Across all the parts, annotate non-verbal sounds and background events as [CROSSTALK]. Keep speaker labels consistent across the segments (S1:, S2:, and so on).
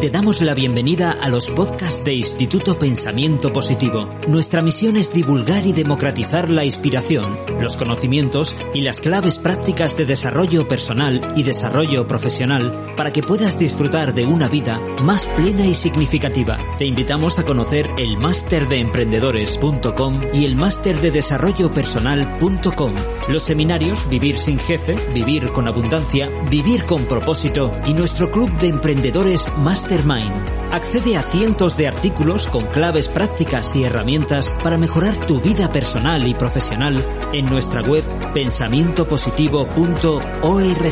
S1: Te damos la bienvenida a los podcasts de Instituto Pensamiento Positivo. Nuestra misión es divulgar y democratizar la inspiración, los conocimientos y las claves prácticas de desarrollo personal y desarrollo profesional para que puedas disfrutar de una vida más plena y significativa. Te invitamos a conocer el máster de emprendedores.com y el máster de desarrollo personal.com. Los seminarios Vivir sin jefe, Vivir con abundancia, Vivir con propósito y nuestro club de emprendedores Mastermind. Accede a cientos de artículos con claves prácticas y herramientas para mejorar tu vida personal y profesional en nuestra web pensamientopositivo.org.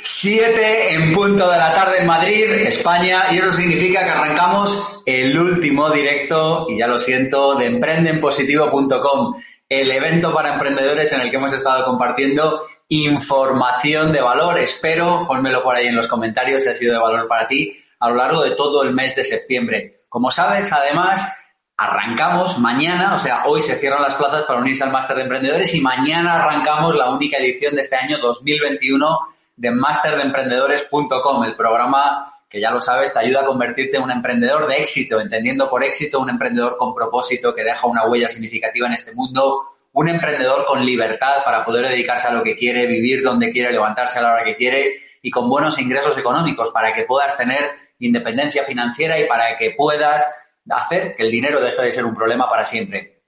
S2: Siete en punto de la tarde en Madrid, España, y eso significa que arrancamos el último directo, y ya lo siento, de emprendenpositivo.com, el evento para emprendedores en el que hemos estado compartiendo información de valor. Espero, ponmelo por ahí en los comentarios si ha sido de valor para ti a lo largo de todo el mes de septiembre. Como sabes, además, arrancamos mañana, o sea, hoy se cierran las plazas para unirse al Máster de Emprendedores y mañana arrancamos la única edición de este año 2021 de masterdeemprendedores.com, el programa que ya lo sabes, te ayuda a convertirte en un emprendedor de éxito, entendiendo por éxito un emprendedor con propósito que deja una huella significativa en este mundo, un emprendedor con libertad para poder dedicarse a lo que quiere, vivir donde quiere, levantarse a la hora que quiere y con buenos ingresos económicos para que puedas tener independencia financiera y para que puedas hacer que el dinero deje de ser un problema para siempre.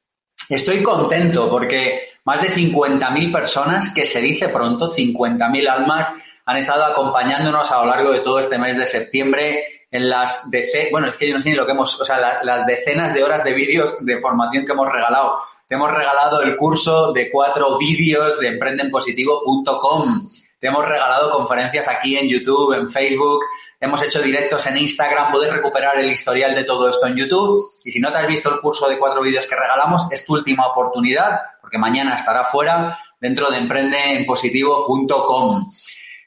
S2: Estoy contento porque más de 50.000 personas, que se dice pronto, 50.000 almas, han estado acompañándonos a lo largo de todo este mes de septiembre en las decenas, bueno, es que yo no sé ni lo que hemos, o sea, las decenas de horas de vídeos de formación que hemos regalado te hemos regalado el curso de cuatro vídeos de emprendenpositivo.com. Te hemos regalado conferencias aquí en YouTube, en Facebook. Hemos hecho directos en Instagram. Puedes recuperar el historial de todo esto en YouTube. Y si no te has visto el curso de cuatro vídeos que regalamos, es tu última oportunidad, porque mañana estará fuera dentro de emprendenpositivo.com.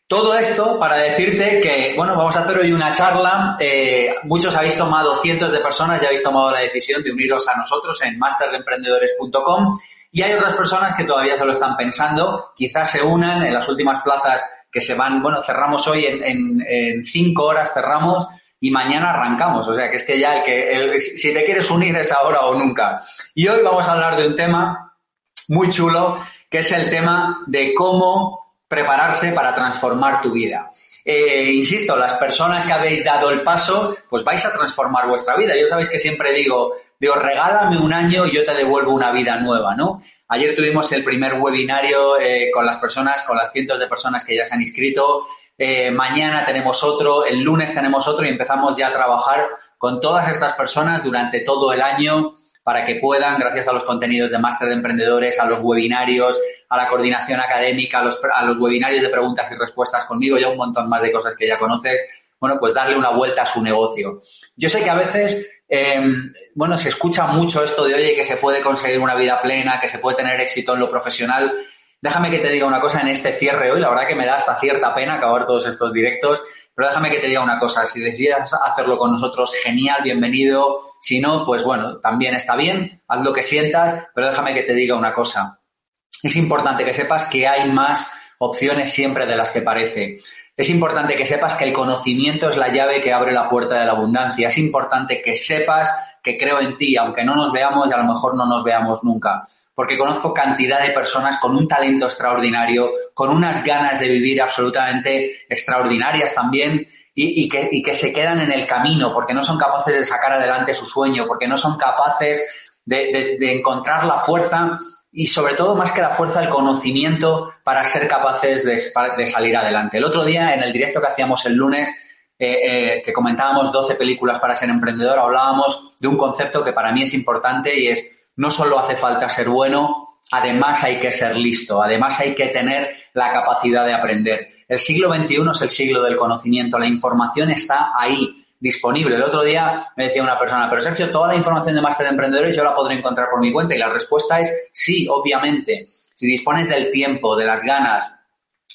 S2: Todo esto para decirte que, bueno, vamos a hacer hoy una charla. Eh, muchos habéis tomado, cientos de personas ya habéis tomado la decisión de uniros a nosotros en masterdeemprendedores.com y hay otras personas que todavía se lo están pensando. Quizás se unan en las últimas plazas que se van, bueno, cerramos hoy en, cinco horas, cerramos y mañana arrancamos. O sea, que es que ya el que, si te quieres unir es ahora o nunca. Y hoy vamos a hablar de un tema muy chulo, que es el tema de cómo prepararse para transformar tu vida. Eh, insisto, las personas que habéis dado el paso, pues vais a transformar vuestra vida. Yo sabéis que siempre digo, digo, regálame un año y yo te devuelvo una vida nueva, ¿no? Ayer tuvimos el primer webinario eh, con las personas, con las cientos de personas que ya se han inscrito. Eh, mañana tenemos otro, el lunes tenemos otro y empezamos ya a trabajar con todas estas personas durante todo el año para que puedan, gracias a los contenidos de máster de emprendedores, a los webinarios, a la coordinación académica, a los, a los webinarios de preguntas y respuestas conmigo y a un montón más de cosas que ya conoces, bueno, pues darle una vuelta a su negocio. Yo sé que a veces, em, bueno, se escucha mucho esto de, oye, que se puede conseguir una vida plena, que se puede tener éxito en lo profesional. Déjame que te diga una cosa en este cierre hoy, la verdad que me da hasta cierta pena acabar todos estos directos, pero déjame que te diga una cosa, si decidas hacerlo con nosotros, genial, bienvenido, si no, pues bueno, también está bien, haz lo que sientas, pero déjame que te diga una cosa. Es importante que sepas que hay más opciones siempre de las que parece. Es importante que sepas que el conocimiento es la llave que abre la puerta de la abundancia. Es importante que sepas que creo en ti, aunque no nos veamos y a lo mejor no nos veamos nunca. Porque conozco cantidad de personas con un talento extraordinario, con unas ganas de vivir absolutamente extraordinarias también y, que, se quedan en el camino porque no son capaces de sacar adelante su sueño, porque no son capaces de, encontrar la fuerza y sobre todo más que la fuerza, el conocimiento para ser capaces de, salir adelante. El otro día, en el directo que hacíamos el lunes, eh, eh, que comentábamos 12 películas para ser emprendedor, hablábamos de un concepto que para mí es importante y es no solo hace falta ser bueno, además hay que ser listo, además hay que tener la capacidad de aprender. El siglo XXI es el siglo del conocimiento, la información está ahí, disponible. El otro día me decía una persona, pero Sergio, toda la información de Máster de Emprendedores yo la podré encontrar por mi cuenta y la respuesta es sí, obviamente. Si dispones del tiempo, de las ganas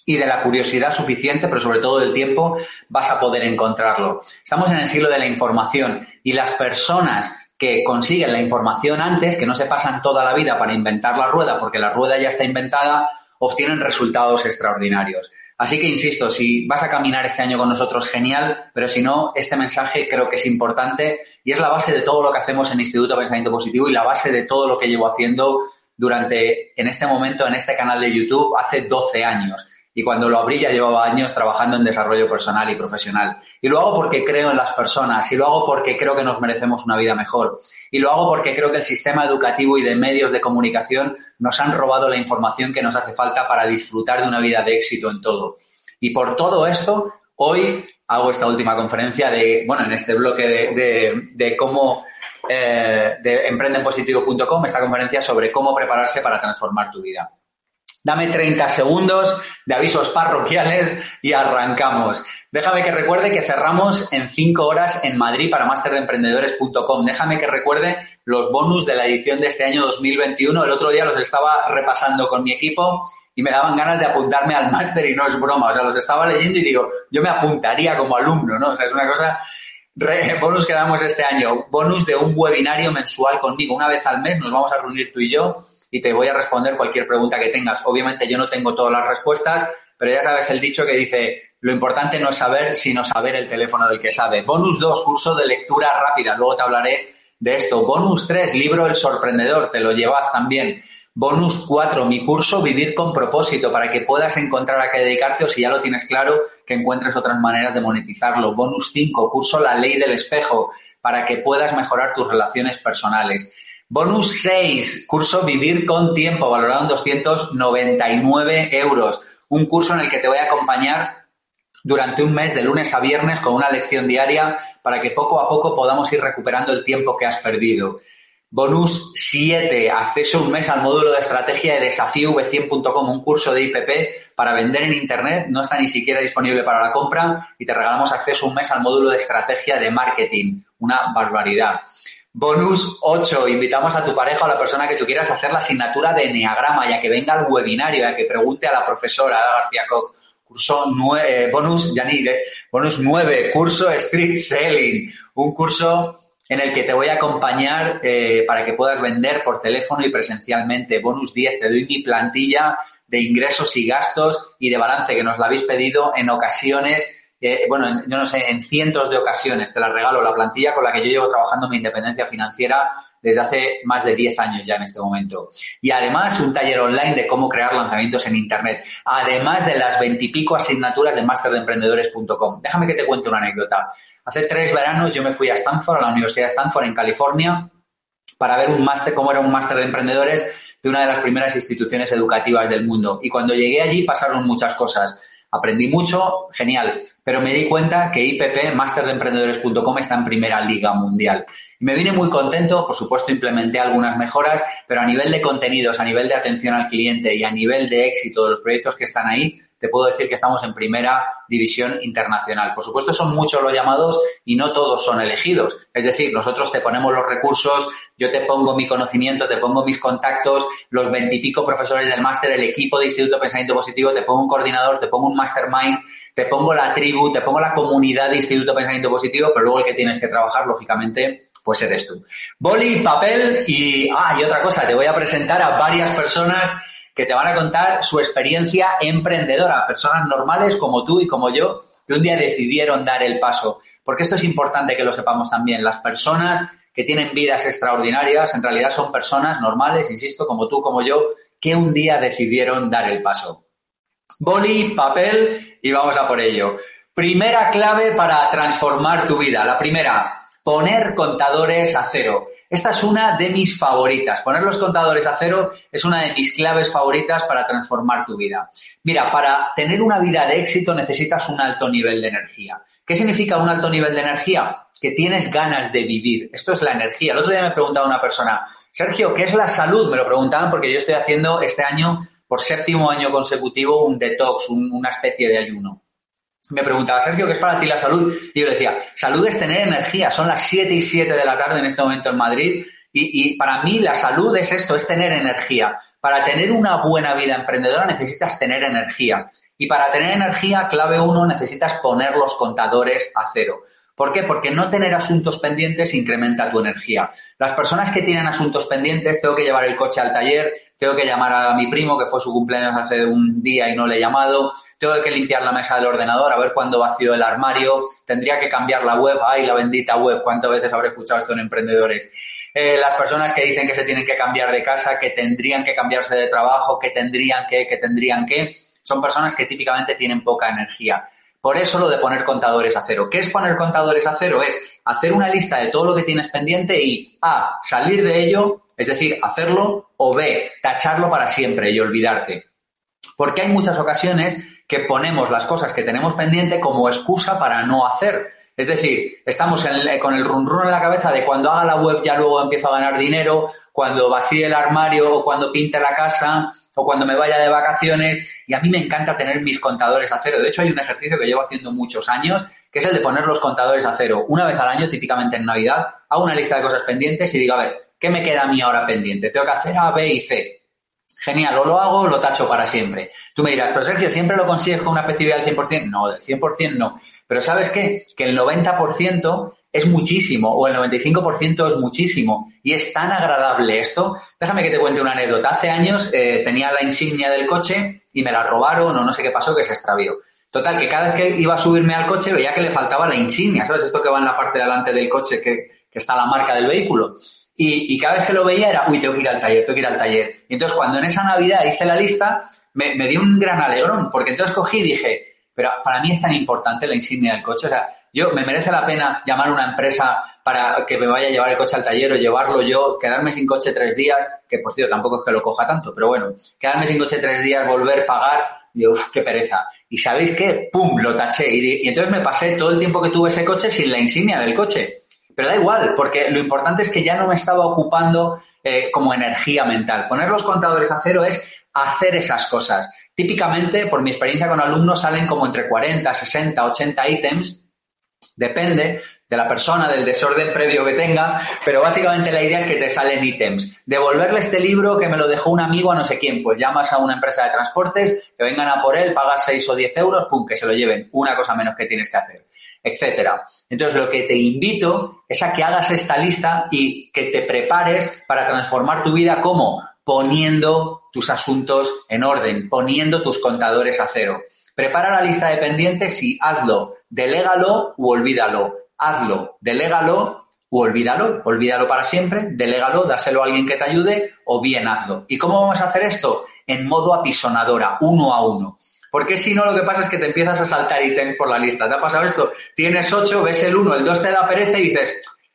S2: y de la curiosidad suficiente, pero sobre todo del tiempo, vas a poder encontrarlo. Estamos en el siglo de la información y las personas que consiguen la información antes, que no se pasan toda la vida para inventar la rueda, porque la rueda ya está inventada, obtienen resultados extraordinarios. Así que insisto, si vas a caminar este año con nosotros, genial, pero si no, este mensaje creo que es importante y es la base de todo lo que hacemos en Instituto Pensamiento Positivo y la base de todo lo que llevo haciendo durante, en este momento, en este canal de YouTube, hace 12 años y cuando lo abrí ya llevaba años trabajando en desarrollo personal y profesional. Y lo hago porque creo en las personas, y lo hago porque creo que nos merecemos una vida mejor, y lo hago porque creo que el sistema educativo y de medios de comunicación nos han robado la información que nos hace falta para disfrutar de una vida de éxito en todo. Y por todo esto, hoy hago esta última conferencia de, bueno, en este bloque de, de, cómo, eh, de emprendenpositivo.com, esta conferencia sobre cómo prepararse para transformar tu vida. Dame 30 segundos de avisos parroquiales y arrancamos. Déjame que recuerde que cerramos en 5 horas en Madrid para masterdeemprendedores.com. Déjame que recuerde los bonus de la edición de este año 2021. El otro día los estaba repasando con mi equipo y me daban ganas de apuntarme al máster y no es broma. O sea, los estaba leyendo y digo, yo me apuntaría como alumno, ¿no? O sea, es una cosa [LAUGHS] bonus que damos este año, bonus de un webinario mensual conmigo. Una vez al mes nos vamos a reunir tú y yo y te voy a responder cualquier pregunta que tengas. Obviamente yo no tengo todas las respuestas, pero ya sabes el dicho que dice, lo importante no es saber, sino saber el teléfono del que sabe. Bonus 2, curso de lectura rápida, luego te hablaré de esto. Bonus 3, libro El Sorprendedor, te lo llevas también. Bonus 4, mi curso Vivir con propósito, para que puedas encontrar a qué dedicarte o si ya lo tienes claro, que encuentres otras maneras de monetizarlo. Bonus 5, curso La Ley del Espejo, para que puedas mejorar tus relaciones personales. Bonus 6, curso Vivir con Tiempo, valorado en 299 euros. Un curso en el que te voy a acompañar durante un mes, de lunes a viernes, con una lección diaria, para que poco a poco podamos ir recuperando el tiempo que has perdido. Bonus 7, acceso un mes al módulo de estrategia de desafío v100.com, un curso de IPP para vender en Internet, no está ni siquiera disponible para la compra y te regalamos acceso un mes al módulo de estrategia de marketing, una barbaridad. Bonus 8. Invitamos a tu pareja o a la persona que tú quieras a hacer la asignatura de Enneagrama, ya que venga al webinario, ya que pregunte a la profesora García Koch. Curso 9, eh, bonus, ya ni, bonus 9, curso Street Selling, un curso en el que te voy a acompañar eh, para que puedas vender por teléfono y presencialmente. Bonus 10, te doy mi plantilla de ingresos y gastos y de balance que nos la habéis pedido en ocasiones bueno, yo no sé, en cientos de ocasiones te la regalo, la plantilla con la que yo llevo trabajando mi independencia financiera desde hace más de 10 años ya en este momento. Y además un taller online de cómo crear lanzamientos en Internet, además de las veintipico asignaturas de masterdeemprendedores.com. Déjame que te cuente una anécdota. Hace tres veranos yo me fui a Stanford, a la Universidad de Stanford en California, para ver un máster, cómo era un máster de emprendedores de una de las primeras instituciones educativas del mundo. Y cuando llegué allí pasaron muchas cosas. Aprendí mucho, genial, pero me di cuenta que IPP, masterdeemprendedores.com, está en primera liga mundial. Y me vine muy contento, por supuesto implementé algunas mejoras, pero a nivel de contenidos, a nivel de atención al cliente y a nivel de éxito de los proyectos que están ahí, puedo decir que estamos en primera división internacional. Por supuesto, son muchos los llamados y no todos son elegidos. Es decir, nosotros te ponemos los recursos, yo te pongo mi conocimiento, te pongo mis contactos, los veintipico profesores del máster, el equipo de Instituto Pensamiento Positivo, te pongo un coordinador, te pongo un mastermind, te pongo la tribu, te pongo la comunidad de Instituto Pensamiento Positivo, pero luego el que tienes que trabajar, lógicamente, pues eres tú. Boli, papel y, ah, y otra cosa, te voy a presentar a varias personas que te van a contar su experiencia emprendedora, personas normales como tú y como yo, que un día decidieron dar el paso. Porque esto es importante que lo sepamos también. Las personas que tienen vidas extraordinarias en realidad son personas normales, insisto, como tú, como yo, que un día decidieron dar el paso. Boli, papel y vamos a por ello. Primera clave para transformar tu vida. La primera, poner contadores a cero. Esta es una de mis favoritas. Poner los contadores a cero es una de mis claves favoritas para transformar tu vida. Mira, para tener una vida de éxito necesitas un alto nivel de energía. ¿Qué significa un alto nivel de energía? Que tienes ganas de vivir. Esto es la energía. El otro día me preguntaba una persona, Sergio, ¿qué es la salud? Me lo preguntaban porque yo estoy haciendo este año, por séptimo año consecutivo, un detox, una especie de ayuno me preguntaba, Sergio, ¿qué es para ti la salud? Y yo le decía, salud es tener energía. Son las 7 y 7 de la tarde en este momento en Madrid. Y, para mí la salud es esto, es tener energía. Para tener una buena vida emprendedora necesitas tener energía. Y para tener energía, clave uno, necesitas poner los contadores a cero. ¿Por qué? Porque no tener asuntos pendientes incrementa tu energía. Las personas que tienen asuntos pendientes, tengo que llevar el coche al taller, tengo que llamar a mi primo, que fue su cumpleaños hace un día y no le he llamado, tengo que limpiar la mesa del ordenador, a ver cuándo vacío el armario, tendría que cambiar la web, ay, la bendita web, cuántas veces habré escuchado esto en emprendedores. Eh, las personas que dicen que se tienen que cambiar de casa, que tendrían que cambiarse de trabajo, que tendrían que, que tendrían que, son personas que típicamente tienen poca energía. Por eso lo de poner contadores a cero. ¿Qué es poner contadores a cero? Es hacer una lista de todo lo que tienes pendiente y A, salir de ello, es decir, hacerlo, o B, tacharlo para siempre y olvidarte. Porque hay muchas ocasiones que ponemos las cosas que tenemos pendiente como excusa para no hacer. Es decir, estamos con el run run en la cabeza de cuando haga la web ya luego empiezo a ganar dinero, cuando vacíe el armario o cuando pinte la casa o cuando me vaya de vacaciones. Y a mí me encanta tener mis contadores a cero. De hecho, hay un ejercicio que llevo haciendo muchos años, que es el de poner los contadores a cero. Una vez al año, típicamente en Navidad, hago una lista de cosas pendientes y digo, a ver, ¿qué me queda a mí ahora pendiente? Tengo que hacer A, B y C. Genial, o lo hago lo tacho para siempre. Tú me dirás, pero Sergio, ¿siempre lo consigues con una efectividad del 100%? No, del 100% no. Pero ¿sabes qué? Que el 90% es muchísimo o el 95% es muchísimo y es tan agradable esto. Déjame que te cuente una anécdota. Hace años eh, tenía la insignia del coche y me la robaron o no sé qué pasó que se extravió. Total, que cada vez que iba a subirme al coche veía que le faltaba la insignia, ¿sabes? Esto que va en la parte de delante del coche que, está la marca del vehículo. Y, cada vez que lo veía era, uy, tengo que ir al taller, tengo que ir al taller. Y entonces cuando en esa Navidad hice la lista, me, me dio un gran alegrón, porque entonces cogí y dije, pero para mí es tan importante la insignia del coche. O sea, yo me merece la pena llamar a una empresa para que me vaya a llevar el coche al taller o llevarlo yo, quedarme sin coche tres días, que por cierto tampoco es que lo coja tanto, pero bueno, quedarme sin coche tres días, volver, pagar, y uff, qué pereza. Y sabéis qué, pum, lo taché. Y, entonces me pasé todo el tiempo que tuve ese coche sin la insignia del coche. Pero da igual, porque lo importante es que ya no me estaba ocupando eh, como energía mental. Poner los contadores a cero es hacer esas cosas. Típicamente, por mi experiencia con alumnos, salen como entre 40, 60, 80 ítems. Depende de la persona, del desorden previo que tenga, pero básicamente la idea es que te salen ítems. Devolverle este libro que me lo dejó un amigo a no sé quién, pues llamas a una empresa de transportes, que vengan a por él, pagas 6 o 10 euros, pum, que se lo lleven, una cosa menos que tienes que hacer, etcétera. Entonces, lo que te invito es a que hagas esta lista y que te prepares para transformar tu vida como poniendo tus asuntos en orden, poniendo tus contadores a cero. Prepara la lista de pendientes y hazlo, delégalo u olvídalo. Hazlo, delégalo u olvídalo, olvídalo para siempre, delégalo, dáselo a alguien que te ayude o bien hazlo. ¿Y cómo vamos a hacer esto? En modo apisonadora, uno a uno. Porque si no, lo que pasa es que te empiezas a saltar ítems por la lista. ¿Te ha pasado esto? Tienes ocho, ves el uno, el dos te da pereza y dices,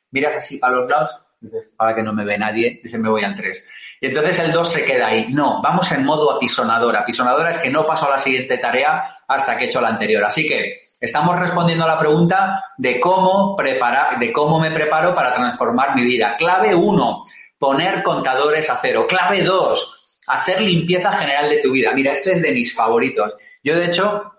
S2: miras así para los lados, dices, ahora que no me ve nadie, dices, me voy al tres. Y entonces el 2 se queda ahí. No, vamos en modo apisonadora. Apisonadora es que no paso a la siguiente tarea hasta que he hecho la anterior. Así que estamos respondiendo a la pregunta de cómo preparar, de cómo me preparo para transformar mi vida. Clave 1, poner contadores a cero. Clave 2, hacer limpieza general de tu vida. Mira, este es de mis favoritos. Yo, de hecho,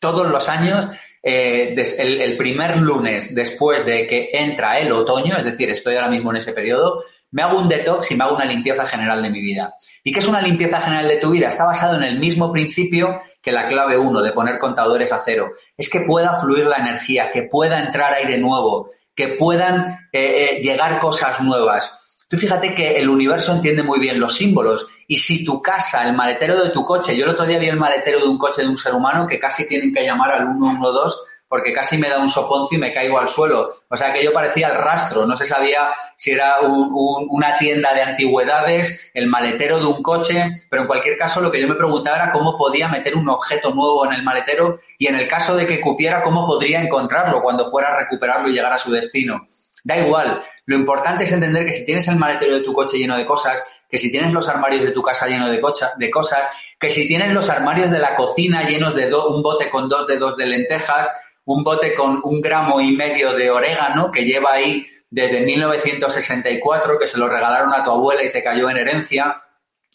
S2: todos los años eh, el, primer lunes después de que entra el otoño, es decir, estoy ahora mismo en ese periodo, me hago un detox y me hago una limpieza general de mi vida. ¿Y qué es una limpieza general de tu vida? Está basado en el mismo principio que la clave 1 de poner contadores a cero. Es que pueda fluir la energía, que pueda entrar aire nuevo, que puedan eh, eh, llegar cosas nuevas. Tú fíjate que el universo entiende muy bien los símbolos y si tu casa, el maletero de tu coche, yo el otro día vi el maletero de un coche de un ser humano que casi tienen que llamar al 112 porque casi me da un soponcio y me caigo al suelo. O sea que yo parecía el rastro, no se sabía si era una tienda de antigüedades, el maletero de un coche, pero en cualquier caso lo que yo me preguntaba era cómo podía meter un objeto nuevo en el maletero y en el caso de que cupiera, cómo podría encontrarlo cuando fuera a recuperarlo y llegar a su destino. Da igual, lo importante es entender que si tienes el maletero de tu coche lleno de cosas, que si tienes los armarios de tu casa llenos de, de cosas, que si tienes los armarios de la cocina llenos de un bote con dos dedos de lentejas, un bote con un gramo y medio de orégano que lleva ahí desde 1964, que se lo regalaron a tu abuela y te cayó en herencia.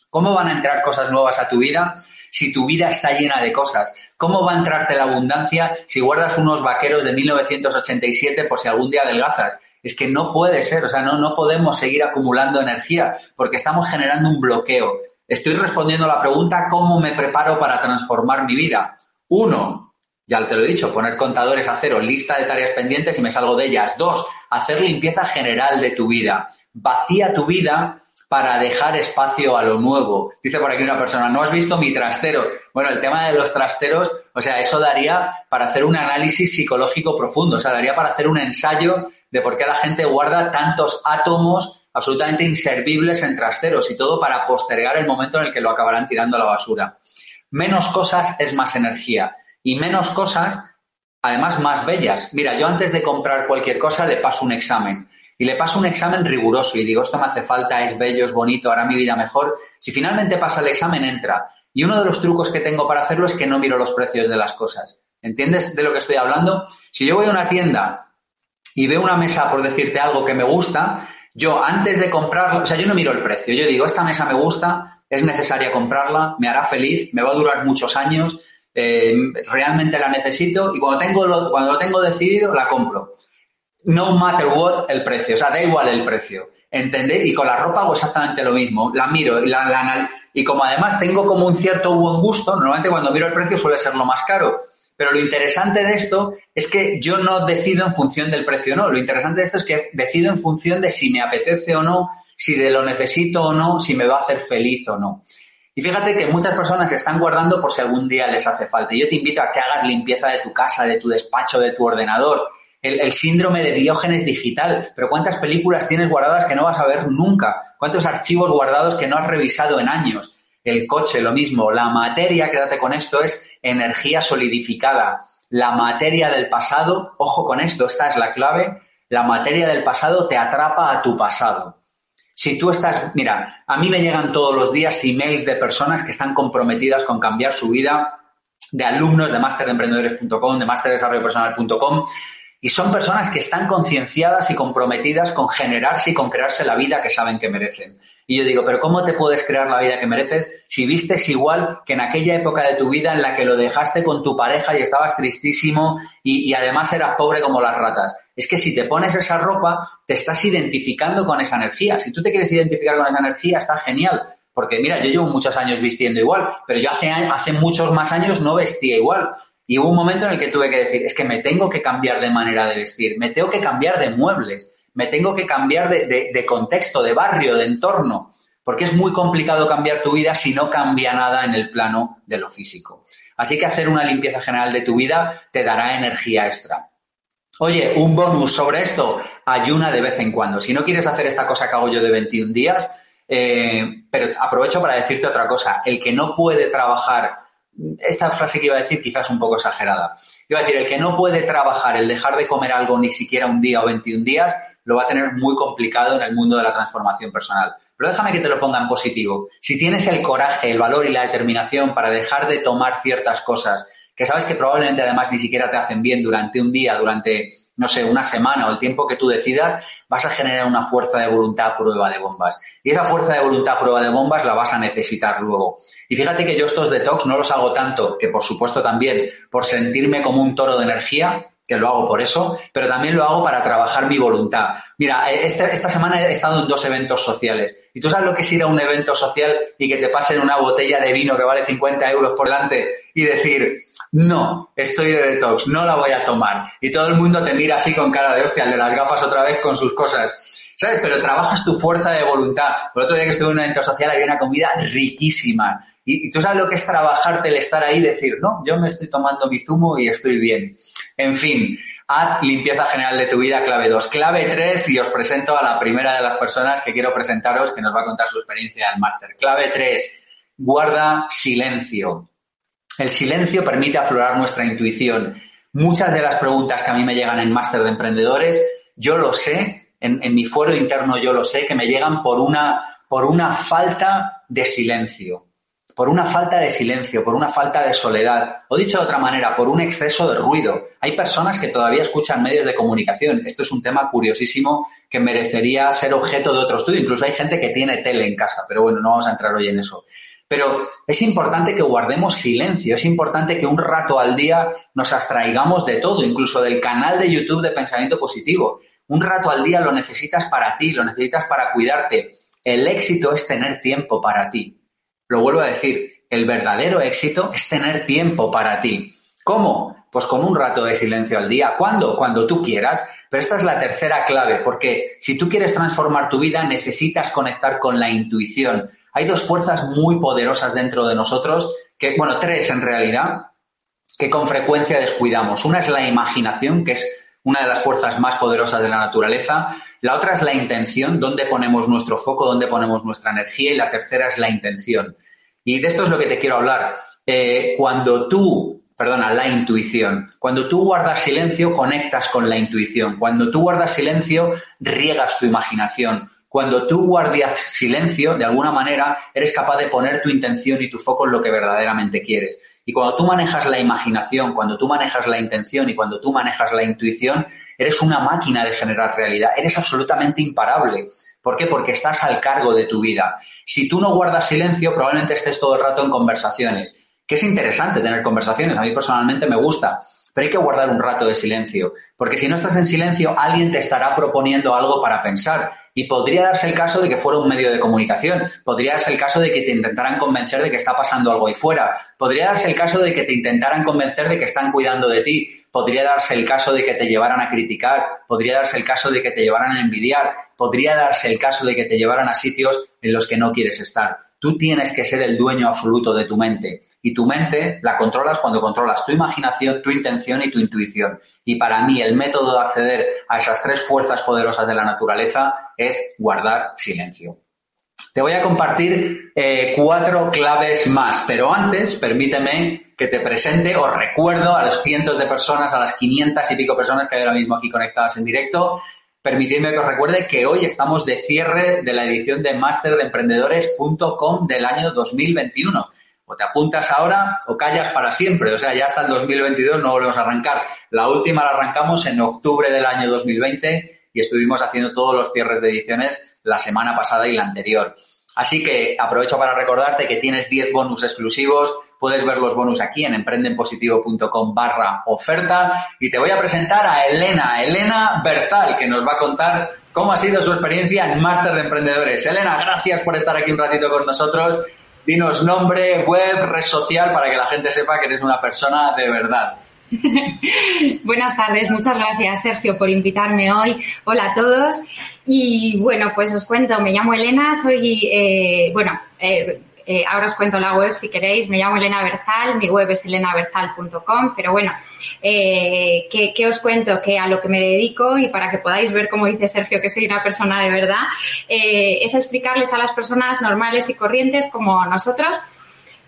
S2: ¿Cómo van a entrar cosas nuevas a tu vida si tu vida está llena de cosas? ¿Cómo va a entrarte la abundancia si guardas unos vaqueros de 1987 por si algún día adelgazas? Es que no puede ser, o sea, no, no podemos seguir acumulando energía porque estamos generando un bloqueo. Estoy respondiendo a la pregunta, ¿cómo me preparo para transformar mi vida? Uno, Ya te lo he dicho, poner contadores a cero, lista de tareas pendientes y me salgo de ellas. Dos, hacer limpieza general de tu vida. Vacía tu vida para dejar espacio a lo nuevo. Dice por aquí una persona, ¿no has visto mi trastero? Bueno, el tema de los trasteros, o sea, eso daría para hacer un análisis psicológico profundo, o sea, daría para hacer un ensayo de por qué la gente guarda tantos átomos absolutamente inservibles en trasteros y todo para postergar el momento en el que lo acabarán tirando a la basura. Menos cosas es más energía y menos cosas, además más bellas. Mira, yo antes de comprar cualquier cosa le paso un examen y le paso un examen riguroso y digo, esto me hace falta, es bello, es bonito, hará mi vida mejor. Si finalmente pasa el examen, entra. Y uno de los trucos que tengo para hacerlo es que no miro los precios de las cosas. ¿Entiendes de lo que estoy hablando? Si yo voy a una tienda y veo una mesa, por decirte algo que me gusta, yo antes de comprarla, o sea, yo no miro el precio, yo digo, esta mesa me gusta, es necesaria comprarla, me hará feliz, me va a durar muchos años, eh, realmente la necesito y cuando, tengo lo, cuando lo tengo decidido, la compro. No matter what el precio, o sea, da igual el precio. ¿Entendéis? Y con la ropa hago exactamente lo mismo. La miro y, la, y como además tengo como un cierto buen gusto, normalmente cuando miro el precio suele ser lo más caro. Pero lo interesante de esto es que yo no decido en función del precio o no. Lo interesante de esto es que decido en función de si me apetece o no, si de lo necesito o no, si me va a hacer feliz o no. Y fíjate que muchas personas están guardando por si algún día les hace falta. Yo te invito a que hagas limpieza de tu casa, de tu despacho, de tu ordenador. El, síndrome de Diógenes digital. Pero ¿cuántas películas tienes guardadas que no vas a ver nunca? ¿Cuántos archivos guardados que no has revisado en años? El coche, lo mismo. La materia, quédate con esto, es energía solidificada. La materia del pasado, ojo con esto, esta es la clave. La materia del pasado te atrapa a tu pasado. Si tú estás, mira, a mí me llegan todos los días emails de personas que están comprometidas con cambiar su vida, de alumnos de masteremprendedores.com, de masterdesarrollopersonal.com, y son personas que están concienciadas y comprometidas con generarse y con crearse la vida que saben que merecen. Y yo digo, pero ¿cómo te puedes crear la vida que mereces si vistes igual que en aquella época de tu vida en la que lo dejaste con tu pareja y estabas tristísimo y, además eras pobre como las ratas? Es que si te pones esa ropa, te estás identificando con esa energía. Si tú te quieres identificar con esa energía, está genial. Porque mira, yo llevo muchos años vistiendo igual, pero yo hace, hace muchos más años no vestía igual. Y hubo un momento en el que tuve que decir, es que me tengo que cambiar de manera de vestir, me tengo que cambiar de muebles me tengo que cambiar de, contexto, de barrio, de entorno, porque es muy complicado cambiar tu vida si no cambia nada en el plano de lo físico. Así que hacer una limpieza general de tu vida te dará energía extra. Oye, un bonus sobre esto, ayuna de vez en cuando. Si no quieres hacer esta cosa que hago yo de 21 días, eh, pero aprovecho para decirte otra cosa. El que no puede trabajar, esta frase que iba a decir quizás un poco exagerada. Iba a decir, el que no puede trabajar, el dejar de comer algo ni siquiera un día o 21 días, lo va a tener muy complicado en el mundo de la transformación personal. Pero déjame que te lo ponga en positivo. Si tienes el coraje, el valor y la determinación para dejar de tomar ciertas cosas que sabes que probablemente además ni siquiera te hacen bien durante un día, durante, no sé, una semana o el tiempo que tú decidas, vas a generar una fuerza de voluntad a prueba de bombas. Y esa fuerza de voluntad a prueba de bombas la vas a necesitar luego. Y fíjate que yo estos detox no los hago tanto, que por supuesto también por sentirme como un toro de energía, que lo hago por eso, pero también lo hago para trabajar mi voluntad. Mira, este, esta semana he estado en dos eventos sociales. ¿Y tú sabes lo que es ir a un evento social y que te pasen una botella de vino que vale 50 euros por delante y decir, no, estoy de detox, no la voy a tomar? Y todo el mundo te mira así con cara de hostia, el de las gafas otra vez con sus cosas. ¿Sabes? Pero trabajas tu fuerza de voluntad. El otro día que estuve en un evento social había una comida riquísima. Y, tú sabes lo que es trabajarte el estar ahí y decir, no, yo me estoy tomando mi zumo y estoy bien. En fin, haz limpieza general de tu vida, clave 2. Clave 3, y os presento a la primera de las personas que quiero presentaros que nos va a contar su experiencia del máster. Clave 3, guarda silencio. El silencio permite aflorar nuestra intuición. Muchas de las preguntas que a mí me llegan en máster de emprendedores, yo lo sé, en, mi fuero interno yo lo sé, que me llegan por una, por una falta de silencio por una falta de silencio, por una falta de soledad, o dicho de otra manera, por un exceso de ruido. Hay personas que todavía escuchan medios de comunicación. Esto es un tema curiosísimo que merecería ser objeto de otro estudio. Incluso hay gente que tiene tele en casa, pero bueno, no vamos a entrar hoy en eso. Pero es importante que guardemos silencio, es importante que un rato al día nos abstraigamos de todo, incluso del canal de YouTube de pensamiento positivo. Un rato al día lo necesitas para ti, lo necesitas para cuidarte. El éxito es tener tiempo para ti. Lo vuelvo a decir, el verdadero éxito es tener tiempo para ti. ¿Cómo? Pues con un rato de silencio al día. ¿Cuándo? Cuando tú quieras. Pero esta es la tercera clave, porque si tú quieres transformar tu vida, necesitas conectar con la intuición. Hay dos fuerzas muy poderosas dentro de nosotros, que, bueno, tres en realidad, que con frecuencia descuidamos. Una es la imaginación, que es una de las fuerzas más poderosas de la naturaleza. La otra es la intención, dónde ponemos nuestro foco, dónde ponemos nuestra energía. Y la tercera es la intención. Y de esto es lo que te quiero hablar. Eh, cuando tú perdona, la intuición. Cuando tú guardas silencio, conectas con la intuición. Cuando tú guardas silencio, riegas tu imaginación. Cuando tú guardas silencio, de alguna manera, eres capaz de poner tu intención y tu foco en lo que verdaderamente quieres. Y cuando tú manejas la imaginación, cuando tú manejas la intención y cuando tú manejas la intuición, eres una máquina de generar realidad. Eres absolutamente imparable. ¿Por qué? Porque estás al cargo de tu vida. Si tú no guardas silencio, probablemente estés todo el rato en conversaciones que es interesante tener conversaciones, a mí personalmente me gusta, pero hay que guardar un rato de silencio, porque si no estás en silencio, alguien te estará proponiendo algo para pensar. Y podría darse el caso de que fuera un medio de comunicación, podría darse el caso de que te intentaran convencer de que está pasando algo ahí fuera, podría darse el caso de que te intentaran convencer de que están cuidando de ti, podría darse el caso de que te llevaran a criticar, podría darse el caso de que te llevaran a envidiar, podría darse el caso de que te llevaran a sitios en los que no quieres estar. Tú tienes que ser el dueño absoluto de tu mente y tu mente la controlas cuando controlas tu imaginación, tu intención y tu intuición. Y para mí el método de acceder a esas tres fuerzas poderosas de la naturaleza es guardar silencio. Te voy a compartir eh, cuatro claves más, pero antes permíteme que te presente o recuerdo a los cientos de personas, a las 500 y pico personas que hay ahora mismo aquí conectadas en directo, Permitidme que os recuerde que hoy estamos de cierre de la edición de masterdeemprendedores.com del año 2021. O te apuntas ahora o callas para siempre. O sea, ya hasta el 2022 no volvemos a arrancar. La última la arrancamos en octubre del año 2020 y estuvimos haciendo todos los cierres de ediciones la semana pasada y la anterior. Así que aprovecho para recordarte que tienes 10 bonus exclusivos Puedes ver los bonus aquí en emprendenpositivo.com barra oferta y te voy a presentar a Elena, Elena Berzal, que nos va a contar cómo ha sido su experiencia en Máster de Emprendedores. Elena, gracias por estar aquí un ratito con nosotros. Dinos nombre, web, red social para que la gente sepa que eres una persona de verdad. [LAUGHS]
S3: Buenas tardes, muchas gracias Sergio por invitarme hoy. Hola a todos. Y bueno, pues os cuento, me llamo Elena, soy, eh, bueno, eh, eh, ahora os cuento la web si queréis. Me llamo Elena Berzal, mi web es elenaberzal.com, pero bueno, eh, ¿qué, os cuento? Que a lo que me dedico y para que podáis ver, como dice Sergio, que soy una persona de verdad, eh, es explicarles a las personas normales y corrientes como nosotros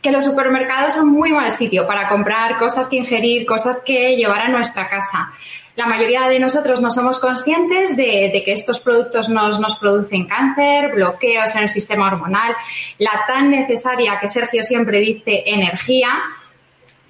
S3: que los supermercados son muy mal sitio para comprar cosas que ingerir, cosas que llevar a nuestra casa la mayoría de nosotros no somos conscientes de, que estos productos nos, producen cáncer, bloqueos en el sistema hormonal, la tan necesaria que Sergio siempre dice energía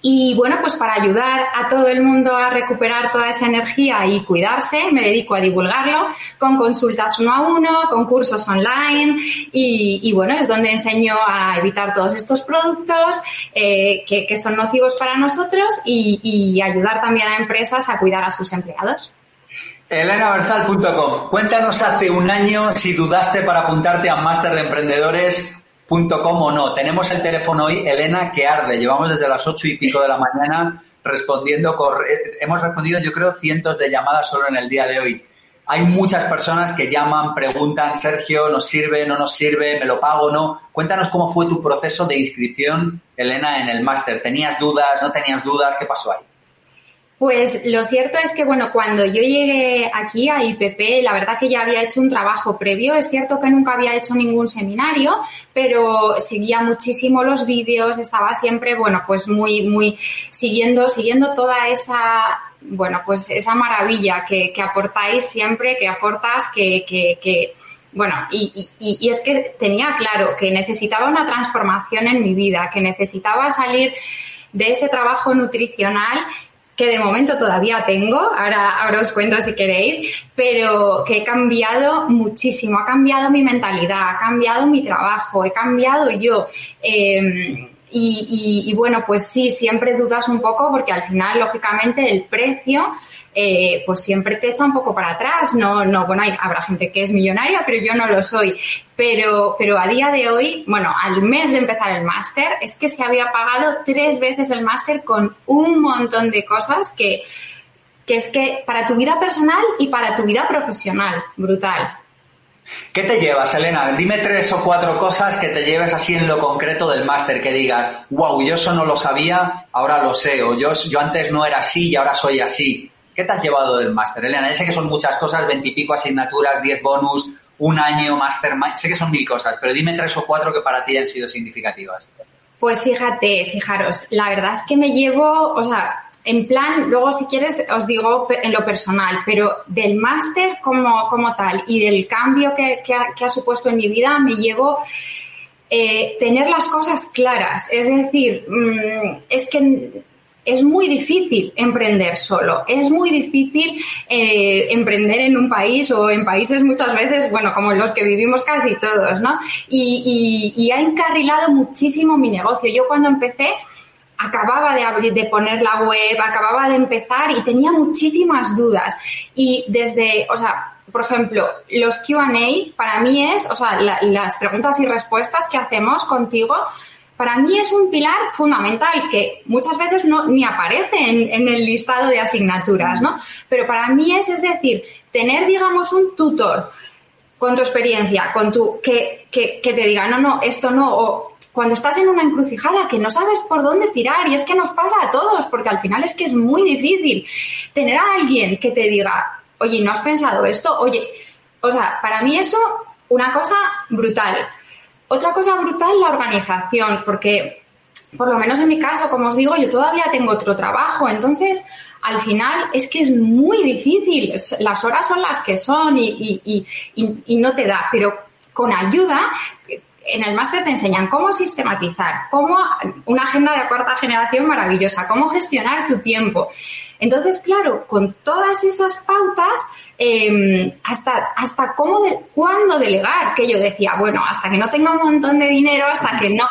S3: y bueno, pues para ayudar a todo el mundo a recuperar toda esa energía y cuidarse, me dedico a divulgarlo con consultas uno a uno, con cursos online y, bueno, es donde enseño a evitar todos estos productos eh, que, son nocivos para nosotros y, ayudar también a empresas a cuidar a sus empleados.
S2: ElenaBerzal.com. Cuéntanos hace un año si dudaste para apuntarte a Máster de Emprendedores .com o no. Tenemos el teléfono hoy, Elena, que arde. Llevamos desde las ocho y pico de la mañana respondiendo. Hemos respondido, yo creo, cientos de llamadas solo en el día de hoy. Hay muchas personas que llaman, preguntan, Sergio, ¿nos sirve, no nos sirve, me lo pago, no? Cuéntanos cómo fue tu proceso de inscripción, Elena, en el máster. ¿Tenías dudas, no tenías dudas? ¿Qué pasó ahí?
S3: Pues lo cierto es que, bueno, cuando yo llegué aquí a IPP, la verdad que ya había hecho un trabajo previo. Es cierto que nunca había hecho ningún seminario, pero seguía muchísimo los vídeos, estaba siempre, bueno, pues muy, muy siguiendo, siguiendo toda esa, bueno, pues esa maravilla que, que aportáis siempre, que aportas, que, que, que bueno, y, y, y, es que tenía claro que necesitaba una transformación en mi vida, que necesitaba salir de ese trabajo nutricional que de momento todavía tengo, ahora, ahora os cuento si queréis, pero que he cambiado muchísimo, ha cambiado mi mentalidad, ha cambiado mi trabajo, he cambiado yo. Em, y, bueno, pues sí, siempre dudas un poco porque al final, lógicamente, el precio eh, pues siempre te echa un poco para atrás. No, no, bueno, habrá gente que es millonaria, pero yo no lo soy. Pero, pero a día de hoy, bueno, al mes de empezar el máster, es que se había pagado tres veces el máster con un montón de cosas que, que es que para tu vida personal y para tu vida profesional, brutal.
S2: ¿Qué te llevas, Elena? Dime tres o cuatro cosas que te lleves así en lo concreto del máster, que digas, wow, yo eso no lo sabía, ahora lo sé, o yo, yo antes no era así y ahora soy así. ¿Qué te has llevado del máster, Elena? Ya sé que son muchas cosas, veintipico asignaturas, diez bonus, un año, máster, sé que son mil cosas, pero dime tres o cuatro que para ti han sido significativas.
S3: Pues fíjate, fijaros, la verdad es que me llevo, o sea, en plan, luego si quieres os digo en lo personal, pero del máster como, como tal y del cambio que, ha, supuesto en mi vida, me llevo eh, tener las cosas claras. Es decir, mm, es que es muy difícil emprender solo, es muy difícil eh, emprender en un país o en países muchas veces, bueno, como los que vivimos casi todos, ¿no? Y, ha encarrilado muchísimo mi negocio. Yo cuando empecé, acababa de abrir, de poner la web, acababa de empezar y tenía muchísimas dudas. Y desde, o sea, por ejemplo, los QA para mí es, o sea, las preguntas y respuestas que hacemos contigo, para mí es un pilar fundamental que muchas veces no ni aparece en, el listado de asignaturas, ¿no? Pero para mí es, es decir, tener, digamos, un tutor con tu experiencia, con tu, que, que, que te diga, no, no, esto no, o cuando estás en una encrucijada que no sabes por dónde tirar y es que nos pasa a todos, porque al final es que es muy difícil tener a alguien que te diga, oye, ¿no has pensado esto? Oye, o sea, para mí eso, una cosa brutal. Otra cosa brutal, la organización, porque por lo menos en mi caso, como os digo, yo todavía tengo otro trabajo, entonces al final es que es muy difícil, las horas son las que son y, no te da, pero con ayuda en el máster te enseñan cómo sistematizar, cómo una agenda de cuarta generación maravillosa, cómo gestionar tu tiempo. Entonces, claro, con todas esas pautas, em, hasta, hasta cómo, de, cuándo delegar, que yo decía, bueno, hasta que no tenga un montón de dinero, hasta que no,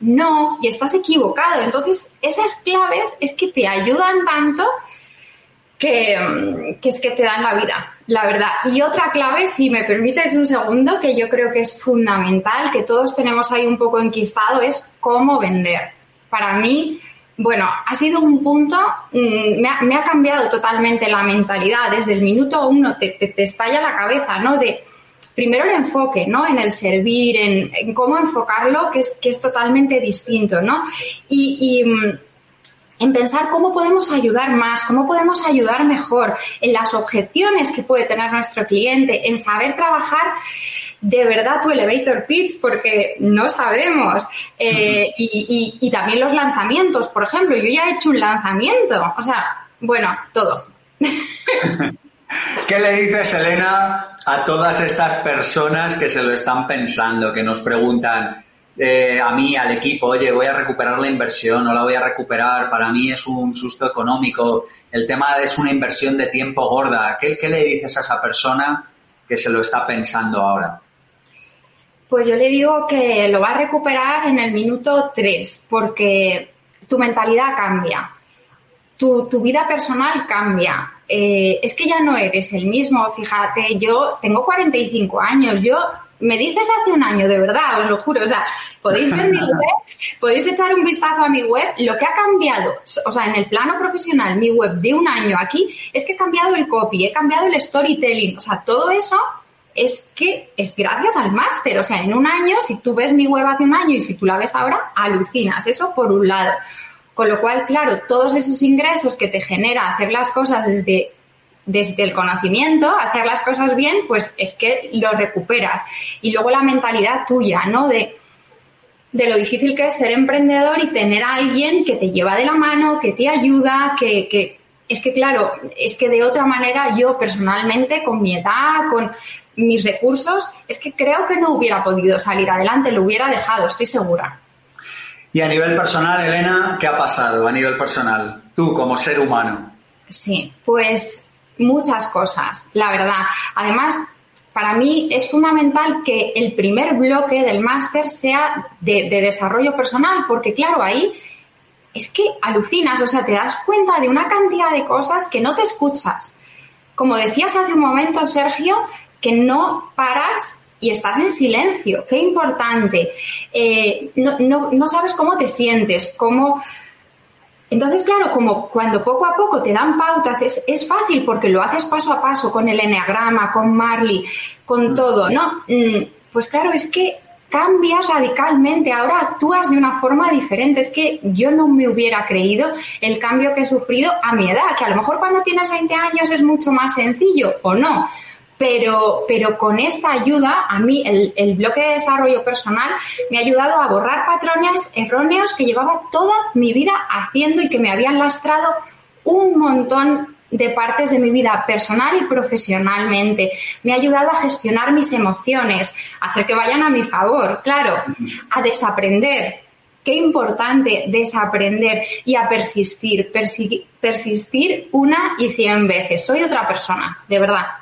S3: no, y estás equivocado. Entonces, esas claves es que te ayudan tanto que, que es que te dan la vida la verdad. Y otra clave, si me permites un segundo, que yo creo que es fundamental, que todos tenemos ahí un poco enquistado, es cómo vender. Para mí, bueno, ha sido un punto, mm, me, ha, cambiado totalmente la mentalidad. Desde el minuto uno te, te, estalla la cabeza, ¿no? De primero el enfoque, ¿no? En el servir, en, cómo enfocarlo, que es, que es totalmente distinto, ¿no? y mm, en pensar cómo podemos ayudar más, cómo podemos ayudar mejor, en las objeciones que puede tener nuestro cliente, en saber trabajar de verdad tu elevator pitch, porque no sabemos. Eh, y, también los lanzamientos, por ejemplo, yo ya he hecho un lanzamiento, o sea, bueno, todo. [LAUGHS]
S2: ¿Qué le dices, Elena, a todas estas personas que se lo están pensando, que nos preguntan, eh, a mí, al equipo, oye, voy a recuperar la inversión, no la voy a recuperar, para mí es un susto económico, el tema es una inversión de tiempo gorda. ¿Qué, le dices a esa persona que se lo está pensando ahora?
S3: Pues yo le digo que lo va a recuperar en el minuto 3, porque tu mentalidad cambia, tu, tu vida personal cambia. Eh, es que ya no eres el mismo. Fíjate, yo tengo 45 años, yo me dices hace un año, de verdad, os lo juro. O sea, podéis ver mi [LAUGHS] web, podéis echar un vistazo a mi web. Lo que ha cambiado, o sea, en el plano profesional, mi web de un año aquí, es que he cambiado el copy, he cambiado el storytelling. O sea, todo eso es que es gracias al máster. O sea, en un año, si tú ves mi web hace un año y si tú la ves ahora, alucinas. Eso por un lado. Con lo cual, claro, todos esos ingresos que te genera hacer las cosas desde desde el conocimiento, hacer las cosas bien, pues es que lo recuperas. Y luego la mentalidad tuya, ¿no? De, de lo difícil que es ser emprendedor y tener a alguien que te lleva de la mano, que te ayuda, que, que es que claro, es que de otra manera yo personalmente, con mi edad, con mis recursos, es que creo que no hubiera podido salir adelante, lo hubiera dejado, estoy segura.
S2: Y a nivel personal, Elena, ¿qué ha pasado a nivel personal? Tú como ser humano.
S3: Sí, pues muchas cosas, la verdad. Además, para mí es fundamental que el primer bloque del máster sea de, desarrollo personal, porque claro, ahí es que alucinas, o sea, te das cuenta de una cantidad de cosas que no te escuchas. Como decías hace un momento, Sergio, que no paras y estás en silencio. Qué importante. Eh, no, sabes cómo te sientes, cómo... Entonces, claro, como cuando poco a poco te dan pautas, es, es fácil porque lo haces paso a paso con el enneagrama, con Marley, con todo, ¿no? Mm, pues claro, es que cambias radicalmente, ahora actúas de una forma diferente. Es que yo no me hubiera creído el cambio que he sufrido a mi edad, que a lo mejor cuando tienes 20 años es mucho más sencillo o no. Pero, pero con esta ayuda, a mí el, el bloque de desarrollo personal me ha ayudado a borrar patrones erróneos que llevaba toda mi vida haciendo y que me habían lastrado un montón de partes de mi vida personal y profesionalmente. Me ha ayudado a gestionar mis emociones, a hacer que vayan a mi favor, claro, a desaprender. Qué importante desaprender y a persistir, persistir una y cien veces. Soy otra persona, de verdad.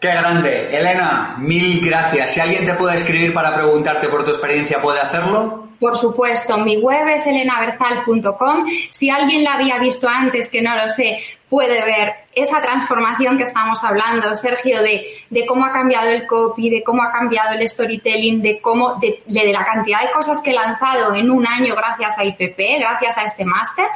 S2: Qué grande. Elena, mil gracias. Si alguien te puede escribir para preguntarte por tu experiencia, ¿puede hacerlo?
S3: Por supuesto, mi web es elenaberzal.com. Si alguien la había visto antes, que no lo sé, puede ver esa transformación que estamos hablando, Sergio, de, de, cómo ha cambiado el copy, de cómo ha cambiado el storytelling, de cómo, de, de, la cantidad de cosas que he lanzado en un año gracias a IPP, gracias a este máster.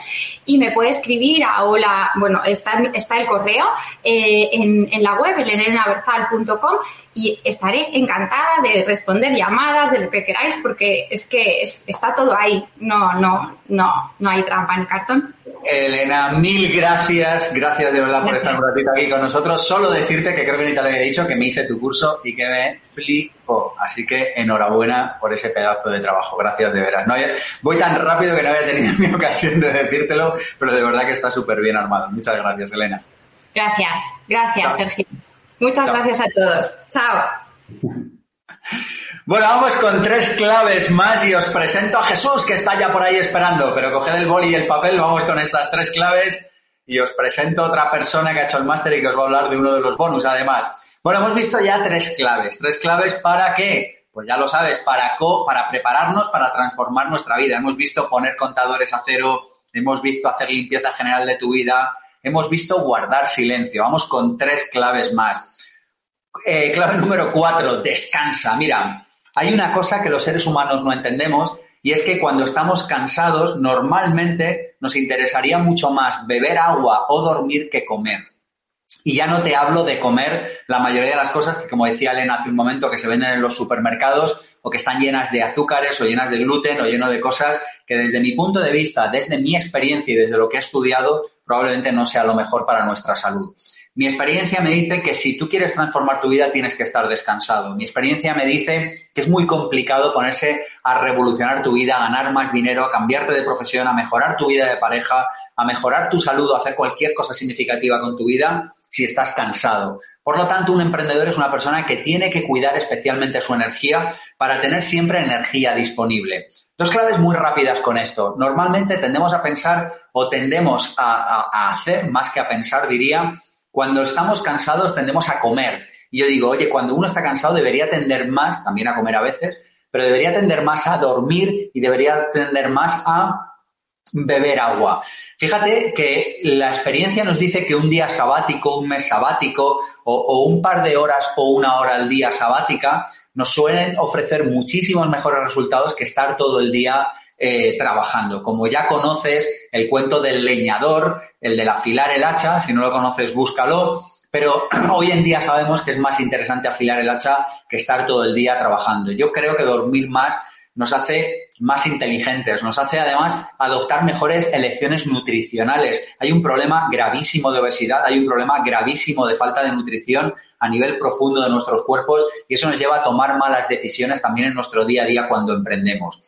S3: Y me puede escribir a hola, bueno, está, está el correo eh, en, en, la web, elenaberzal.com, y estaré encantada de responder llamadas, de lo que queráis, porque es que está todo ahí. No, no, no, no hay trampa en cartón.
S2: Elena, mil gracias, gracias de verdad por estar un ratito aquí con nosotros. Solo decirte que creo que ni te había dicho que me hice tu curso y que me flipo. Así que enhorabuena por ese pedazo de trabajo. Gracias de veras. No, voy tan rápido que no había tenido [LAUGHS] mi ocasión de decírtelo, pero de verdad que está súper bien armado. Muchas gracias, Elena.
S3: Gracias, gracias, Sergio. Muchas gracias a todos. Chao. [LAUGHS]
S2: Bueno, vamos con tres claves más y os presento a Jesús que está ya por ahí esperando, pero coged el boli y el papel, vamos con estas tres claves y os presento otra persona que ha hecho el máster y que os va a hablar de uno de los bonus además. Bueno, hemos visto ya tres claves, tres claves para qué? Pues ya lo sabes, para, para prepararnos para transformar nuestra vida. Hemos visto poner contadores a cero, hemos visto hacer limpieza general de tu vida, hemos visto guardar silencio. Vamos con tres claves más. Eh, clave número cuatro, descansa. Mira, hay una cosa que los seres humanos no entendemos y es que cuando estamos cansados normalmente nos interesaría mucho más beber agua o dormir que comer. Y ya no te hablo de comer la mayoría de las cosas que, como decía Elena hace un momento, que se venden en los supermercados o que están llenas de azúcares o llenas de gluten o lleno de cosas que desde mi punto de vista, desde mi experiencia y desde lo que he estudiado, probablemente no sea lo mejor para nuestra salud. Mi experiencia me dice que si tú quieres transformar tu vida tienes que estar descansado. Mi experiencia me dice que es muy complicado ponerse a revolucionar tu vida, a ganar más dinero, a cambiarte de profesión, a mejorar tu vida de pareja, a mejorar tu salud o hacer cualquier cosa significativa con tu vida si estás cansado. Por lo tanto, un emprendedor es una persona que tiene que cuidar especialmente su energía para tener siempre energía disponible. Dos claves muy rápidas con esto. Normalmente tendemos a pensar o tendemos a, a hacer, más que a pensar, diría, cuando estamos cansados tendemos a comer. Y yo digo, oye, cuando uno está cansado debería tender más, también a comer a veces, pero debería tender más a dormir y debería tender más a beber agua. Fíjate que la experiencia nos dice que un día sabático, un mes sabático o, un par de horas o una hora al día sabática nos suelen ofrecer muchísimos mejores resultados que estar todo el día eh, trabajando. Como ya conoces el cuento del leñador, el del afilar el hacha, si no lo conoces, búscalo. Pero [CLEARS THROAT] hoy en día sabemos que es más interesante afilar el hacha que estar todo el día trabajando. Yo creo que dormir más nos hace más inteligentes, nos hace además adoptar mejores elecciones nutricionales. Hay un problema gravísimo de obesidad, hay un problema gravísimo de falta de nutrición a nivel profundo de nuestros cuerpos y eso nos lleva a tomar malas decisiones también en nuestro día a día cuando emprendemos.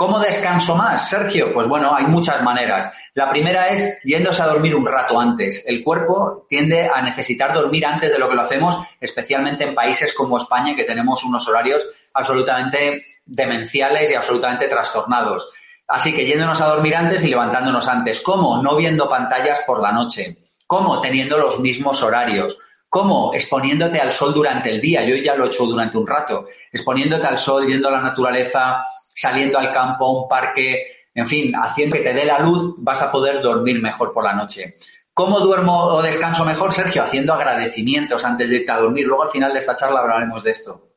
S2: ¿Cómo descanso más, Sergio? Pues bueno, hay muchas maneras. La primera es yéndose a dormir un rato antes. El cuerpo tiende a necesitar dormir antes de lo que lo hacemos, especialmente en países como España, que tenemos unos horarios absolutamente demenciales y absolutamente trastornados. Así que yéndonos a dormir antes y levantándonos antes. ¿Cómo? No viendo pantallas por la noche. ¿Cómo? Teniendo los mismos horarios. ¿Cómo? Exponiéndote al sol durante el día. Yo ya lo he hecho durante un rato. Exponiéndote al sol, yendo a la naturaleza, saliendo al campo, a un parque, en fin, haciendo que te dé la luz, vas a poder dormir mejor por la noche. ¿Cómo duermo o descanso mejor, Sergio? Haciendo agradecimientos antes de irte a dormir. Luego al final de esta charla hablaremos de esto.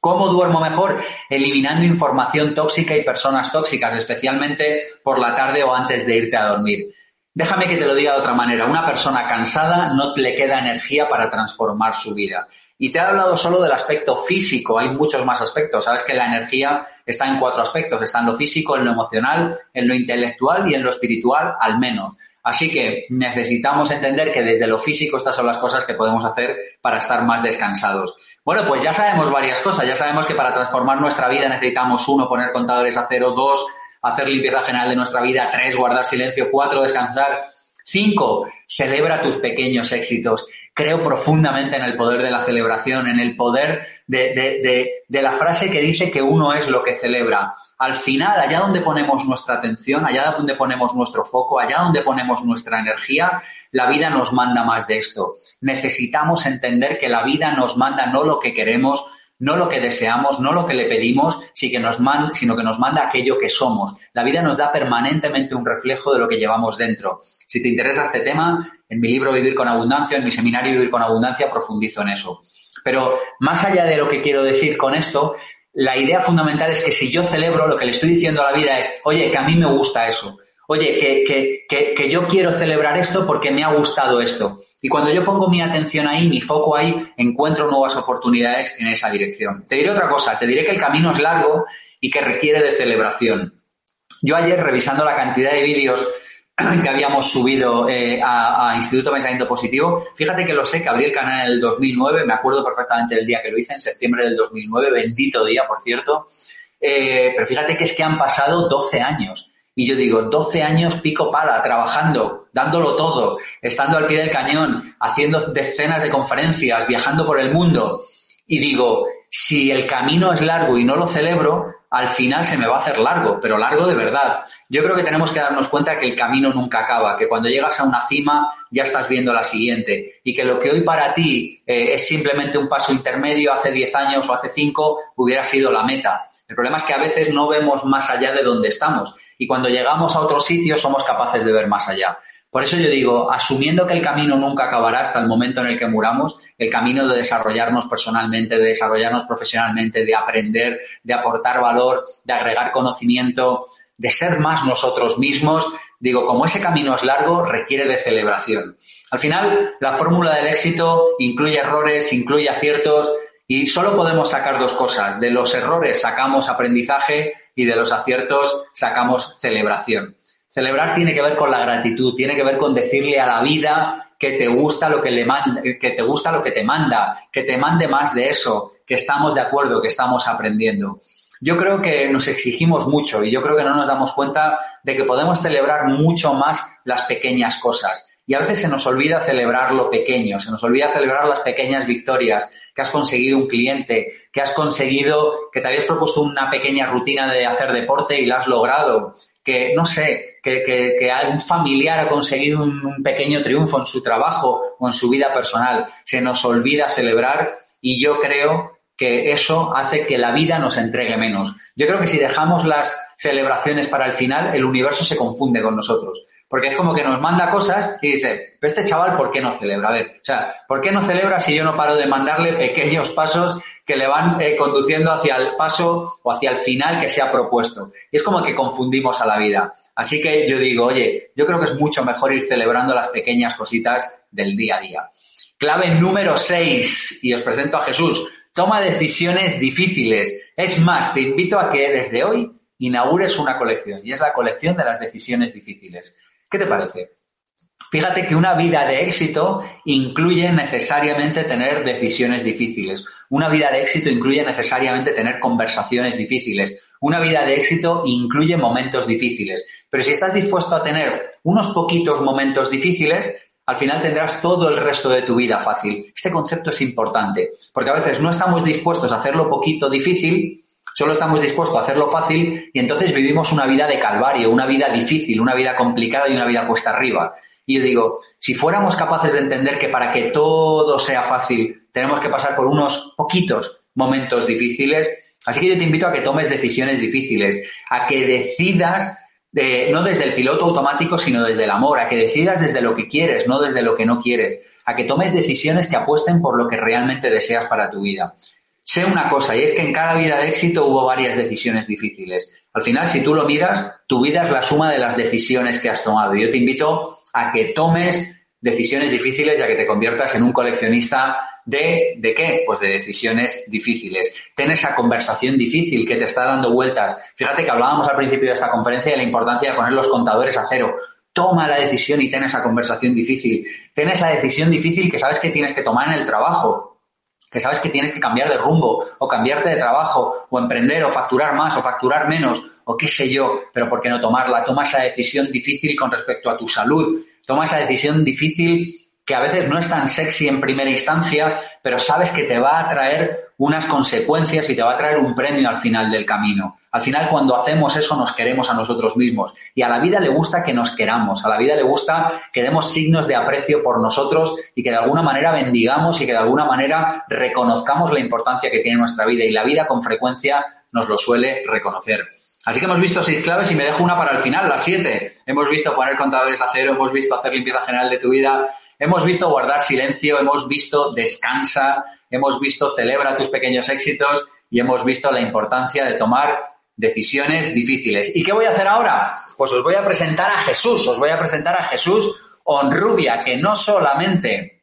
S2: ¿Cómo duermo mejor? Eliminando información tóxica y personas tóxicas, especialmente por la tarde o antes de irte a dormir. Déjame que te lo diga de otra manera. Una persona cansada no le queda energía para transformar su vida. Y te he hablado solo del aspecto físico, hay muchos más aspectos. Sabes que la energía está en cuatro aspectos, está en lo físico, en lo emocional, en lo intelectual y en lo espiritual al menos. Así que necesitamos entender que desde lo físico estas son las cosas que podemos hacer para estar más descansados. Bueno, pues ya sabemos varias cosas. Ya sabemos que para transformar nuestra vida necesitamos, uno, poner contadores a cero, dos, hacer limpieza general de nuestra vida, tres, guardar silencio, cuatro, descansar, cinco, celebra tus pequeños éxitos creo profundamente en el poder de la celebración, en el poder de, la frase que dice que uno es lo que celebra. Al final, allá donde ponemos nuestra atención, allá donde ponemos nuestro foco, allá donde ponemos nuestra energía, la vida nos manda más de esto. Necesitamos entender que la vida nos manda no lo que queremos, no lo que deseamos, no lo que le pedimos, sino que, nos manda, aquello que somos. La vida nos da permanentemente un reflejo de lo que llevamos dentro. Si te interesa este tema, en mi libro Vivir con Abundancia, en mi seminario Vivir con Abundancia, profundizo en eso. Pero más allá de lo que quiero decir con esto, la idea fundamental es que si yo celebro, lo que le estoy diciendo a la vida es, oye, que a mí me gusta eso. Oye, que, que, que, yo quiero celebrar esto porque me ha gustado esto. Y cuando yo pongo mi atención ahí, mi foco ahí, encuentro nuevas oportunidades en esa dirección. Te diré otra cosa, te diré que el camino es largo y que requiere de celebración. Yo ayer, revisando la cantidad de vídeos [CLEARS THROAT] que habíamos subido eh, a, Instituto de Pensamiento Positivo. Fíjate que lo sé, que abrí el canal en el 2009, me acuerdo perfectamente del día que lo hice, en septiembre del 2009, bendito día, por cierto. Eh, pero fíjate que es que han pasado 12 años. Y yo digo, 12 años pico pala, trabajando, dándolo todo, estando al pie del cañón, haciendo decenas de conferencias, viajando por el mundo. Y digo, si el camino es largo y no lo celebro, al final se me va a hacer largo, pero largo de verdad. Yo creo que tenemos que darnos cuenta que el camino nunca acaba, que cuando llegas a una cima ya estás viendo la siguiente y que lo que hoy para ti eh, es simplemente un paso intermedio, hace 10 años o hace 5 hubiera sido la meta. El problema es que a veces no vemos más allá de donde estamos y cuando llegamos a otro sitio somos capaces de ver más allá. Por eso yo digo, asumiendo que el camino nunca acabará hasta el momento en el que muramos, el camino de desarrollarnos personalmente, de desarrollarnos profesionalmente, de aprender, de aportar valor, de agregar conocimiento, de ser más nosotros mismos, digo, como ese camino es largo, requiere de celebración. Al final, la fórmula del éxito incluye errores, incluye aciertos y solo podemos sacar dos cosas. De los errores sacamos aprendizaje y de los aciertos sacamos celebración. Celebrar tiene que ver con la gratitud, tiene que ver con decirle a la vida que te gusta lo que le manda, que te gusta lo que te manda, que te mande más de eso, que estamos de acuerdo, que estamos aprendiendo. Yo creo que nos exigimos mucho y yo creo que no nos damos cuenta de que podemos celebrar mucho más las pequeñas cosas. Y a veces se nos olvida celebrar lo pequeño, se nos olvida celebrar las pequeñas victorias, que has conseguido un cliente, que has conseguido, que te habías propuesto una pequeña rutina de hacer deporte y la has logrado, que, no sé, que, familiar ha conseguido un, pequeño triunfo en su trabajo o en su vida personal. Se nos olvida celebrar y yo creo que eso hace que la vida nos entregue menos. Yo creo que si dejamos las celebraciones para el final, el universo se confunde con nosotros. Porque es como que nos manda cosas y dice, pero este chaval, ¿por qué no celebra? A ver, o sea, ¿por qué no celebra si yo no paro de mandarle pequeños pasos que le van eh, conduciendo hacia el paso o hacia el final que se ha propuesto? Y es como que confundimos a la vida. Así que yo digo, oye, yo creo que es mucho mejor ir celebrando las pequeñas cositas del día a día. Clave número 6, y os presento a Jesús. Toma decisiones difíciles. Es más, te invito a que desde hoy inaugures una colección, y es la colección de las decisiones difíciles. ¿Qué te parece? Fíjate que una vida de éxito incluye necesariamente tener decisiones difíciles. Una vida de éxito incluye necesariamente tener conversaciones difíciles. Una vida de éxito incluye momentos difíciles. Pero si estás dispuesto a tener unos poquitos momentos difíciles, al final tendrás todo el resto de tu vida fácil. Este concepto es importante, porque a veces no estamos dispuestos a hacerlo poquito difícil Solo estamos dispuestos a hacerlo fácil y entonces vivimos una vida de calvario, una vida difícil, una vida complicada y una vida puesta arriba. Y yo digo, si fuéramos capaces de entender que para que todo sea fácil tenemos que pasar por unos poquitos momentos difíciles, así que yo te invito a que tomes decisiones difíciles, a que decidas no desde el piloto automático, sino desde el amor, a que decidas desde lo que quieres, no desde lo que no quieres, a que tomes decisiones que apuesten por lo que realmente deseas para tu vida. Sé una cosa, y es que en cada vida de éxito hubo varias decisiones difíciles. Al final, si tú lo miras, tu vida es la suma de las decisiones que has tomado. Yo te invito a que tomes decisiones difíciles y a que te conviertas en un coleccionista de, ¿de qué? Pues de decisiones difíciles. Ten esa conversación difícil que te está dando vueltas. Fíjate que hablábamos al principio de esta conferencia de la importancia de poner los contadores a cero. Toma la decisión y ten esa conversación difícil. Ten esa decisión difícil que sabes que tienes que tomar en el trabajo, que sabes que tienes que cambiar de rumbo, o cambiarte de trabajo, o emprender, o facturar más, o facturar menos, o qué sé yo, pero ¿por qué no tomarla? Toma esa decisión difícil con respecto a tu salud. Toma esa decisión difícil que a veces no es tan sexy en primera instancia, pero sabes que te va a traer unas consecuencias y te va a traer un premio al final del camino. Al final, cuando hacemos eso, nos queremos a nosotros mismos. Y a la vida le gusta que nos queramos, a la vida le gusta que demos signos de aprecio por nosotros y que de alguna manera bendigamos y que de alguna manera reconozcamos la importancia que tiene nuestra vida. Y la vida con frecuencia nos lo suele reconocer. Así que hemos visto seis claves y me dejo una para el final, las siete. Hemos visto poner contadores a cero, hemos visto hacer limpieza general de tu vida, Hemos visto guardar silencio, hemos visto descansa, hemos visto celebra tus pequeños éxitos y hemos visto la importancia de tomar decisiones difíciles. ¿Y qué voy a hacer ahora? Pues os voy a presentar a Jesús, os voy a presentar a Jesús Onrubia, que no solamente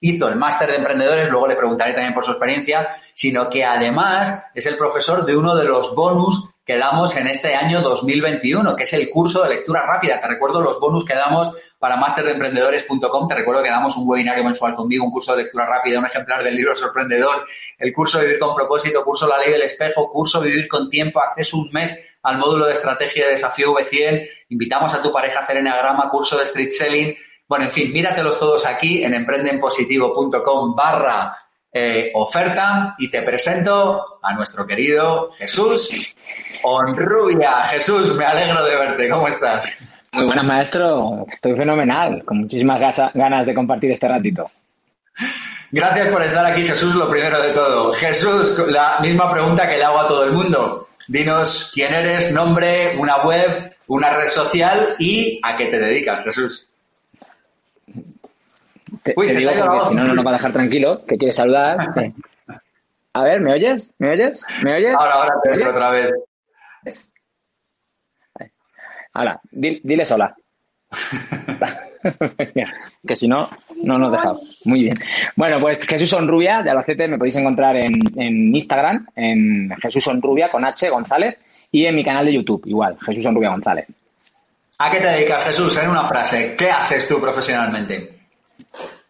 S2: hizo el máster de emprendedores, luego le preguntaré también por su experiencia, sino que además es el profesor de uno de los bonus que damos en este año 2021, que es el curso de lectura rápida. Te recuerdo los bonus que damos para masterdeemprendedores.com. Te recuerdo que damos un webinario mensual conmigo, un curso de lectura rápida, un ejemplar del libro sorprendedor, el curso Vivir con propósito, curso La ley del espejo, curso Vivir con tiempo, acceso un mes al módulo de estrategia de desafío V100. Invitamos a tu pareja a hacer enagrama, curso de street selling. Bueno, en fin, míratelos todos aquí en emprendenpositivo.com barra eh, oferta y te presento a nuestro querido Jesús Onrubia. Jesús, me alegro de verte. ¿Cómo estás?
S4: Muy buenas, maestro. Estoy fenomenal, con muchísimas ganas de compartir este ratito.
S2: Gracias por estar aquí, Jesús, lo primero de todo. Jesús, la misma pregunta que le hago a todo el mundo. Dinos quién eres, nombre, una web, una red social y a qué te dedicas, Jesús.
S4: Uy, te digo porque si no, no nos va a dejar tranquilo, que quieres saludar. [LAUGHS] A ver, ¿me oyes? ¿Me oyes? ¿Me oyes?
S2: Ahora, ahora te otra vez.
S4: Ahora, dile sola. [LAUGHS] que si no, no nos dejamos. Muy bien. Bueno, pues Jesús Sonrubia de Albacete me podéis encontrar en, en, Instagram, en Jesús Sonrubia con H González y en mi canal de YouTube, igual, Jesús Sonrubia González.
S2: ¿A qué te dedicas, Jesús? En una frase, ¿qué haces tú profesionalmente?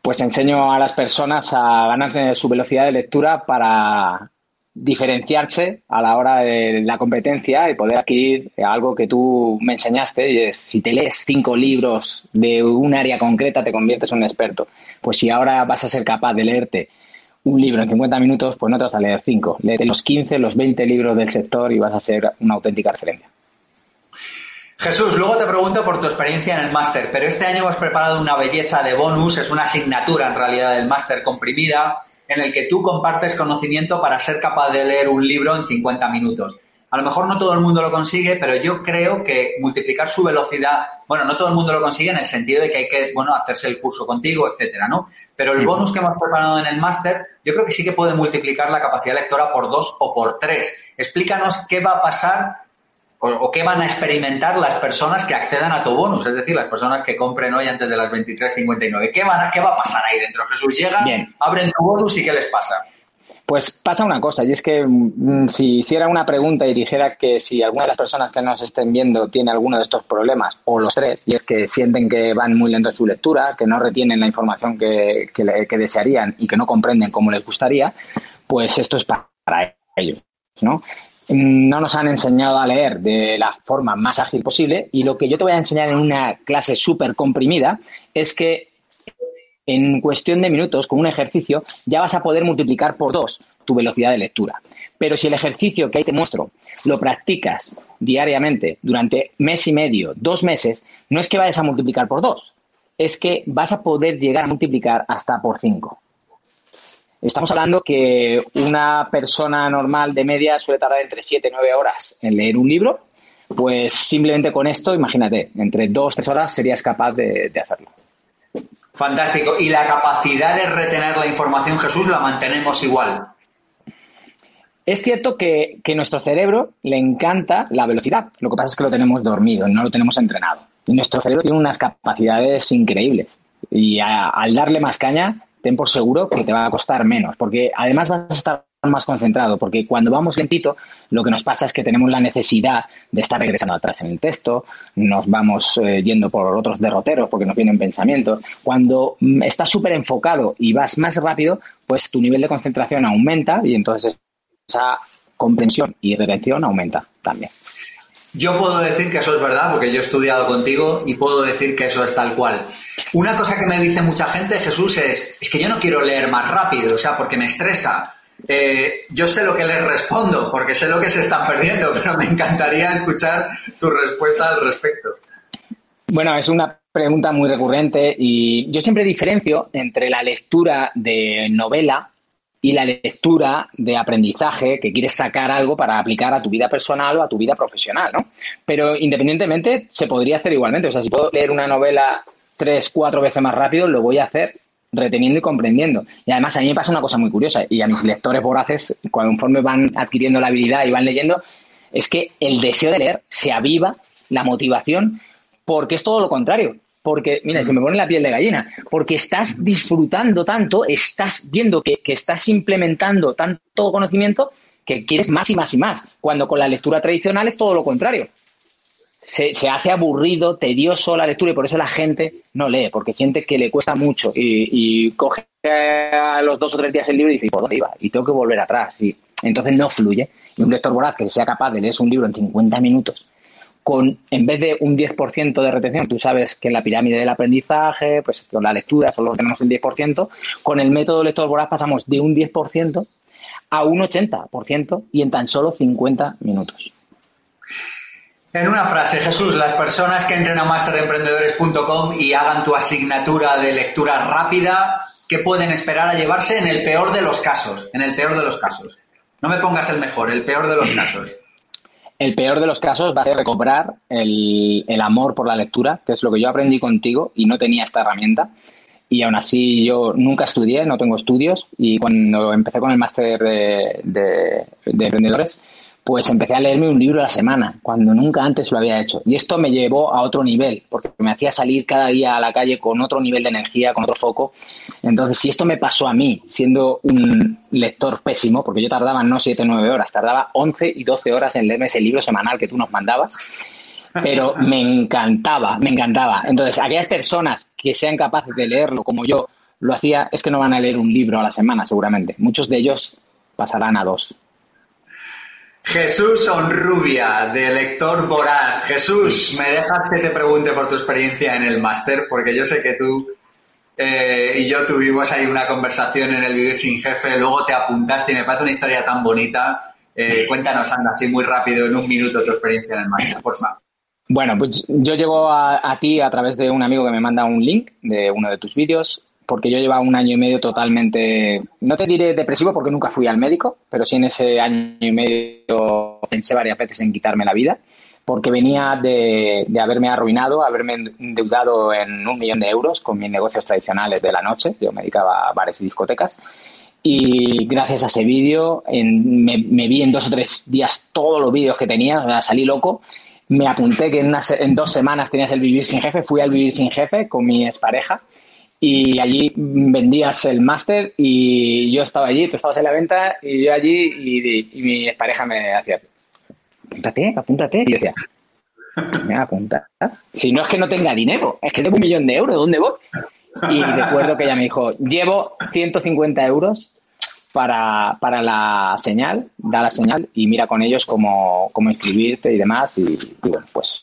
S4: Pues enseño a las personas a ganar su velocidad de lectura para diferenciarse a la hora de la competencia y poder adquirir algo que tú me enseñaste y es si te lees cinco libros de un área concreta te conviertes en un experto. Pues si ahora vas a ser capaz de leerte un libro en 50 minutos pues no te vas a leer cinco. Léete los 15 los 20 libros del sector y vas a ser una auténtica referencia
S2: Jesús, luego te pregunto por tu experiencia en el máster, pero este año hemos preparado una belleza de bonus, es una asignatura en realidad del máster comprimida, en el que tú compartes conocimiento para ser capaz de leer un libro en 50 minutos. A lo mejor no todo el mundo lo consigue, pero yo creo que multiplicar su velocidad, bueno, no todo el mundo lo consigue en el sentido de que hay que, bueno, hacerse el curso contigo, etcétera, ¿no? Pero el bonus que hemos preparado en el máster, yo creo que sí que puede multiplicar la capacidad lectora por dos o por tres. Explícanos qué va a pasar o, qué van a experimentar las personas que accedan a tu bonus, es decir, las personas que compren hoy antes de las 23.59. ¿Qué, van ¿Qué va a pasar ahí dentro? Jesús, llegan, abren tu bonus y ¿qué les pasa?
S4: Pues pasa una cosa, y es que mm, si hiciera una pregunta y dijera que si alguna de las personas que nos estén viendo tiene alguno de estos problemas, o los tres, y es que sienten que van muy lento en su lectura, que no retienen la información que, que desearían y que no comprenden cómo les gustaría, pues esto es para ellos, ¿no? No nos han enseñado a leer de la forma más ágil posible y lo que yo te voy a enseñar en una clase súper comprimida es que en cuestión de minutos, con un ejercicio, ya vas a poder multiplicar por dos tu velocidad de lectura. Pero si el ejercicio que ahí te muestro lo practicas diariamente durante mes y medio, dos meses, no es que vayas a multiplicar por dos, es que vas a poder llegar a multiplicar hasta por cinco. Estamos hablando que una persona normal de media suele tardar entre 7 y 9 horas en leer un libro, pues simplemente con esto, imagínate, entre dos, tres horas serías capaz de, hacerlo.
S2: Fantástico. ¿Y la capacidad de retener la información, Jesús, la mantenemos igual?
S4: Es cierto que, que nuestro cerebro le encanta la velocidad. Lo que pasa es que lo tenemos dormido, no lo tenemos entrenado. Y nuestro cerebro tiene unas capacidades increíbles. Y al darle más caña, ten por seguro que te va a costar menos, porque además vas a estar más concentrado, porque cuando vamos lentito, lo que nos pasa es que tenemos la necesidad de estar regresando atrás en el texto, nos vamos eh, yendo por otros derroteros porque nos vienen pensamientos. Cuando mm, estás súper enfocado y vas más rápido, pues tu nivel de concentración aumenta y entonces esa comprensión y retención aumenta también.
S2: Yo puedo decir que eso es verdad, porque yo he estudiado contigo y puedo decir que eso es tal cual. Una cosa que me dice mucha gente, Jesús, es, es que yo no quiero leer más rápido, o sea, porque me estresa. Eh, yo sé lo que les respondo, porque sé lo que se están perdiendo, [LAUGHS] pero me encantaría escuchar tu respuesta al respecto.
S4: Bueno, es una pregunta muy recurrente y yo siempre diferencio entre la lectura de novela y la lectura de aprendizaje que quieres sacar algo para aplicar a tu vida personal o a tu vida profesional, ¿no? Pero independientemente se podría hacer igualmente. O sea, si puedo leer una novela tres, cuatro veces más rápido, lo voy a hacer reteniendo y comprendiendo. Y además a mí me pasa una cosa muy curiosa y a mis lectores voraces, conforme van adquiriendo la habilidad y van leyendo, es que el deseo de leer se aviva, la motivación, porque es todo lo contrario porque, mira, se me pone la piel de gallina, porque estás disfrutando tanto, estás viendo que, estás implementando tanto conocimiento que quieres más y más y más, cuando con la lectura tradicional es todo lo contrario. Se, hace aburrido, tedioso la lectura y por eso la gente no lee, porque siente que le cuesta mucho y, coge a los dos o tres días el libro y dice, ¿por dónde iba? Y tengo que volver atrás. Y entonces no fluye. Y un lector voraz que sea capaz de leer un libro en 50 minutos con, en vez de un 10% de retención, tú sabes que en la pirámide del aprendizaje, pues con la lectura solo tenemos el 10%, con el método lector voraz pasamos de un 10% a un 80% y en tan solo 50 minutos.
S2: En una frase, Jesús, las personas que entren a masteremprendedores.com y hagan tu asignatura de lectura rápida, ¿qué pueden esperar a llevarse en el peor de los casos? En el peor de los casos. No me pongas el mejor, el peor de los [CLEARS THROAT] casos.
S4: El peor de los casos va a ser recobrar el, amor por la lectura, que es lo que yo aprendí contigo y no tenía esta herramienta. Y aún así yo nunca estudié, no tengo estudios y cuando empecé con el máster de, de emprendedores, pues empecé a leerme un libro a la semana, cuando nunca antes lo había hecho. Y esto me llevó a otro nivel, porque me hacía salir cada día a la calle con otro nivel de energía, con otro foco. Entonces, si esto me pasó a mí, siendo un lector pésimo, porque yo tardaba no 7 o 9 horas, tardaba 11 y 12 horas en leerme ese libro semanal que tú nos mandabas, pero [LAUGHS] me encantaba, me encantaba. Entonces, aquellas personas que sean capaces de leerlo como yo lo hacía, es que no van a leer un libro a la semana, seguramente. Muchos de ellos pasarán a dos.
S2: Jesús Onrubia, de Lector Voraz. Jesús, ¿me dejas que te pregunte por tu experiencia en el máster? Porque yo sé que tú eh, y yo tuvimos ahí una conversación en el Vivir Sin Jefe, luego te apuntaste y me parece una historia tan bonita. Eh, cuéntanos, anda, así muy rápido, en un minuto, tu experiencia en el máster, por favor.
S4: Bueno, pues yo llego a, ti a través de un amigo que me manda un link de uno de tus vídeos porque yo llevaba un año y medio totalmente, no te diré depresivo porque nunca fui al médico, pero sí en ese año y medio pensé varias veces en quitarme la vida, porque venía de, haberme arruinado, haberme endeudado en un millón de euros con mis negocios tradicionales de la noche, yo me dedicaba a bares y discotecas, y gracias a ese vídeo me, vi en dos o tres días todos los vídeos que tenía, salí loco, me apunté que en, en dos semanas tenías el vivir sin jefe, fui al vivir sin jefe con mi expareja, y allí vendías el máster y yo estaba allí, tú estabas en la venta y yo allí y, mi pareja me hacía, apúntate, apúntate. Y yo decía, me apunta. Si no es que no tenga dinero, es que tengo un millón de euros, ¿dónde voy? Y recuerdo que ella me dijo, llevo 150 euros para, para la señal, da la señal y mira con ellos cómo, cómo inscribirte y demás. y bueno, pues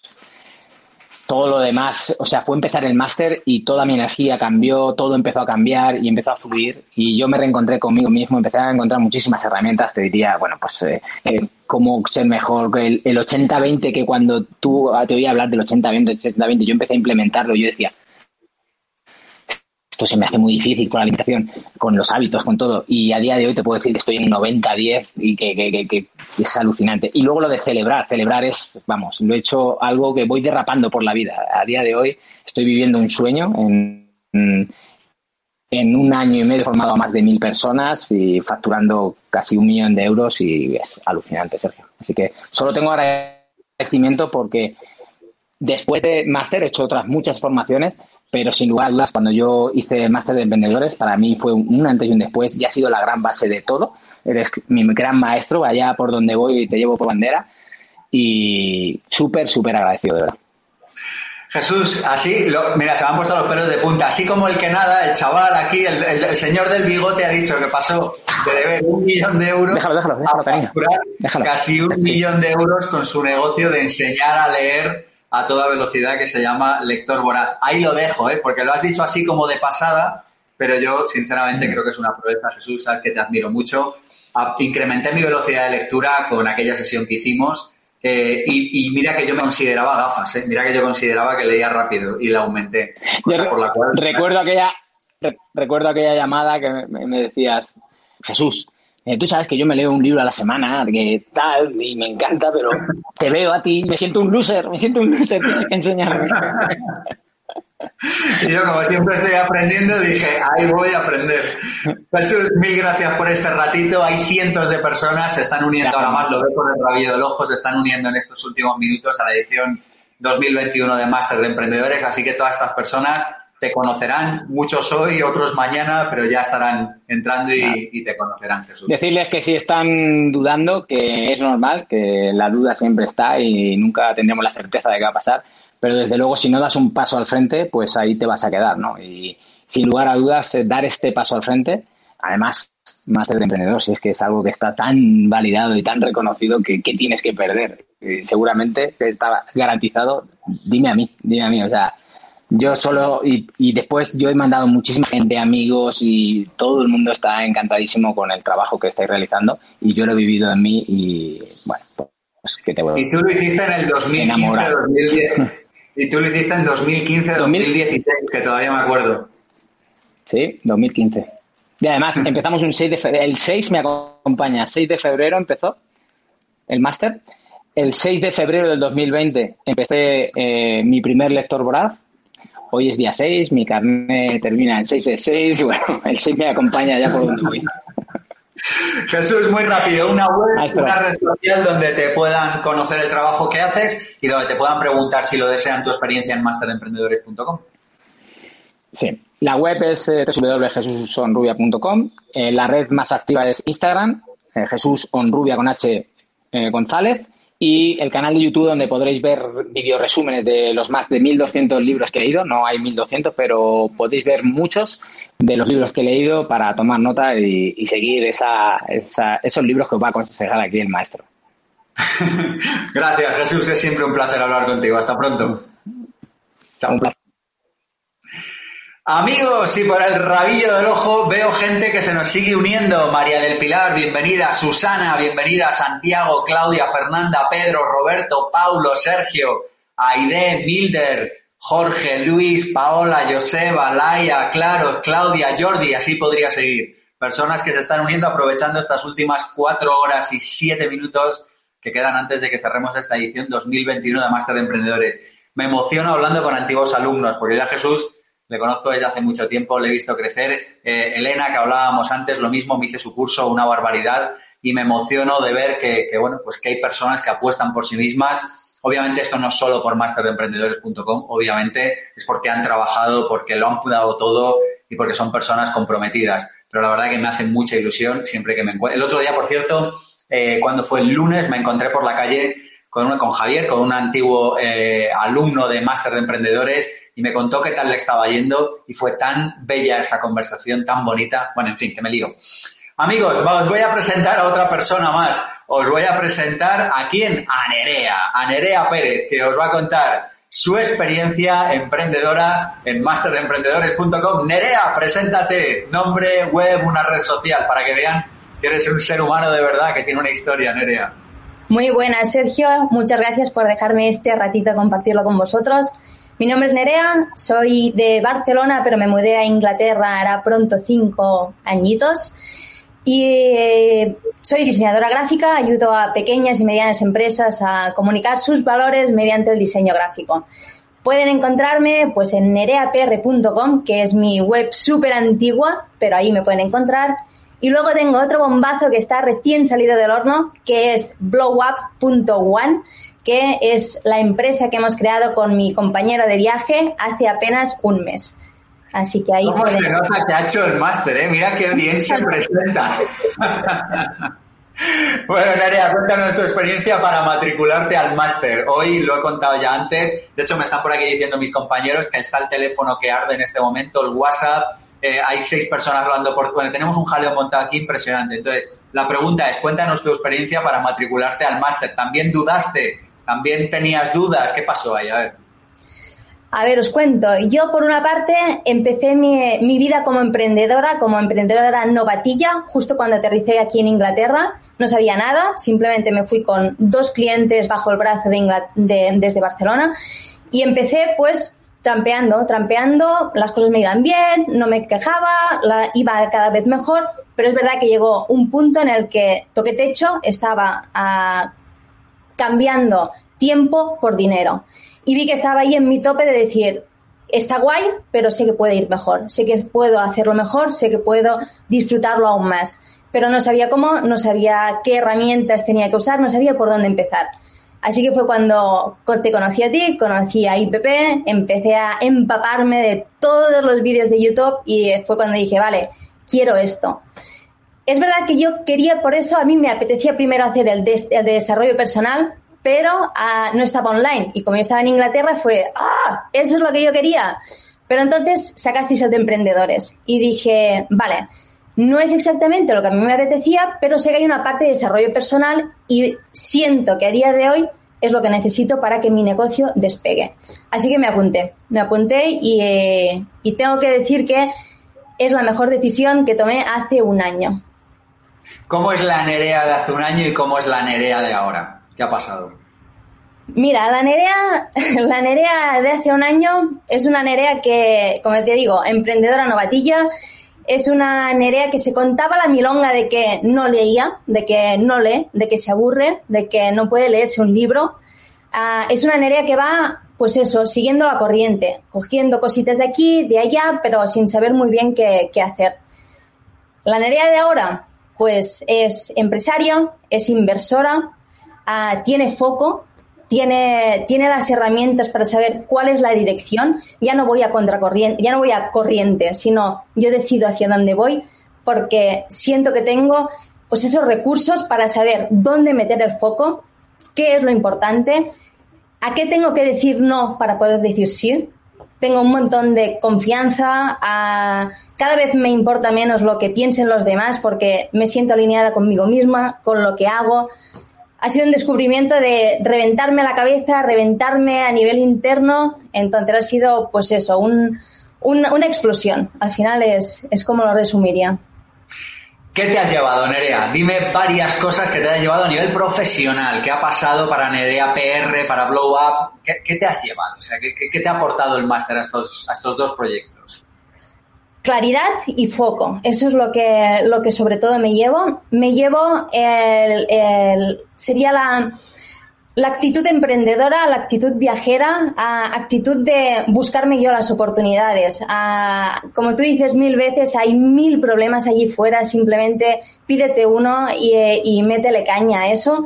S4: todo lo demás, o sea, fue empezar el máster y toda mi energía cambió, todo empezó a cambiar y empezó a fluir. Y yo me reencontré conmigo mismo, empecé a encontrar muchísimas herramientas, te diría, bueno, pues eh, eh, cómo ser mejor, el, el 80-20 que cuando tú te oía hablar del 80-20, 80-20, yo empecé a implementarlo yo decía, esto se me hace muy difícil con la alimentación, con los hábitos, con todo. Y a día de hoy te puedo decir que estoy en 90-10 y que, que, que, es alucinante. Y luego lo de celebrar, celebrar es, vamos, lo he hecho algo que voy derrapando por la vida. A día de hoy estoy viviendo un sueño en, en un año y medio he formado a más de mil personas y facturando casi un millón de euros y es alucinante, Sergio. Así que solo tengo agradecimiento porque después de máster he hecho otras muchas formaciones, pero sin lugar a dudas, cuando yo hice máster de emprendedores, para mí fue un antes y un después y ha sido la gran base de todo. Eres mi gran maestro, allá por donde voy te llevo por bandera y súper, súper agradecido, de verdad.
S2: Jesús, así, mira, se me han puesto los pelos de punta. Así como el que nada, el chaval aquí, el, señor del bigote ha dicho que pasó de deber un millón de euros
S4: déjalo, déjalo,
S2: a casi un millón de euros con su negocio de enseñar a leer a toda velocidad que se llama Lector Voraz. Ahí lo dejo, ¿eh? porque lo has dicho así como de pasada, pero yo sinceramente creo que es una proeza, Jesús, sabes que te admiro mucho. Incrementé mi velocidad de lectura con aquella sesión que hicimos eh, y, mira que yo me consideraba gafas, ¿eh? mira que yo consideraba que leía rápido y la aumenté.
S4: por la cual, recuerdo, aquella, recuerdo aquella llamada que me, decías, Jesús, eh, tú sabes que yo me leo un libro a la semana, que tal, y me encanta, pero te veo a ti, me siento un loser, me siento un loser, tienes que enseñarme. [LAUGHS]
S2: Y yo, como siempre estoy aprendiendo, dije, ahí voy a aprender. Jesús, mil gracias por este ratito. Hay cientos de personas, se están uniendo ahora más, lo veo por el rabillo del ojo, se están uniendo en estos últimos minutos a la edición 2021 de Máster de Emprendedores. Así que todas estas personas te conocerán, muchos hoy, otros mañana, pero ya estarán entrando y, y, te conocerán, Jesús.
S4: Decirles que si están dudando, que es normal, que la duda siempre está y nunca tendremos la certeza de qué va a pasar pero desde luego si no das un paso al frente, pues ahí te vas a quedar, ¿no? Y sin lugar a dudas, eh, dar este paso al frente, además, máster de emprendedor, si es que es algo que está tan validado y tan reconocido que, tienes que perder. Y seguramente está garantizado, dime a mí, dime a mí, o sea, yo solo, y, y, después yo he mandado muchísima gente, amigos, y todo el mundo está encantadísimo con el trabajo que estáis realizando, y yo lo he vivido en mí, y bueno, pues que te voy [LAUGHS]
S2: Y tú lo hiciste en el 2015, 2010. Y tú lo hiciste en 2015, 2016, que todavía me acuerdo.
S4: Sí, 2015. Y además [LAUGHS] empezamos un 6 de febrero. El 6 me acompaña. 6 de febrero empezó el máster. El 6 de febrero del 2020 empecé eh, mi primer lector voraz. Hoy es día 6, mi carnet termina el 6 de 6. [LAUGHS] Bueno, el 6 me acompaña ya por donde voy.
S2: Jesús, muy rápido, una web, una red social donde te puedan conocer el trabajo que haces y donde te puedan preguntar si lo desean tu experiencia en masteremprendedores.com.
S4: Sí, la web es eh, www.jesusonrubia.com. Eh, la red más activa es Instagram, eh, Jesús Onrubia con H González y el canal de YouTube donde podréis ver video resúmenes de los más de 1.200 libros que he leído. No hay 1.200, pero podéis ver muchos de los libros que he leído para tomar nota y, seguir esa, esos libros que os va a aconsejar aquí el maestro. [LAUGHS]
S2: Gracias, Jesús. Es siempre un placer hablar contigo. Hasta pronto. Chao. Amigos, y por el rabillo del ojo veo gente que se nos sigue uniendo. María del Pilar, bienvenida. Susana, bienvenida. Santiago, Claudia, Fernanda, Pedro, Roberto, Paulo, Sergio, Aide, Milder, Jorge, Luis, Paola, Joseba, Laia, Claro, Claudia, Jordi, así podría seguir. Personas que se están uniendo aprovechando estas últimas cuatro horas y siete minutos que quedan antes de que cerremos esta edición 2021 de Máster de Emprendedores. Me emociono hablando con antiguos alumnos, porque ya Jesús le conozco desde hace mucho tiempo, le he visto crecer. Eh, Elena, que hablábamos antes, lo mismo, me hice su curso, una barbaridad, y me emociono de ver que, bueno, pues que hay personas que apuestan por sí mismas. Obviamente esto no es solo por masterdeemprendedores.com, obviamente es porque han trabajado, porque lo han dado todo y porque son personas comprometidas. Pero la verdad que me hace mucha ilusión siempre que me encuentro. El otro día, por cierto, eh, cuando fue el lunes, me encontré por la calle con, con Javier, con un antiguo eh, alumno de Máster de Emprendedores, y me contó qué tal le estaba yendo y fue tan bella esa conversación, tan bonita. Bueno, en fin, que me lío. Amigos, os voy a presentar a otra persona más. Os voy a presentar a quién? A Nerea, a Nerea Pérez, que os va a contar su experiencia emprendedora en masteremprendedores.com. Nerea, preséntate, nombre, web, una red social, para que vean que eres un ser humano de verdad que tiene una historia, Nerea.
S5: Muy buenas, Sergio. Muchas gracias por dejarme este ratito compartirlo con vosotros. Mi nombre es Nerea, soy de Barcelona, pero me mudé a Inglaterra hará pronto cinco añitos. Y eh, soy diseñadora gráfica, ayudo a pequeñas y medianas empresas a comunicar sus valores mediante el diseño gráfico. Pueden encontrarme pues en nereapr.com, que es mi web súper antigua, pero ahí me pueden encontrar. Y luego tengo otro bombazo que está recién salido del horno, que es blowup.one, que es la empresa que hemos creado con mi compañero de viaje hace apenas un mes. Así que ahí.
S2: ¿Cómo se nota que ha hecho el máster, eh? Mira qué bien se [LAUGHS] presenta. [LAUGHS] bueno, Nerea, cuéntanos tu experiencia para matricularte al máster. Hoy lo he contado ya antes. De hecho, me están por aquí diciendo mis compañeros que está el teléfono que arde en este momento, el WhatsApp. Eh, hay seis personas hablando por. Bueno, tenemos un jaleo montado aquí impresionante. Entonces, la pregunta es: cuéntanos tu experiencia para matricularte al máster. ¿También dudaste? ¿También tenías dudas? ¿Qué pasó ahí? A ver.
S5: A os cuento. Yo, por una parte, empecé mi, vida como emprendedora, como emprendedora novatilla, justo cuando aterricé aquí en Inglaterra. No sabía nada, simplemente me fui con dos clientes bajo el brazo de de, desde Barcelona y empecé, pues, trampeando, trampeando, las cosas me iban bien, no me quejaba, iba cada vez mejor, pero es verdad que llegó un punto en el que toqué techo, estaba uh, cambiando tiempo por dinero y vi que estaba ahí en mi tope de decir, está guay, pero sé que puede ir mejor, sé que puedo hacerlo mejor, sé que puedo disfrutarlo aún más, pero no sabía cómo, no sabía qué herramientas tenía que usar, no sabía por dónde empezar. Así que fue cuando te conocí a ti, conocí a IPP, empecé a empaparme de todos los vídeos de YouTube y fue cuando dije, vale, quiero esto. Es verdad que yo quería, por eso a mí me apetecía primero hacer el de, desarrollo personal, pero uh, no estaba online. Y como yo estaba en Inglaterra, fue, ¡ah! Eso es lo que yo quería. Pero entonces sacasteis el de emprendedores y dije, vale, no es exactamente lo que a mí me apetecía, pero sé que hay una parte de desarrollo personal y siento que a día de hoy es lo que necesito para que mi negocio despegue. Así que me apunté, me apunté y, eh, y tengo que decir que es la mejor decisión que tomé hace un año.
S2: ¿Cómo es la Nerea de hace un año y cómo es la Nerea de ahora? ¿Qué ha pasado?
S5: Mira, la Nerea, [LAUGHS] la Nerea de hace un año es una Nerea que, como te digo, emprendedora novatilla, es una Nerea que se contaba la milonga de que no leía, de que no lee, de que se aburre, de que no puede leerse un libro. Uh, es una Nerea que va, pues eso, siguiendo la corriente, cogiendo cositas de aquí, de allá, pero sin saber muy bien qué hacer. La Nerea de ahora, pues es empresaria, es inversora, uh, tiene foco, tiene, tiene las herramientas para saber cuál es la dirección. Ya no voy a contracorriente, ya no voy a corriente, sino yo decido hacia dónde voy porque siento que tengo pues esos recursos para saber dónde meter el foco, qué es lo importante, a qué tengo que decir no para poder decir sí. Tengo un montón de confianza, a, cada vez me importa menos lo que piensen los demás porque me siento alineada conmigo misma, con lo que hago, ha sido un descubrimiento de reventarme la cabeza, reventarme a nivel interno. Entonces ha sido, pues eso, un, un, una explosión. Al final es, es como lo resumiría.
S2: ¿Qué te has llevado, Nerea? Dime varias cosas que te has llevado a nivel profesional. ¿Qué ha pasado para Nerea PR, para Blow Up? ¿Qué, qué te has llevado? O sea, ¿qué, qué, te ha aportado el máster a estos, a estos dos proyectos?
S5: Claridad y foco. Eso es lo que, lo que sobre todo me llevo. Me llevo el, sería la, la actitud emprendedora, la actitud viajera, actitud de buscarme yo las oportunidades. Como tú dices mil veces, hay mil problemas allí fuera, simplemente pídete uno y, y métele caña a eso.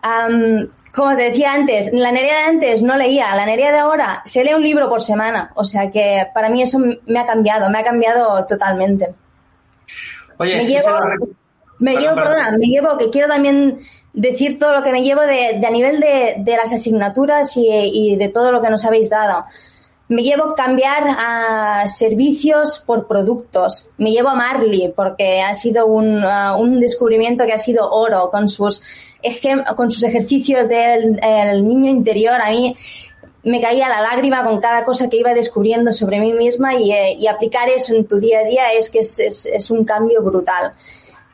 S5: Um, como te decía antes, la Nerea de antes no leía, la Nerea de ahora se lee un libro por semana. O sea que para mí eso me ha cambiado, me ha cambiado totalmente.
S2: Oye,
S5: me llevo, me llevo, perdona, me llevo, que quiero también decir todo lo que me llevo de, de a nivel de, de las asignaturas y, y, de todo lo que nos habéis dado. Me llevo cambiar a servicios por productos. Me llevo a Marley porque ha sido un, uh, un descubrimiento que ha sido oro con sus con sus ejercicios del el niño interior, a mí me caía la lágrima con cada cosa que iba descubriendo sobre mí misma y, eh, aplicar eso en tu día a día es que es, es, es un cambio brutal.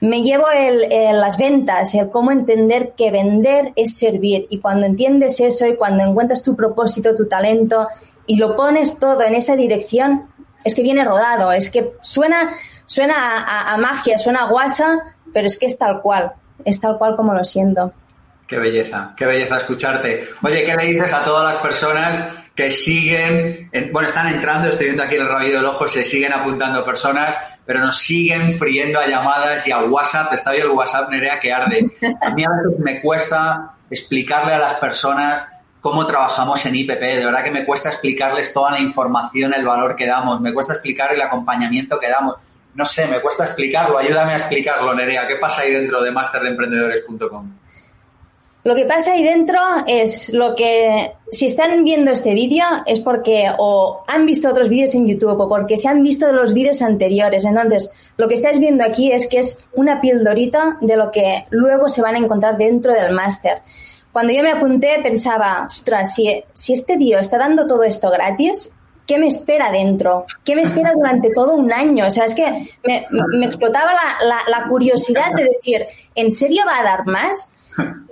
S5: Me llevo el, el, las ventas, el cómo entender que vender es servir y cuando entiendes eso y cuando encuentras tu propósito, tu talento y lo pones todo en esa dirección, es que viene rodado, es que suena, suena a, magia, suena a guasa, pero es que es tal cual, es tal cual como lo siento.
S2: Qué belleza, qué belleza escucharte. Oye, ¿qué le dices a todas las personas que siguen, bueno, están entrando, estoy viendo aquí el rabillo del ojo, se siguen apuntando personas, pero nos siguen friendo a llamadas y a WhatsApp, está ahí el WhatsApp, Nerea, que arde. A mí a veces me cuesta explicarle a las personas cómo trabajamos en IPP. De verdad que me cuesta explicarles toda la información, el valor que damos, me cuesta explicar el acompañamiento que damos. No sé, me cuesta explicarlo, ayúdame a explicarlo, Nerea. ¿Qué pasa ahí dentro de masterdeemprendedores.com?
S5: Lo que pasa ahí dentro es lo que, si están viendo este vídeo, es porque o han visto otros vídeos en YouTube o porque se han visto los vídeos anteriores. Entonces, lo que estáis viendo aquí es que es una pildorita de lo que luego se van a encontrar dentro del máster. Cuando yo me apunté pensaba, ostras, si, si este tío está dando todo esto gratis, ¿qué me espera dentro? ¿Qué me espera [LAUGHS] durante todo un año? O sea, es que me, explotaba la, la curiosidad de decir, ¿en serio va a dar más?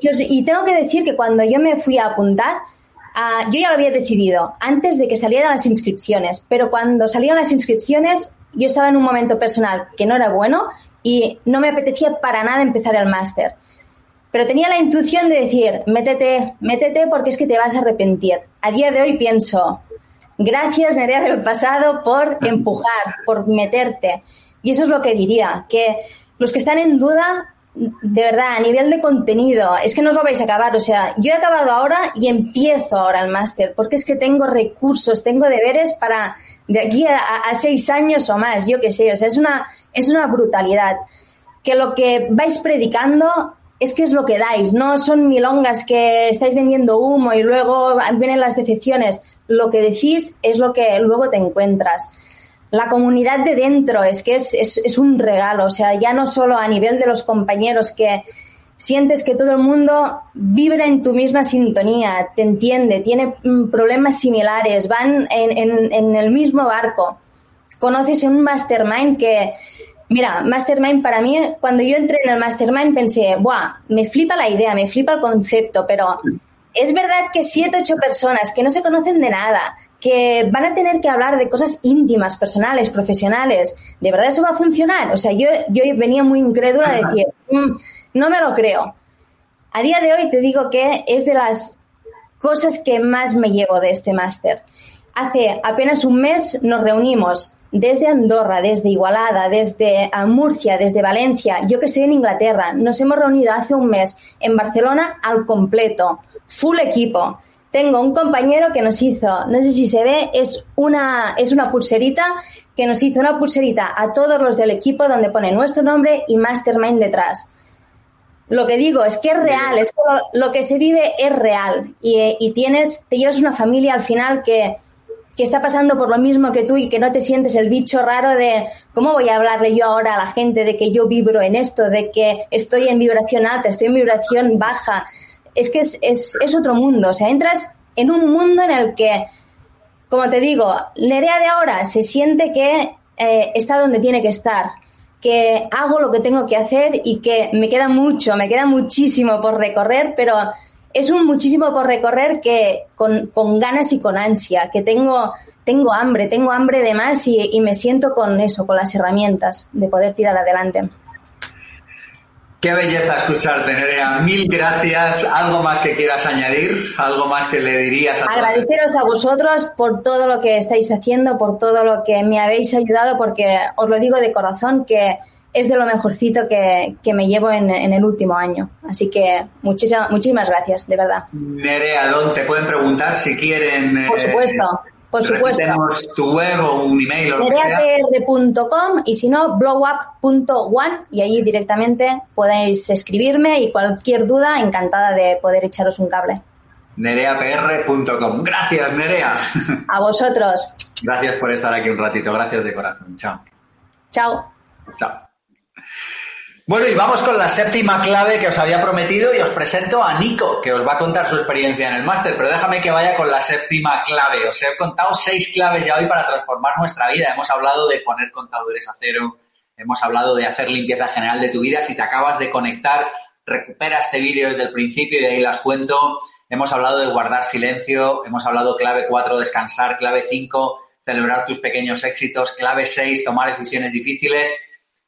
S5: Y tengo que decir que cuando yo me fui a apuntar, ah, yo ya lo había decidido antes de que salieran las inscripciones, pero cuando salieron las inscripciones yo estaba en un momento personal que no era bueno y no me apetecía para nada empezar el máster. Pero tenía la intuición de decir, métete, métete porque es que te vas a arrepentir. A día de hoy pienso, gracias Nerea del pasado por [LAUGHS] empujar, por meterte. Y eso es lo que diría, que los que están en duda de verdad, a nivel de contenido, es que no os lo vais a acabar. O sea, yo he acabado ahora y empiezo ahora el máster, porque es que tengo recursos, tengo deberes para de aquí a, seis años o más, yo qué sé. O sea, es una, es una brutalidad. Que lo que vais predicando es que es lo que dais, no son milongas que estáis vendiendo humo y luego vienen las decepciones. Lo que decís es lo que luego te encuentras la comunidad de dentro, es que es, es, un regalo, o sea, ya no solo a nivel de los compañeros que sientes que todo el mundo vibra en tu misma sintonía, te entiende, tiene mm, problemas similares, van en, en, en el mismo barco. Conoces un mastermind que, mira, mastermind para mí, cuando yo entré en el mastermind pensé, ¡buah! Me flipa la idea, me flipa el concepto, pero es verdad que siete, ocho personas que no se conocen de nada, que van a tener que hablar de cosas íntimas, personales, profesionales. ¿De verdad eso va a funcionar? O sea, yo, yo venía muy incrédula a decir, mm, no me lo creo. A día de hoy te digo que es de las cosas que más me llevo de este máster. Hace apenas un mes nos reunimos desde Andorra, desde Igualada, desde Murcia, desde Valencia, yo que estoy en Inglaterra, nos hemos reunido hace un mes en Barcelona al completo, full equipo. Tengo un compañero que nos hizo, no sé si se ve, es una, es una pulserita que nos hizo una pulserita a todos los del equipo donde pone nuestro nombre y Mastermind detrás. Lo que digo es que es real, es lo, que se vive es real. Y, y, tienes, te llevas una familia al final que, que está pasando por lo mismo que tú y que no te sientes el bicho raro de cómo voy a hablarle yo ahora a la gente de que yo vibro en esto, de que estoy en vibración alta, estoy en vibración baja, es que es, es, es otro mundo. O sea, entras en un mundo en el que, como te digo, Nerea de ahora se siente que eh, está donde tiene que estar, que hago lo que tengo que hacer y que me queda mucho, me queda muchísimo por recorrer, pero es un muchísimo por recorrer que con, con ganas y con ansia, que tengo, tengo hambre, tengo hambre de más y, y me siento con eso, con las herramientas de poder tirar adelante.
S2: Qué belleza escucharte, Nerea. Mil gracias. ¿Algo más que quieras añadir? ¿Algo más que le dirías a
S5: Agradeceros a vosotros por todo lo que estáis haciendo, por todo lo que me habéis ayudado, porque os lo digo de corazón que es de lo mejorcito que, me llevo en, el último año. Así que muchísimas, muchísimas gracias, de verdad.
S2: Nerea, ¿dónde te pueden preguntar si quieren?
S5: Por supuesto. Por supuesto.
S2: Tenemos tu web o un email o lo
S5: y si no, blowup.one y ahí directamente podéis escribirme y cualquier duda, encantada de poder echaros un cable.
S2: nereapr.com. Gracias, Nerea.
S5: A vosotros.
S2: Gracias por estar aquí un ratito. Gracias de corazón. Chao.
S5: Chao.
S2: Chao. Bueno, y vamos con la séptima clave que os había prometido y os presento a Nico, que os va a contar su experiencia en el máster, pero déjame que vaya con la séptima clave. Os he contado seis claves ya hoy para transformar nuestra vida. Hemos hablado de poner contadores a cero, hemos hablado de hacer limpieza general de tu vida. Si te acabas de conectar, recupera este vídeo desde el principio y ahí las cuento. hemos hablado de guardar silencio, hemos hablado clave 4, descansar, clave 5, celebrar tus pequeños éxitos, clave 6, tomar decisiones difíciles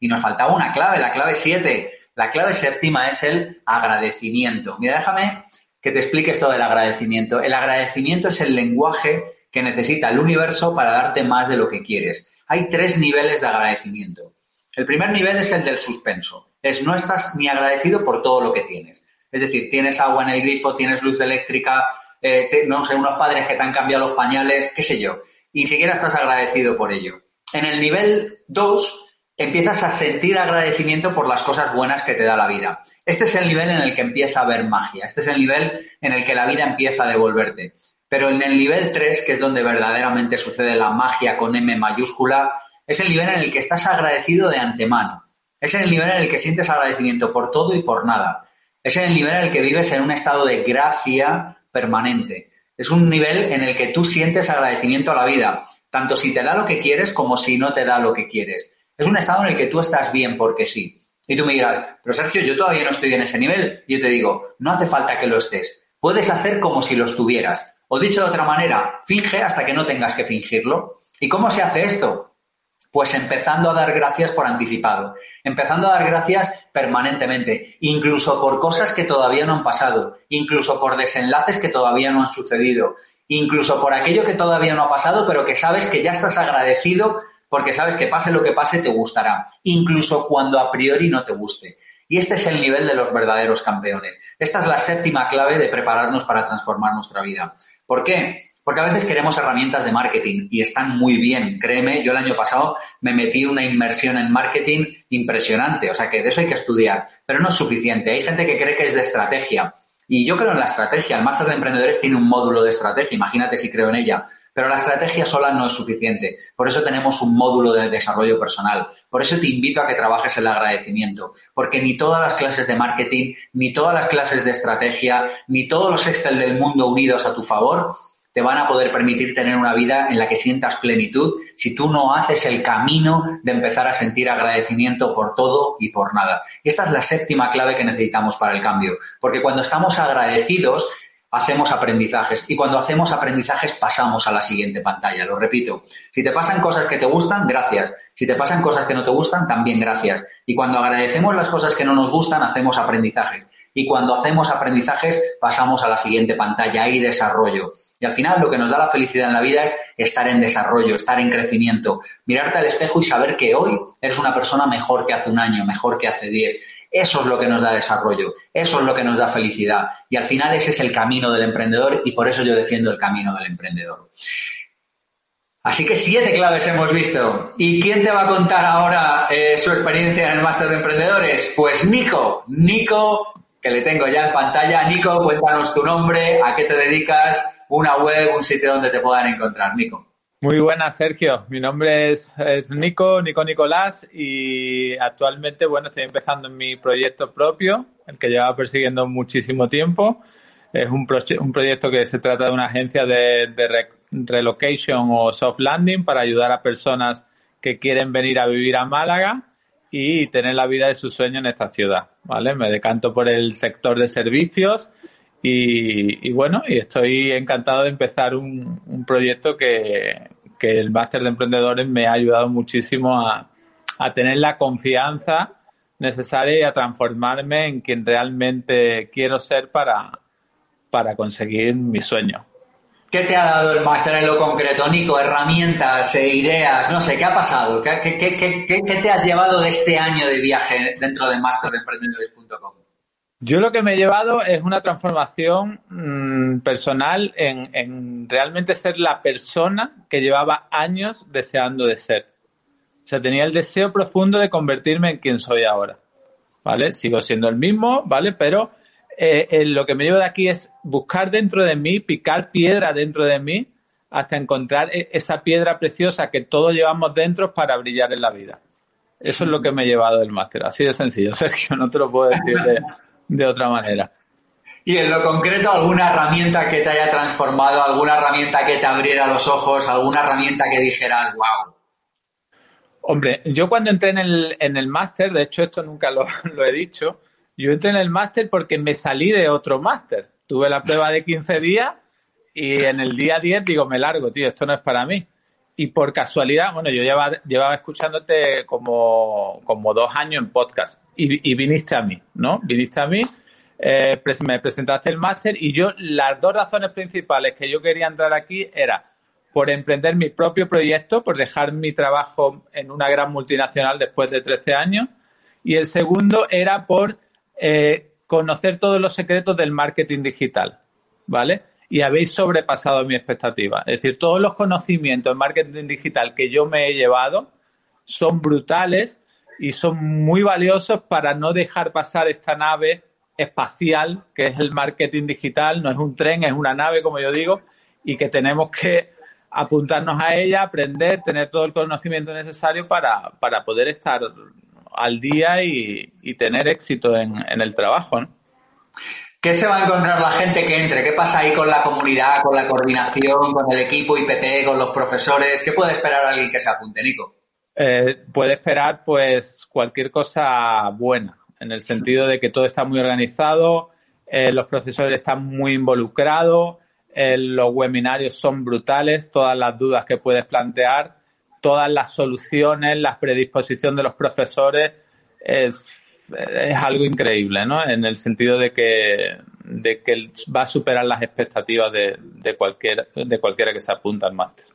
S2: y nos faltaba una clave, la clave 7. La clave séptima es el agradecimiento. Mira, déjame que te explique esto del agradecimiento. El agradecimiento es el lenguaje que necesita el universo para darte más de lo que quieres. Hay tres niveles de agradecimiento. El primer nivel es el del suspenso. Es no estás ni agradecido por todo lo que tienes. Es decir, tienes agua en el grifo, tienes luz eléctrica, eh, no sé, unos padres que te han cambiado los pañales, qué sé yo. Y ni siquiera estás agradecido por ello. En el nivel 2 empiezas a sentir agradecimiento por las cosas buenas que te da la vida. Este es el nivel en el que empieza a haber magia. Este es el nivel en el que la vida empieza a devolverte. Pero en el nivel 3, que es donde verdaderamente sucede la magia con M mayúscula, es el nivel en el que estás agradecido de antemano. Es el nivel en el que sientes agradecimiento por todo y por nada. Es el nivel en el que vives en un estado de gracia permanente. Es un nivel en el que tú sientes agradecimiento a la vida, tanto si te da lo que quieres como si no te da lo que quieres. Es un estado en el que tú estás bien porque sí. Y tú me dirás, pero Sergio, yo todavía no estoy en ese nivel. Y yo te digo, no hace falta que lo estés. Puedes hacer como si lo estuvieras. O dicho de otra manera, finge hasta que no tengas que fingirlo. ¿Y cómo se hace esto? Pues empezando a dar gracias por anticipado, empezando a dar gracias permanentemente, incluso por cosas que todavía no han pasado, incluso por desenlaces que todavía no han sucedido, incluso por aquello que todavía no ha pasado, pero que sabes que ya estás agradecido porque sabes que pase lo que pase te gustará, incluso cuando a priori no te guste. Y este es el nivel de los verdaderos campeones. Esta es la séptima clave de prepararnos para transformar nuestra vida. ¿Por qué? Porque a veces queremos herramientas de marketing y están muy bien. Créeme, yo el año pasado me metí una inmersión en marketing impresionante. O sea que de eso hay que estudiar, pero no es suficiente. Hay gente que cree que es de estrategia. Y yo creo en la estrategia. El máster de emprendedores tiene un módulo de estrategia. Imagínate si creo en ella. Pero la estrategia sola no es suficiente. Por eso tenemos un módulo de desarrollo personal. Por eso te invito a que trabajes el agradecimiento. Porque ni todas las clases de marketing, ni todas las clases de estrategia, ni todos los Excel del mundo unidos a tu favor te van a poder permitir tener una vida en la que sientas plenitud si tú no haces el camino de empezar a sentir agradecimiento por todo y por nada. Y esta es la séptima clave que necesitamos para el cambio, porque cuando estamos agradecidos hacemos aprendizajes y cuando hacemos aprendizajes pasamos a la siguiente pantalla. Lo repito, si te pasan cosas que te gustan, gracias. Si te pasan cosas que no te gustan, también gracias. Y cuando agradecemos las cosas que no nos gustan, hacemos aprendizajes. Y cuando hacemos aprendizajes, pasamos a la siguiente pantalla y desarrollo. Y al final lo que nos da la felicidad en la vida es estar en desarrollo, estar en crecimiento, mirarte al espejo y saber que hoy eres una persona mejor que hace un año, mejor que hace diez, eso es lo que nos da desarrollo, eso es lo que nos da felicidad. Y al final ese es el camino del emprendedor y por eso yo defiendo el camino del emprendedor. Así que siete claves hemos visto. ¿Y quién te va a contar ahora eh, su experiencia en el máster de emprendedores? Pues Nico. Nico, que le tengo ya en pantalla. Nico, cuéntanos tu nombre, a qué te dedicas, una web, un sitio donde te puedan encontrar. Nico.
S6: Muy buenas, Sergio. Mi nombre es, Nico, Nico Nicolás, y actualmente, bueno, estoy empezando en mi proyecto propio, el que lleva persiguiendo muchísimo tiempo. Es un, un proyecto que se trata de una agencia de, relocation o soft landing para ayudar a personas que quieren venir a vivir a Málaga y tener la vida de su sueño en esta ciudad, ¿vale? Me decanto por el sector de servicios y, bueno, y estoy encantado de empezar un, proyecto que, el máster de emprendedores me ha ayudado muchísimo a, tener la confianza necesaria y a transformarme en quien realmente quiero ser para, para conseguir mi sueño.
S2: ¿Qué te ha dado el máster en lo concreto, Nico? Herramientas, e ideas, no sé, ¿qué ha pasado? ¿Qué, qué, te has llevado de este año de viaje dentro de masteremprendedores.com?
S6: Yo lo que me he llevado es una transformación mm, personal en, realmente ser la persona que llevaba años deseando de ser. O sea, tenía el deseo profundo de convertirme en quien soy ahora. ¿Vale? Sigo siendo el mismo, ¿vale? Pero eh, lo que me llevo de aquí es buscar dentro de mí, picar piedra dentro de mí, hasta encontrar e, esa piedra preciosa que todos llevamos dentro para brillar en la vida. Eso es lo que me he llevado del máster. Así de sencillo, [LAUGHS] Sergio, no te lo puedo decir de, de otra manera.
S2: Y en lo concreto, alguna herramienta que te haya transformado, alguna herramienta que te abriera los ojos, alguna herramienta que dijeras, wow.
S6: Hombre, yo cuando entré en el, en el máster, de hecho esto nunca [LAUGHS] lo, he dicho, yo entré en el máster porque me salí de otro máster. Tuve la prueba de 15 días y en el día 10 digo, me largo, tío, esto no es para mí. Y por casualidad, bueno, yo llevaba, escuchándote como, como dos años en podcast y, y viniste a mí, ¿no? Viniste a mí, eh, me presentaste el máster y yo, las dos razones principales que yo quería entrar aquí era por emprender mi propio proyecto, por dejar mi trabajo en una gran multinacional después de 13 años y el segundo era por eh, conocer todos los secretos del marketing digital, ¿vale? Y habéis sobrepasado mi expectativa. Es decir, todos los conocimientos en marketing digital que yo me he llevado son brutales y son muy valiosos para no dejar pasar esta nave espacial que es el marketing digital. No es un tren, es una nave, como yo digo, y que tenemos que apuntarnos a ella, aprender, tener todo el conocimiento necesario para, para poder estar al día y, tener éxito en, el trabajo.
S2: ¿Qué se va a encontrar la gente que entre? ¿Qué pasa ahí con la comunidad, con la coordinación, con el equipo IPP, con los profesores? ¿Qué puede esperar alguien que se apunte, Nico?
S6: Eh, puede esperar pues cualquier cosa buena, en el sentido de que todo está muy organizado, eh, los profesores están muy involucrados, eh, los webinarios son brutales, todas las dudas que puedes plantear todas las soluciones, la predisposición de los profesores es, algo increíble, ¿no? En el sentido de que, de que va a superar las expectativas de, de, cualquier, de cualquiera que se apunta al máster.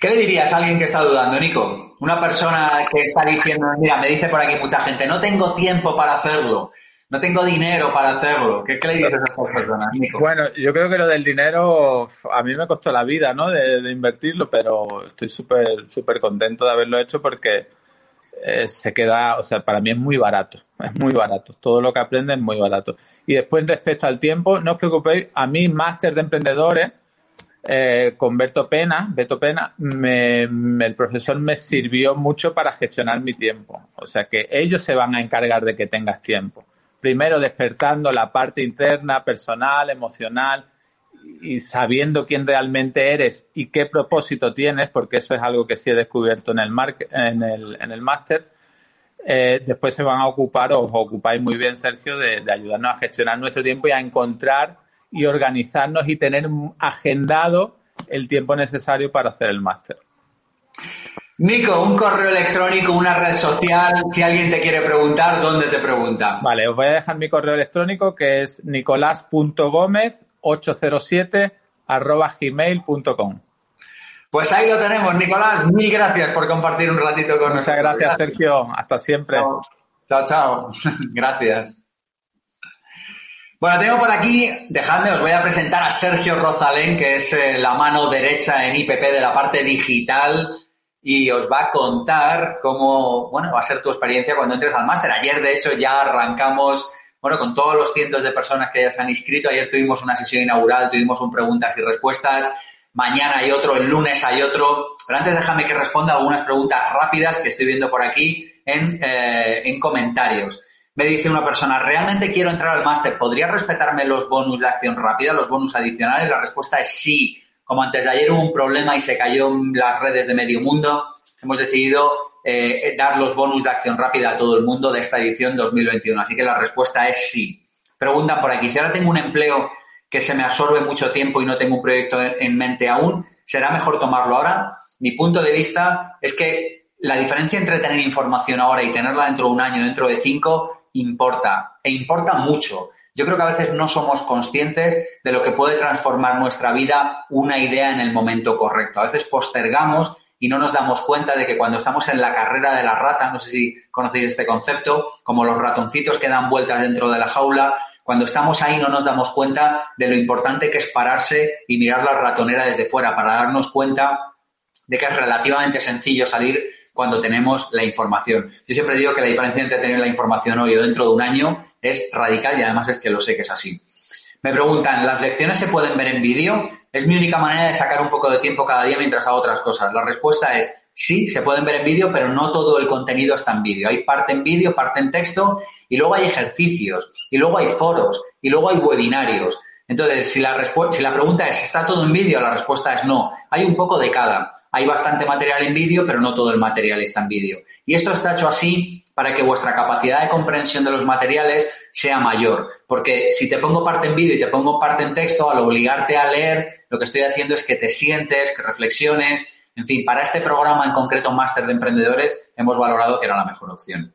S2: ¿Qué le dirías a alguien que está dudando, Nico? Una persona que está diciendo, mira, me dice por aquí mucha gente, no tengo tiempo para hacerlo no tengo dinero para hacerlo. ¿Qué, le dices a estas personas, Nico?
S6: Bueno, yo creo que lo del dinero a mí me costó la vida, ¿no? De, invertirlo, pero estoy súper, súper contento de haberlo hecho porque eh, se queda, o sea, para mí es muy barato, [LAUGHS] es muy barato. Todo lo que aprende es muy barato. Y después, respecto al tiempo, no os preocupéis, a mí, máster de emprendedores, eh, con Beto Pena, Beto Pena, me, el profesor me sirvió mucho para gestionar mi tiempo. O sea que ellos se van a encargar de que tengas tiempo primero despertando la parte interna, personal, emocional y sabiendo quién realmente eres y qué propósito tienes, porque eso es algo que sí he descubierto en el, en el, en el máster, eh, después se van a ocupar, os ocupáis muy bien, Sergio, de, de, ayudarnos a gestionar nuestro tiempo y a encontrar y organizarnos y tener agendado el tiempo necesario para hacer el máster.
S2: Nico, un correo electrónico, una red social, si alguien te quiere preguntar, ¿dónde te pregunta?
S6: Vale, os voy a dejar mi correo electrónico que es nicolás.gómez807 arroba gmail.com.
S2: Pues ahí lo tenemos, Nicolás. Mil gracias por compartir un ratito con nosotros.
S6: Muchas gracias, Sergio. Hasta siempre.
S2: Chao, chao. [LAUGHS] gracias. Bueno, tengo por aquí, dejadme, os voy a presentar a Sergio Rozalén, que es eh, la mano derecha en IPP de la parte digital y os va a contar cómo, bueno, va a ser tu experiencia cuando entres al máster. Ayer, de hecho, ya arrancamos, bueno, con todos los cientos de personas que ya se han inscrito. Ayer tuvimos una sesión inaugural, tuvimos un preguntas y respuestas. Mañana hay otro, el lunes hay otro. Pero antes déjame que responda algunas preguntas rápidas que estoy viendo por aquí en, eh, en comentarios. Me dice una persona, ¿realmente quiero entrar al máster? ¿Podría respetarme los bonus de acción rápida, los bonus adicionales? La respuesta es sí como antes de ayer hubo un problema y se cayó en las redes de medio mundo, hemos decidido eh, dar los bonus de acción rápida a todo el mundo de esta edición 2021. Así que la respuesta es sí. Preguntan por aquí, si ahora tengo un empleo que se me absorbe mucho tiempo y no tengo un proyecto en mente aún, ¿será mejor tomarlo ahora? Mi punto de vista es que la diferencia entre tener información ahora y tenerla dentro de un año, dentro de cinco, importa. E importa mucho. Yo creo que a veces no somos conscientes de lo que puede transformar nuestra vida una idea en el momento correcto. A veces postergamos y no nos damos cuenta de que cuando estamos en la carrera de la rata, no sé si conocéis este concepto, como los ratoncitos que dan vueltas dentro de la jaula, cuando estamos ahí no nos damos cuenta de lo importante que es pararse y mirar la ratonera desde fuera para darnos cuenta de que es relativamente sencillo salir cuando tenemos la información. Yo siempre digo que la diferencia entre tener la información hoy o dentro de un año es radical y además es que lo sé que es así. Me preguntan, ¿las lecciones se pueden ver en vídeo? Es mi única manera de sacar un poco de tiempo cada día mientras hago otras cosas. La respuesta es sí, se pueden ver en vídeo, pero no todo el contenido está en vídeo. Hay parte en vídeo, parte en texto y luego hay ejercicios y luego hay foros y luego hay webinarios. Entonces, si la, si la pregunta es, ¿está todo en vídeo? La respuesta es no. Hay un poco de cada. Hay bastante material en vídeo, pero no todo el material está en vídeo. Y esto está hecho así para que vuestra capacidad de comprensión de los materiales sea mayor. Porque si te pongo parte en vídeo y te pongo parte en texto, al obligarte a leer, lo que estoy haciendo es que te sientes, que reflexiones. En fin, para este programa en concreto, Máster de Emprendedores, hemos valorado que era la mejor opción.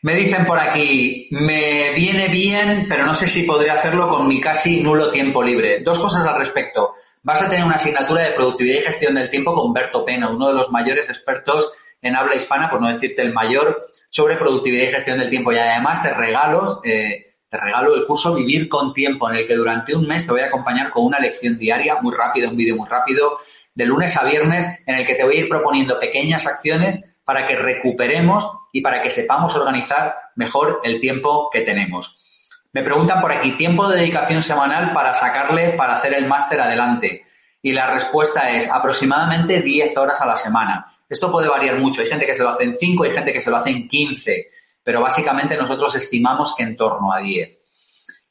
S2: Me dicen por aquí, me viene bien, pero no sé si podría hacerlo con mi casi nulo tiempo libre. Dos cosas al respecto. Vas a tener una asignatura de productividad y gestión del tiempo con Berto Pena, uno de los mayores expertos en habla hispana, por no decirte el mayor, sobre productividad y gestión del tiempo. Y además te regalo, eh, te regalo el curso Vivir con Tiempo, en el que durante un mes te voy a acompañar con una lección diaria muy rápida, un vídeo muy rápido, de lunes a viernes, en el que te voy a ir proponiendo pequeñas acciones para que recuperemos y para que sepamos organizar mejor el tiempo que tenemos. Me preguntan por aquí, tiempo de dedicación semanal para sacarle, para hacer el máster adelante. Y la respuesta es aproximadamente 10 horas a la semana. Esto puede variar mucho. Hay gente que se lo hace en 5, hay gente que se lo hace en 15, pero básicamente nosotros estimamos que en torno a 10.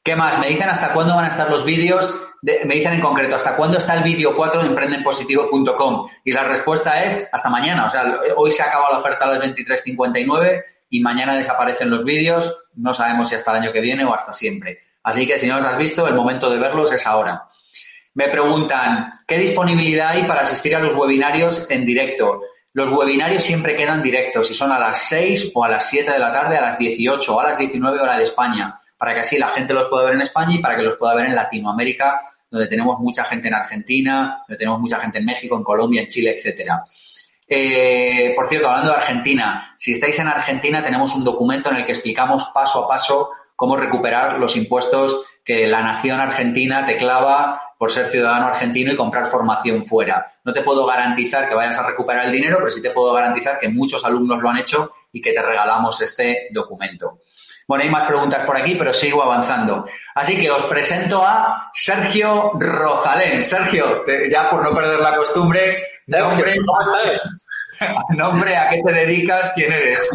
S2: ¿Qué más? Me dicen hasta cuándo van a estar los vídeos me dicen en concreto, ¿hasta cuándo está el vídeo 4 de emprendenpositivo.com? Y la respuesta es hasta mañana. O sea, hoy se acaba la oferta a las 23.59 y mañana desaparecen los vídeos. No sabemos si hasta el año que viene o hasta siempre. Así que si no los has visto, el momento de verlos es ahora. Me preguntan, ¿qué disponibilidad hay para asistir a los webinarios en directo? Los webinarios siempre quedan directos y son a las 6 o a las 7 de la tarde, a las 18 o a las 19 horas de España para que así la gente los pueda ver en España y para que los pueda ver en Latinoamérica, donde tenemos mucha gente en Argentina, donde tenemos mucha gente en México, en Colombia, en Chile, etcétera. Eh, por cierto, hablando de Argentina, si estáis en Argentina, tenemos un documento en el que explicamos paso a paso cómo recuperar los impuestos que la nación argentina te clava por ser ciudadano argentino y comprar formación fuera. No te puedo garantizar que vayas a recuperar el dinero, pero sí te puedo garantizar que muchos alumnos lo han hecho y que te regalamos este documento. Bueno, hay más preguntas por aquí, pero sigo avanzando. Así que os presento a Sergio Rosalén. Sergio, ya por no perder la costumbre, nombre, ¿cómo estás? [LAUGHS] nombre, ¿a qué te dedicas? ¿Quién eres?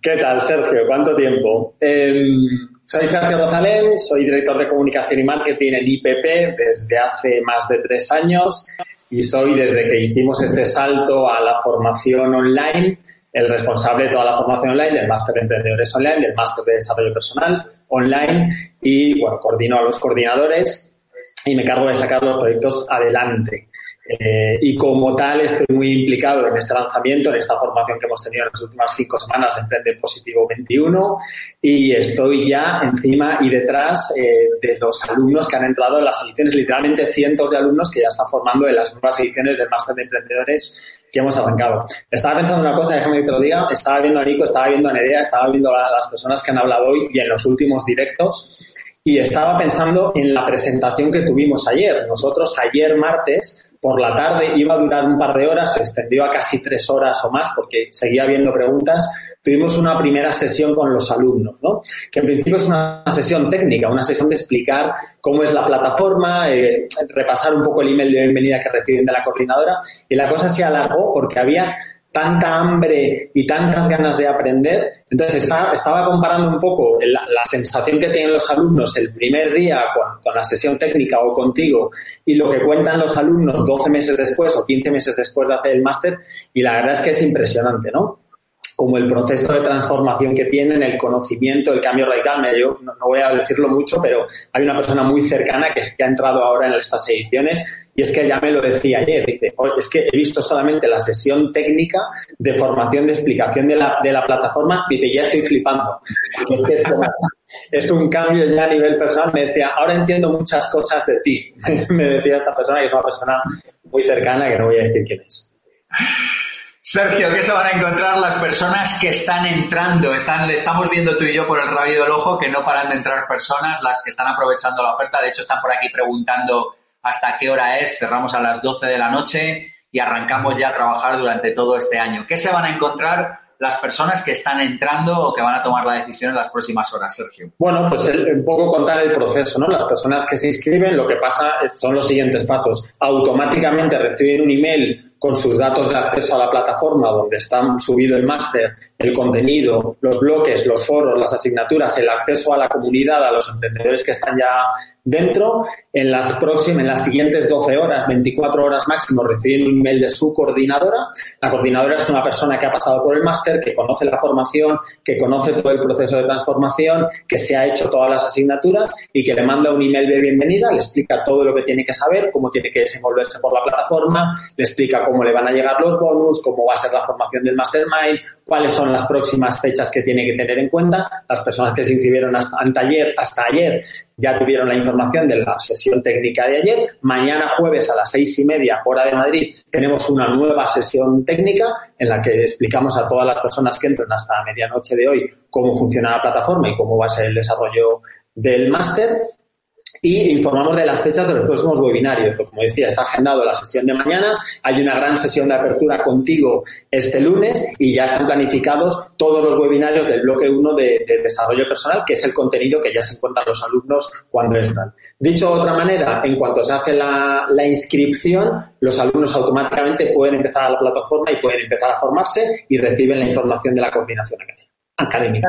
S7: ¿Qué tal, Sergio? ¿Cuánto tiempo? Em, soy Sergio Rosalén, soy director de comunicación y marketing en IPP desde hace más de tres años y soy desde que hicimos este salto a la formación online el responsable de toda la formación online, del máster de emprendedores online, del máster de desarrollo personal online y, bueno, coordino a los coordinadores y me cargo de sacar los proyectos adelante. Eh, y como tal estoy muy implicado en este lanzamiento, en esta formación que hemos tenido en las últimas cinco semanas de Emprende Positivo 21 y estoy ya encima y detrás eh, de los alumnos que han entrado en las ediciones, literalmente cientos de alumnos que ya están formando en las nuevas ediciones del Máster de Emprendedores que hemos arrancado. Estaba pensando una cosa, déjame que te lo diga, estaba viendo a Nico, estaba viendo a Nerea, estaba viendo a las personas que han hablado hoy y en los últimos directos y estaba pensando en la presentación que tuvimos ayer. Nosotros ayer martes por la tarde iba a durar un par de horas, se extendió a casi tres horas o más porque seguía habiendo preguntas. Tuvimos una primera sesión con los alumnos, ¿no? que en principio es una sesión técnica, una sesión de explicar cómo es la plataforma, eh, repasar un poco el email de bienvenida que reciben de la coordinadora y la cosa se alargó porque había tanta hambre y tantas ganas de aprender. Entonces estaba, comparando un poco la, sensación que tienen los alumnos el primer día con, con, la sesión técnica o contigo y lo que cuentan los alumnos 12 meses después o 15 meses después de hacer el máster y la verdad es que es impresionante, ¿no? Como el proceso de transformación que tienen, el conocimiento, el cambio radical. Yo no, voy a decirlo mucho, pero hay una persona muy cercana que, que ha entrado ahora en estas ediciones y es que ya me lo decía ayer. Dice, es que he visto solamente la sesión técnica de formación, de explicación de la, de la plataforma. Dice, ya estoy flipando. [LAUGHS] Es, es, un cambio ya a nivel personal. Me decía, ahora entiendo muchas cosas de ti. [LAUGHS] me decía esta persona que es una persona muy cercana que no voy a decir quién es.
S2: Sergio, ¿qué se van a encontrar las personas que están entrando? Están, estamos viendo tú y yo por el rabio del ojo que no paran de entrar personas, las que están aprovechando la oferta. De hecho, están por aquí preguntando hasta qué hora es. Cerramos a las 12 de la noche y arrancamos ya a trabajar durante todo este año. ¿Qué se van a encontrar las personas que están entrando o que van a tomar la decisión en las próximas horas, Sergio?
S7: Bueno, pues un poco contar el proceso, ¿no? Las personas que se inscriben, lo que pasa son los siguientes pasos. Automáticamente reciben un email con sus datos de acceso a la plataforma donde está subido el máster, el contenido, los bloques, los foros, las asignaturas, el acceso a la comunidad, a los emprendedores que están ya dentro, en las próximas, en las siguientes 12 horas, 24 horas máximo, reciben un email de su coordinadora. La coordinadora es una persona que ha pasado por el máster, que conoce la formación, que conoce todo el proceso de transformación, que se ha hecho todas las asignaturas y que le manda un email de bienvenida, le explica todo lo que tiene que saber, cómo tiene que desenvolverse por la plataforma, le explica cómo le van a llegar los bonus, cómo va a ser la formación del mastermind, cuáles son las próximas fechas que tiene que tener en cuenta. Las personas que se inscribieron hasta, ayer, ayer ya tuvieron la información de la sesión técnica de ayer. Mañana jueves a las seis y media, hora de Madrid, tenemos una nueva sesión técnica en la que explicamos a todas las personas que entran hasta medianoche de hoy cómo funciona la plataforma y cómo va a ser el desarrollo del máster y informamos de las fechas de los próximos webinarios. Como decía, está agendado la sesión de mañana, hay una gran sesión de apertura contigo este lunes y ya están planificados todos los webinarios del bloque 1 de, desarrollo personal, que es el contenido que ya se encuentran los alumnos cuando entran. Dicho de otra manera, en cuanto se hace la, la inscripción, los alumnos automáticamente pueden empezar a la plataforma y pueden empezar a formarse y reciben la información de la coordinación académica académica.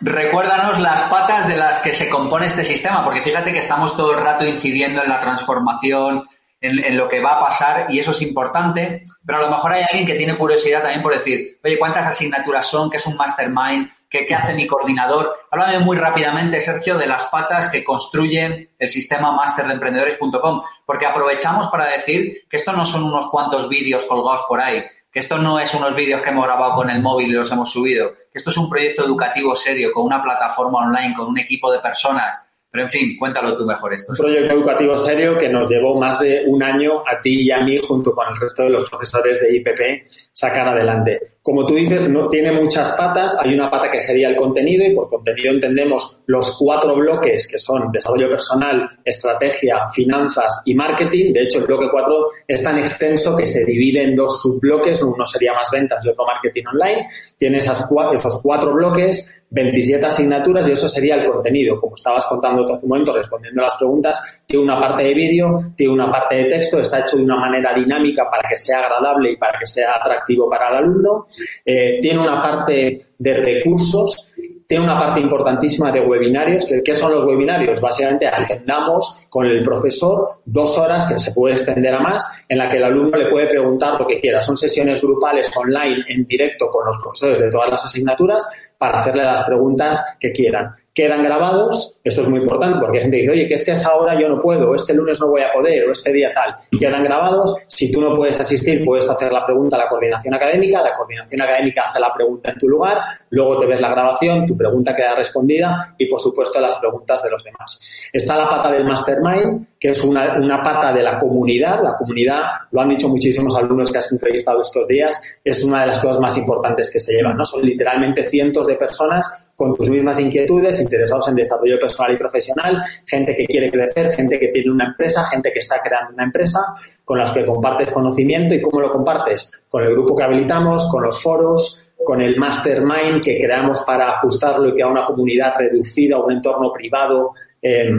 S2: Recuérdanos las patas de las que se compone este sistema, porque fíjate que estamos todo el rato incidiendo en la transformación, en, lo que va a pasar, y eso es importante, pero a lo mejor hay alguien que tiene curiosidad también por decir, oye, ¿cuántas asignaturas son? ¿Qué es un mastermind? ¿Qué, ¿Qué, hace mi coordinador? Háblame muy rápidamente, Sergio, de las patas que construyen el sistema masterdeemprendedores.com, porque aprovechamos para decir que esto no son unos cuantos vídeos colgados por ahí, que esto no es unos vídeos que hemos grabado con el móvil y los hemos subido, que esto es un proyecto educativo serio, con una plataforma online, con un equipo de personas. Pero en fin, cuéntalo tú mejor esto.
S7: Un proyecto educativo serio que nos llevó más de un año a ti y a mí, junto con el resto de los profesores de IPP, sacar adelante. Como tú dices, no tiene muchas patas. Hay una pata que sería el contenido y por contenido entendemos los cuatro bloques que son desarrollo personal, estrategia, finanzas y marketing. De hecho, el bloque cuatro es tan extenso que se divide en dos subbloques. Uno sería más ventas y otro marketing online. Tiene esas, esos cuatro bloques 27 asignaturas y eso sería el contenido. Como estabas contando un momento, respondiendo a las preguntas, tiene una parte de vídeo, tiene una parte de texto, está hecho de una manera dinámica para que sea agradable y para que sea atractivo para el alumno, eh, tiene una parte de recursos, tiene una parte importantísima de webinarios. ¿Qué son los webinarios? Básicamente agendamos con el profesor dos horas, que se puede extender a más, en la que el alumno le puede preguntar lo que quiera. Son sesiones grupales online en directo con los profesores de todas las asignaturas para hacerle las preguntas que quieran quedan grabados, esto es muy importante porque hay gente que dice, oye, que es ahora yo no puedo, este lunes no voy a poder, o este día tal, quedan grabados, si tú no puedes asistir puedes hacer la pregunta a la coordinación académica, la coordinación académica hace la pregunta en tu lugar, luego te ves la grabación, tu pregunta queda respondida y por supuesto las preguntas de los demás. Está la pata del mastermind, que es una, una pata de la comunidad, la comunidad, lo han dicho muchísimos alumnos que has entrevistado estos días, es una de las cosas más importantes que se llevan, ¿no? Son literalmente cientos de personas con tus mismas inquietudes, interesados en desarrollo personal y profesional, gente que quiere crecer, gente que tiene una empresa, gente que está creando una empresa, con las que compartes conocimiento y cómo lo compartes, con el grupo que habilitamos, con los foros, con el mastermind que creamos para ajustarlo y que a una comunidad reducida, un entorno privado. Eh,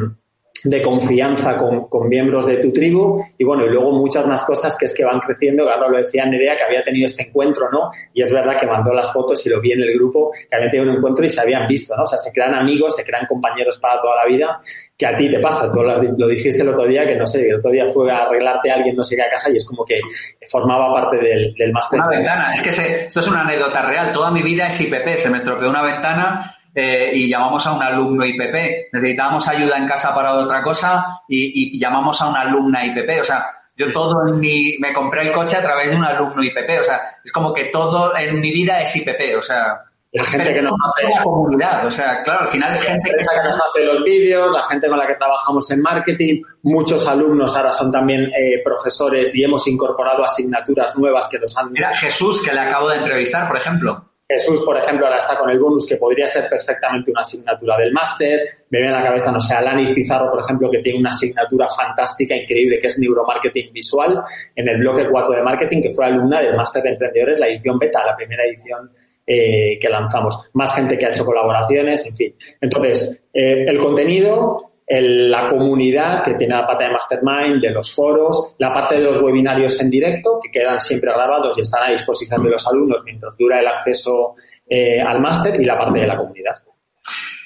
S7: de confianza con, con, miembros de tu tribu y bueno, y luego muchas más cosas que es que van creciendo, ahora lo decía Nerea que había tenido este encuentro, ¿no? Y es verdad que mandó las fotos y lo vi en el grupo, que había tenido un encuentro y se habían visto, ¿no? O sea, se crean amigos, se crean compañeros para toda la vida, que a ti te pasa, tú lo dijiste el otro día, que no sé, el otro día fue a arreglarte a alguien no sé qué a casa y es como que formaba parte del, del máster.
S2: Una ventana, es que esto es una anécdota real, toda mi vida es IPP, se me estropeó una ventana eh, y llamamos a un alumno IPP. Necesitábamos ayuda en casa para otra cosa y, llamamos a una alumna IPP. O sea, yo todo en mi, me compré el coche a través de un alumno IPP. O sea, es como que todo en mi vida es IPP. O sea,
S7: la gente que nos hace
S2: la comunidad, o sea, claro, al final es gente que,
S7: nos hace los vídeos, la gente con la que trabajamos en marketing, muchos alumnos ahora son también eh, profesores y hemos incorporado asignaturas nuevas que nos han...
S2: Mira, Jesús, que le acabo de entrevistar, por ejemplo.
S7: Jesús, por ejemplo, ahora está con el bonus que podría ser perfectamente una asignatura del máster. Me viene a la cabeza, no sé, Alanis Pizarro, por ejemplo, que tiene una asignatura fantástica, increíble, que es neuromarketing visual en el bloque 4 de marketing, que fue alumna del máster de emprendedores, la edición beta, la primera edición eh, que lanzamos. Más gente que ha hecho colaboraciones, en fin. Entonces, eh, el contenido la comunidad que tiene la parte de Mastermind, de los foros, la parte de los webinarios en directo, que quedan siempre grabados y están a disposición de los alumnos mientras dura el acceso eh, al máster, y la parte de la comunidad.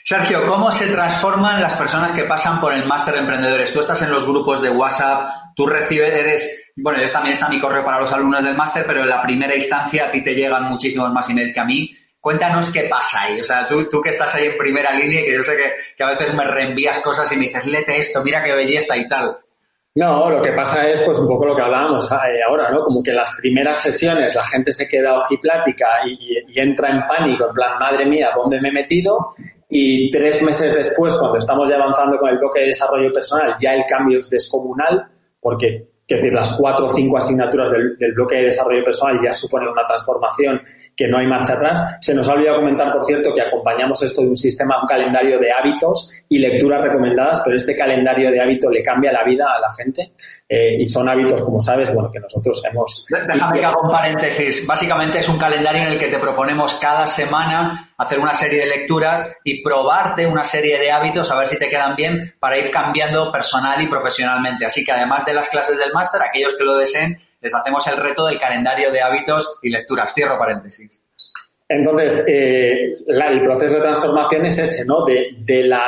S2: Sergio, ¿cómo se transforman las personas que pasan por el máster de emprendedores? Tú estás en los grupos de WhatsApp, tú recibes, eres, bueno, yo también está mi correo para los alumnos del máster, pero en la primera instancia a ti te llegan muchísimos más emails que a mí. Cuéntanos qué pasa ahí. O sea, tú, tú que estás ahí en primera línea, que yo sé que, a veces me reenvías cosas y me dices, lete esto, mira qué belleza y tal.
S7: No, lo que pasa es pues un poco lo que hablábamos eh, ahora, ¿no? Como que las primeras sesiones la gente se queda ojiplática y, y, entra en pánico, en plan, madre mía, ¿dónde me he metido? Y tres meses después, cuando estamos ya avanzando con el bloque de desarrollo personal, ya el cambio es descomunal, porque decir, las cuatro o cinco asignaturas del, del bloque de desarrollo personal ya suponen una transformación que no hay marcha atrás. Se nos ha olvidado comentar, por cierto, que acompañamos esto de un sistema, un calendario de hábitos y lecturas recomendadas, pero este calendario de hábitos le cambia la vida a la gente eh, y son hábitos, como sabes, bueno, que nosotros hemos...
S2: Déjame que haga un paréntesis. Básicamente es un calendario en el que te proponemos cada semana hacer una serie de lecturas y probarte una serie de hábitos a ver si te quedan bien para ir cambiando personal y profesionalmente. Así que además de las clases del máster, aquellos que lo deseen, les hacemos el reto del calendario de hábitos y lecturas. Cierro paréntesis.
S7: Entonces, eh, el proceso de transformación es ese, ¿no? De, la,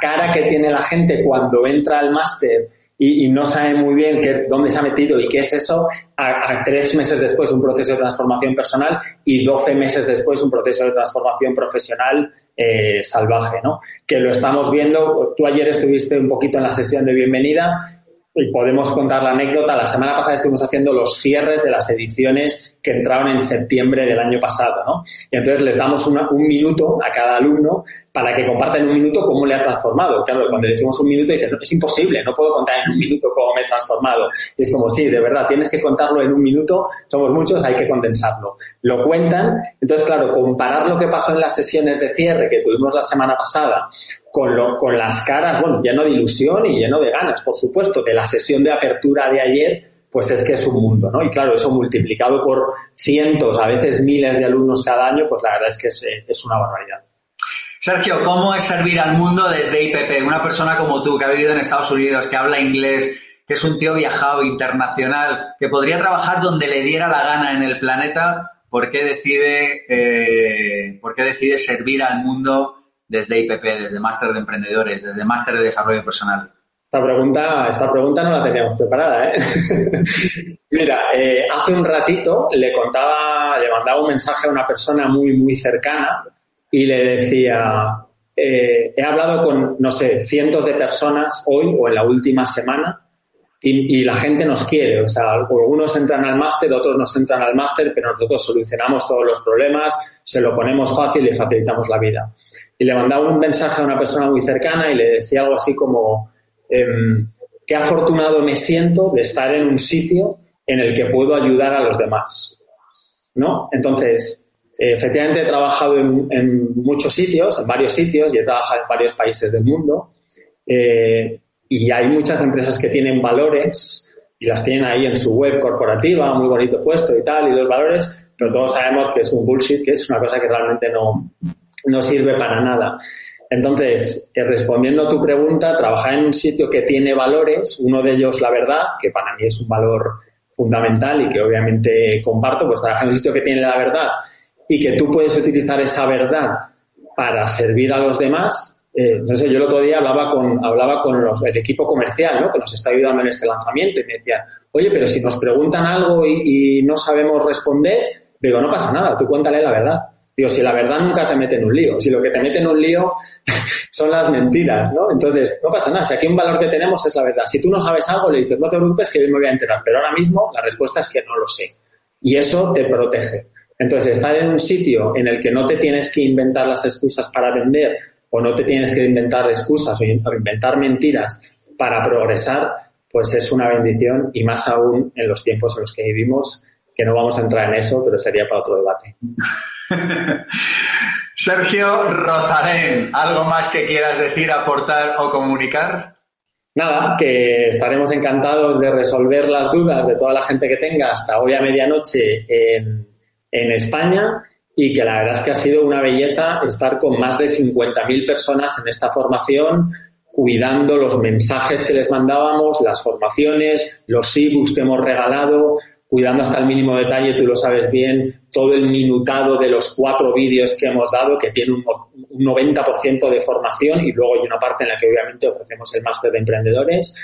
S7: cara que tiene la gente cuando entra al máster y, no sabe muy bien qué, dónde se ha metido y qué es eso, a, tres meses después un proceso de transformación personal y doce meses después un proceso de transformación profesional eh, salvaje, ¿no? Que lo estamos viendo. Tú ayer estuviste un poquito en la sesión de bienvenida y podemos contar la anécdota. La semana pasada estuvimos haciendo los cierres de las ediciones que entraron en septiembre del año pasado, ¿no? Y entonces les damos un minuto a cada alumno para que compartan un minuto cómo le ha transformado. Claro, cuando decimos un minuto dicen, es imposible, no puedo contar en un minuto cómo me he transformado. Y es como, sí, de verdad, tienes que contarlo en un minuto, somos muchos, hay que condensarlo. Lo cuentan, entonces, claro, comparar lo que pasó en las sesiones de cierre que tuvimos la semana pasada con, lo, con las caras, bueno, lleno de ilusión y lleno de ganas, por supuesto, de la sesión de apertura de ayer, pues es que es un mundo, ¿no? Y claro, eso multiplicado por cientos, a veces miles de alumnos cada año, pues la verdad es que es, es una barbaridad.
S2: Sergio, ¿cómo es servir al mundo desde IPP? Una persona como tú, que ha vivido en Estados Unidos, que habla inglés, que es un tío viajado, internacional, que podría trabajar donde le diera la gana en el planeta, ¿por qué decide, eh, ¿por qué decide servir al mundo desde IPP, desde Máster de Emprendedores, desde Máster de Desarrollo Personal?
S7: Esta pregunta, esta pregunta no la teníamos preparada, ¿eh? [LAUGHS] Mira, eh, hace un ratito le contaba, le mandaba un mensaje a una persona muy, muy cercana y le decía, eh, he hablado con, no sé, cientos de personas hoy o en la última semana y, la gente nos quiere. O sea, algunos entran al máster, otros nos entran al máster, pero nosotros solucionamos todos los problemas, se lo ponemos fácil y facilitamos la vida. Y le mandaba un mensaje a una persona muy cercana y le decía algo así como, em, qué afortunado me siento de estar en un sitio en el que puedo ayudar a los demás. ¿No? Entonces, efectivamente he trabajado en, muchos sitios, en varios sitios, y he trabajado en varios países del mundo. Eh, y hay muchas empresas que tienen valores y las tienen ahí en su web corporativa, muy bonito puesto y tal, y los valores, pero todos sabemos que es un bullshit, que es una cosa que realmente no, no sirve para nada. Entonces, eh, respondiendo a tu pregunta, trabajar en un sitio que tiene valores, uno de ellos la verdad, que para mí es un valor fundamental y que obviamente comparto, pues trabajar en un sitio que tiene la verdad y que tú puedes utilizar esa verdad para servir a los demás. Eh, entonces yo el otro día hablaba con, hablaba con el equipo comercial ¿no? que nos está ayudando en este lanzamiento y me decía, oye, pero si nos preguntan algo y, no sabemos responder, digo, no pasa nada, tú cuéntale la verdad. Digo, si la verdad nunca te mete en un lío, si lo que te mete en un lío [LAUGHS] son las mentiras, ¿no? Entonces, no pasa nada, si aquí un valor que tenemos es la verdad. Si tú no sabes algo, le dices, no te preocupes que yo me voy a enterar, pero ahora mismo la respuesta es que no lo sé. Y eso te protege. Entonces, estar en un sitio en el que no te tienes que inventar las excusas para vender o no te tienes que inventar excusas o inventar mentiras para progresar, pues es una bendición y más aún en los tiempos en los que vivimos, que no vamos a entrar en eso, pero sería para otro debate. [LAUGHS]
S2: Sergio Rosalén, ¿algo más que quieras decir, aportar o comunicar?
S7: Nada, que estaremos encantados de resolver las dudas de toda la gente que tenga hasta hoy a medianoche en en España y que la verdad es que ha sido una belleza estar con más de 50.000 personas en esta formación, cuidando los mensajes que les mandábamos, las formaciones, los ebooks que hemos regalado, cuidando hasta el mínimo detalle, tú lo sabes bien, todo el minutado de los cuatro vídeos que hemos dado, que tiene un, 90% de formación y luego hay una parte en la que obviamente ofrecemos el máster de emprendedores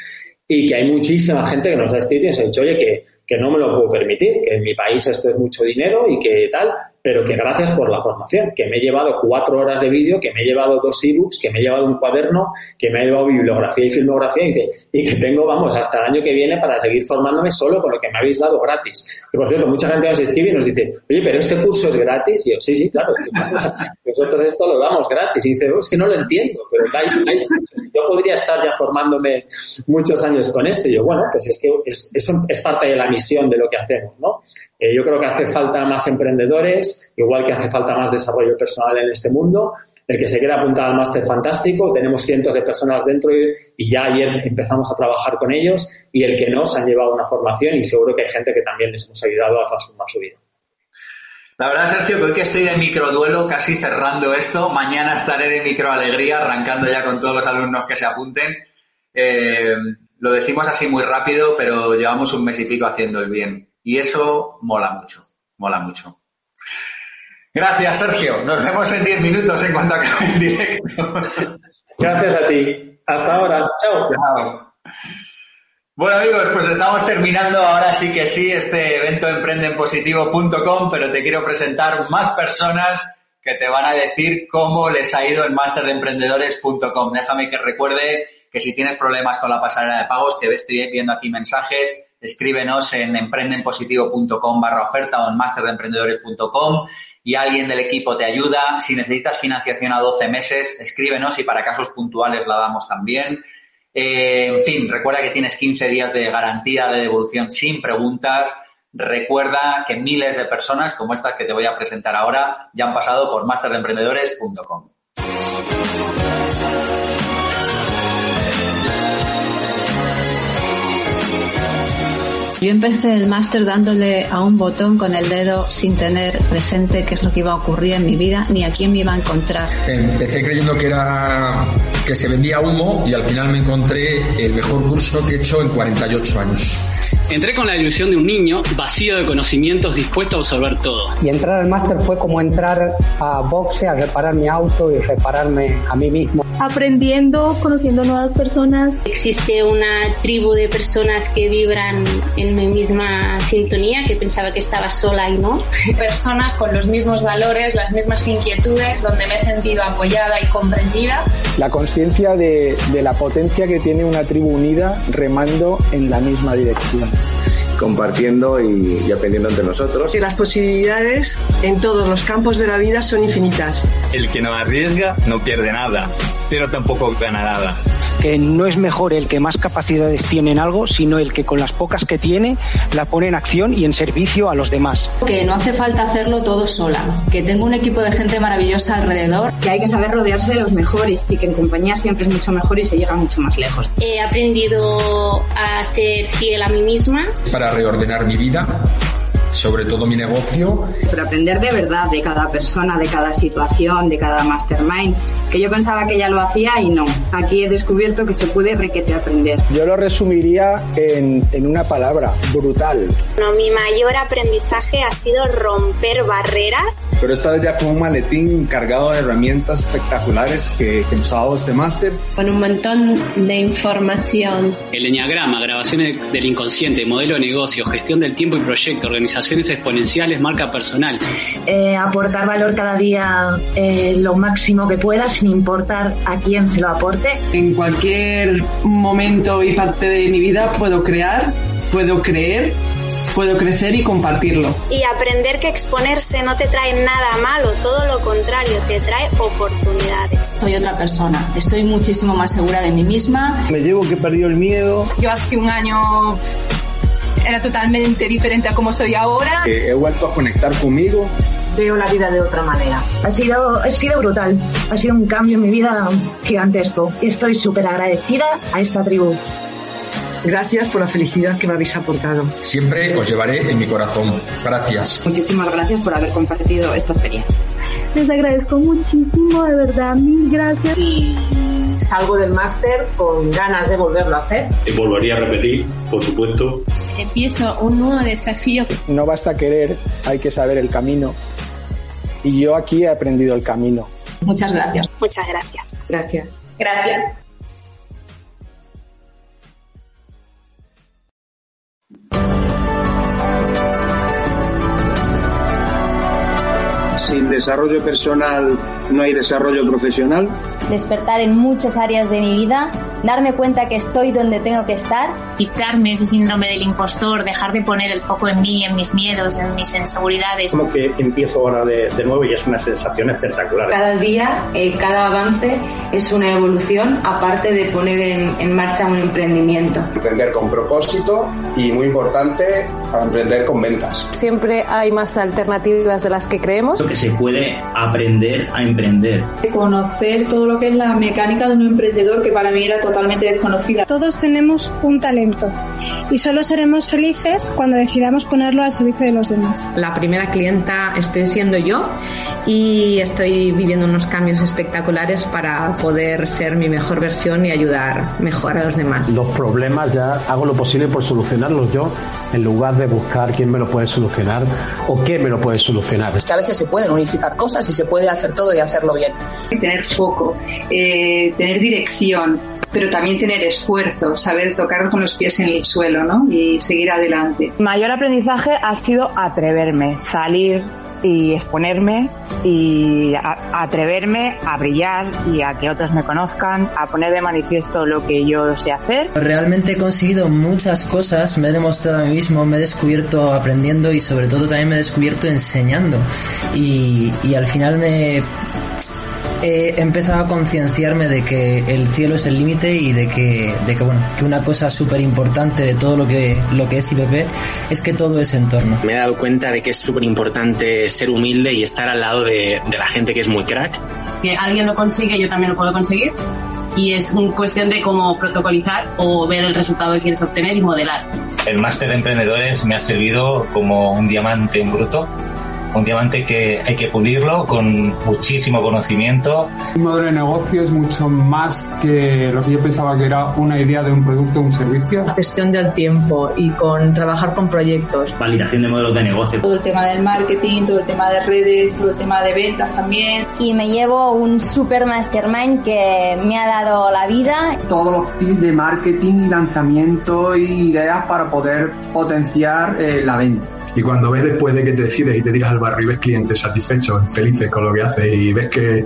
S7: y que hay muchísima gente que nos ha escrito y nos ha dicho, oye, que, que no me lo puedo permitir, que en mi país esto es mucho dinero y que tal, pero que gracias por la formación, que me he llevado cuatro horas de vídeo, que me he llevado dos ebooks, que me he llevado un cuaderno, que me he llevado bibliografía y filmografía y, que tengo, vamos, hasta el año que viene para seguir formándome solo con lo que me habéis dado gratis. Y por cierto, mucha gente nos escribe y nos dice, oye, pero este curso es gratis. Y yo, sí, sí, claro, [LAUGHS] nosotros esto lo damos gratis. Y dice, oh, es que no lo entiendo, pero dais, dais, yo podría estar ya formándome muchos años con esto. Y yo, bueno, pues es que es, es parte de la misión de lo que hacemos, ¿no? Eh, yo creo que hace falta más emprendedores, igual que hace falta más desarrollo personal en este mundo. El que se quiera apuntar al máster fantástico, tenemos cientos de personas dentro y, ya ayer empezamos a trabajar con ellos y el que no se han llevado una formación y seguro que hay gente que también les hemos ayudado a transformar su vida.
S2: La verdad, Sergio, que hoy que estoy de microduelo, casi cerrando esto, mañana estaré de microalegría, arrancando ya con todos los alumnos que se apunten. Eh, lo decimos así muy rápido, pero llevamos un mes y pico haciendo el bien. Y eso mola mucho, mola mucho. Gracias, Sergio. Nos vemos en 10 minutos en cuanto acabe el directo.
S7: Gracias a ti. Hasta ahora. Chao.
S2: Chao. Bueno amigos, pues estamos terminando ahora sí que sí este evento emprendenpositivo.com, pero te quiero presentar más personas que te van a decir cómo les ha ido en masterdeemprendedores.com. Déjame que recuerde que si tienes problemas con la pasarela de pagos, que estoy viendo aquí mensajes, escríbenos en emprendenpositivo.com barra oferta o en masterdeemprendedores.com y alguien del equipo te ayuda. Si necesitas financiación a 12 meses, escríbenos y para casos puntuales la damos también. Eh, en fin, recuerda que tienes 15 días de garantía de devolución sin preguntas. Recuerda que miles de personas como estas que te voy a presentar ahora ya han pasado por masterdeemprendedores.com.
S8: Yo empecé el máster dándole a un botón con el dedo sin tener presente qué es lo que iba a ocurrir en mi vida ni a quién me iba a encontrar.
S9: Empecé creyendo que era que se vendía humo y al final me encontré el mejor curso que he hecho en 48 años.
S10: Entré con la ilusión de un niño vacío de conocimientos dispuesto a absorber todo.
S11: Y entrar al máster fue como entrar a boxe, a reparar mi auto y repararme a mí mismo.
S12: Aprendiendo, conociendo nuevas personas.
S13: Existe una tribu de personas que vibran en mi misma sintonía, que pensaba que estaba sola y no.
S14: Personas con los mismos valores, las mismas inquietudes, donde me he sentido apoyada y comprendida.
S15: La de la potencia que tiene una tribu unida remando en la misma dirección
S16: compartiendo y, aprendiendo entre nosotros.
S17: Y las posibilidades en todos los campos de la vida son infinitas.
S18: El que no arriesga no pierde nada, pero tampoco gana nada
S19: que no es mejor el que más capacidades tiene en algo, sino el que con las pocas que tiene la pone en acción y en servicio a los demás.
S20: Que no hace falta hacerlo todo sola, que tengo un equipo de gente maravillosa alrededor.
S21: Que hay que saber rodearse de los mejores y que en compañía siempre es mucho mejor y se llega mucho más lejos.
S13: He aprendido a ser fiel a mí misma.
S9: Para reordenar mi vida sobre todo mi negocio.
S21: Pero aprender de verdad de cada persona, de cada situación, de cada mastermind, que yo pensaba que ya lo hacía y no. Aquí he descubierto que se puede requete aprender.
S15: Yo lo resumiría en, en una palabra, brutal.
S22: No, mi mayor aprendizaje ha sido romper barreras.
S23: Pero esta vez ya con un maletín cargado de herramientas espectaculares que, que hemos dado este máster.
S24: Con un montón de información.
S10: El enneagrama, grabaciones del inconsciente, modelo de negocio, gestión del tiempo y proyecto, exponenciales, marca personal.
S25: Eh, aportar valor cada día eh, lo máximo que puedas sin importar a quién se lo aporte.
S17: En cualquier momento y parte de mi vida puedo crear, puedo creer puedo crecer y compartirlo.
S22: Y aprender que exponerse no te trae nada malo, todo lo contrario, te trae oportunidades.
S20: Soy otra persona, estoy muchísimo más segura de mí misma.
S15: Me llevo que he el miedo.
S14: Yo hace un año era totalmente diferente a como soy ahora.
S23: he vuelto a conectar conmigo
S25: veo la vida de otra manera. Ha sido, ha sido brutal, ha sido un cambio en mi vida gigantesco y estoy súper agradecida a esta tribu.
S17: Gracias por la felicidad que me habéis aportado.
S9: Siempre os llevaré en mi corazón. Gracias.
S21: Muchísimas gracias por haber compartido esta experiencia.
S12: Les agradezco muchísimo, de verdad, mil gracias.
S26: Salgo del máster con ganas de volverlo a hacer.
S27: Y volvería a repetir, por supuesto.
S24: Empiezo un nuevo desafío.
S15: No basta querer, hay que saber el camino. Y yo aquí he aprendido el camino.
S20: Muchas gracias.
S22: Muchas gracias.
S21: Gracias.
S14: Gracias.
S28: Sin desarrollo personal no hay desarrollo profesional.
S29: Despertar en muchas áreas de mi vida, darme cuenta que estoy donde tengo que estar.
S30: Quitarme ese síndrome del impostor, dejar de poner el foco en mí, en mis miedos, en mis inseguridades.
S31: Como que empiezo ahora de, de nuevo y es una sensación espectacular.
S21: Cada día, eh, cada avance es una evolución, aparte de poner en, en marcha un emprendimiento.
S32: Emprender con propósito y, muy importante, para emprender con ventas.
S26: Siempre hay más alternativas de las que creemos.
S33: que se puede aprender a emprender.
S34: Conocer todo lo que es la mecánica de un emprendedor que para mí era totalmente desconocida.
S35: Todos tenemos un talento y solo seremos felices cuando decidamos ponerlo al servicio de los demás.
S36: La primera clienta estoy siendo yo y estoy viviendo unos cambios espectaculares para poder ser mi mejor versión y ayudar mejor a los demás.
S37: Los problemas ya hago lo posible por solucionarlos yo en lugar de buscar quién me lo puede solucionar o qué me lo puede solucionar.
S38: Es que a veces se pueden unificar cosas y se puede hacer todo y hacerlo bien.
S39: Tener foco, eh, tener dirección, pero también tener esfuerzo, saber tocar con los pies en el suelo, ¿no? Y seguir adelante.
S40: Mayor aprendizaje ha sido atreverme, salir y exponerme y atreverme a brillar y a que otros me conozcan, a poner de manifiesto lo que yo sé hacer.
S41: Realmente he conseguido muchas cosas, me he demostrado a mí mismo, me he descubierto aprendiendo y sobre todo también me he descubierto enseñando. Y, y al final me he empezado a concienciarme de que el cielo es el límite y de que, de que bueno, que una cosa súper importante de todo lo que, lo que es IPP es que todo es entorno.
S42: Me he dado cuenta de que es súper importante ser humilde y estar al lado de, de la gente que es muy crack.
S30: Que alguien lo consigue, yo también lo puedo conseguir. Y es un cuestión de cómo protocolizar o ver el resultado que quieres obtener y modelar.
S43: El máster de emprendedores me ha servido como un diamante en bruto, un diamante que hay que pulirlo con muchísimo conocimiento.
S44: Un modelo de negocio es mucho más que lo que yo pensaba que era una idea de un producto o un servicio.
S45: Gestión del tiempo y con trabajar con proyectos.
S33: Validación de modelos de negocio.
S34: Todo el tema del marketing, todo el tema de redes, todo el tema de ventas también.
S29: Y me llevo un super mastermind que me ha dado la vida.
S44: Todos los tips de marketing y lanzamiento y ideas para poder potenciar eh, la venta.
S46: Y cuando ves después de que te decides y te tiras al barrio y ves clientes satisfechos, felices con lo que haces y ves que,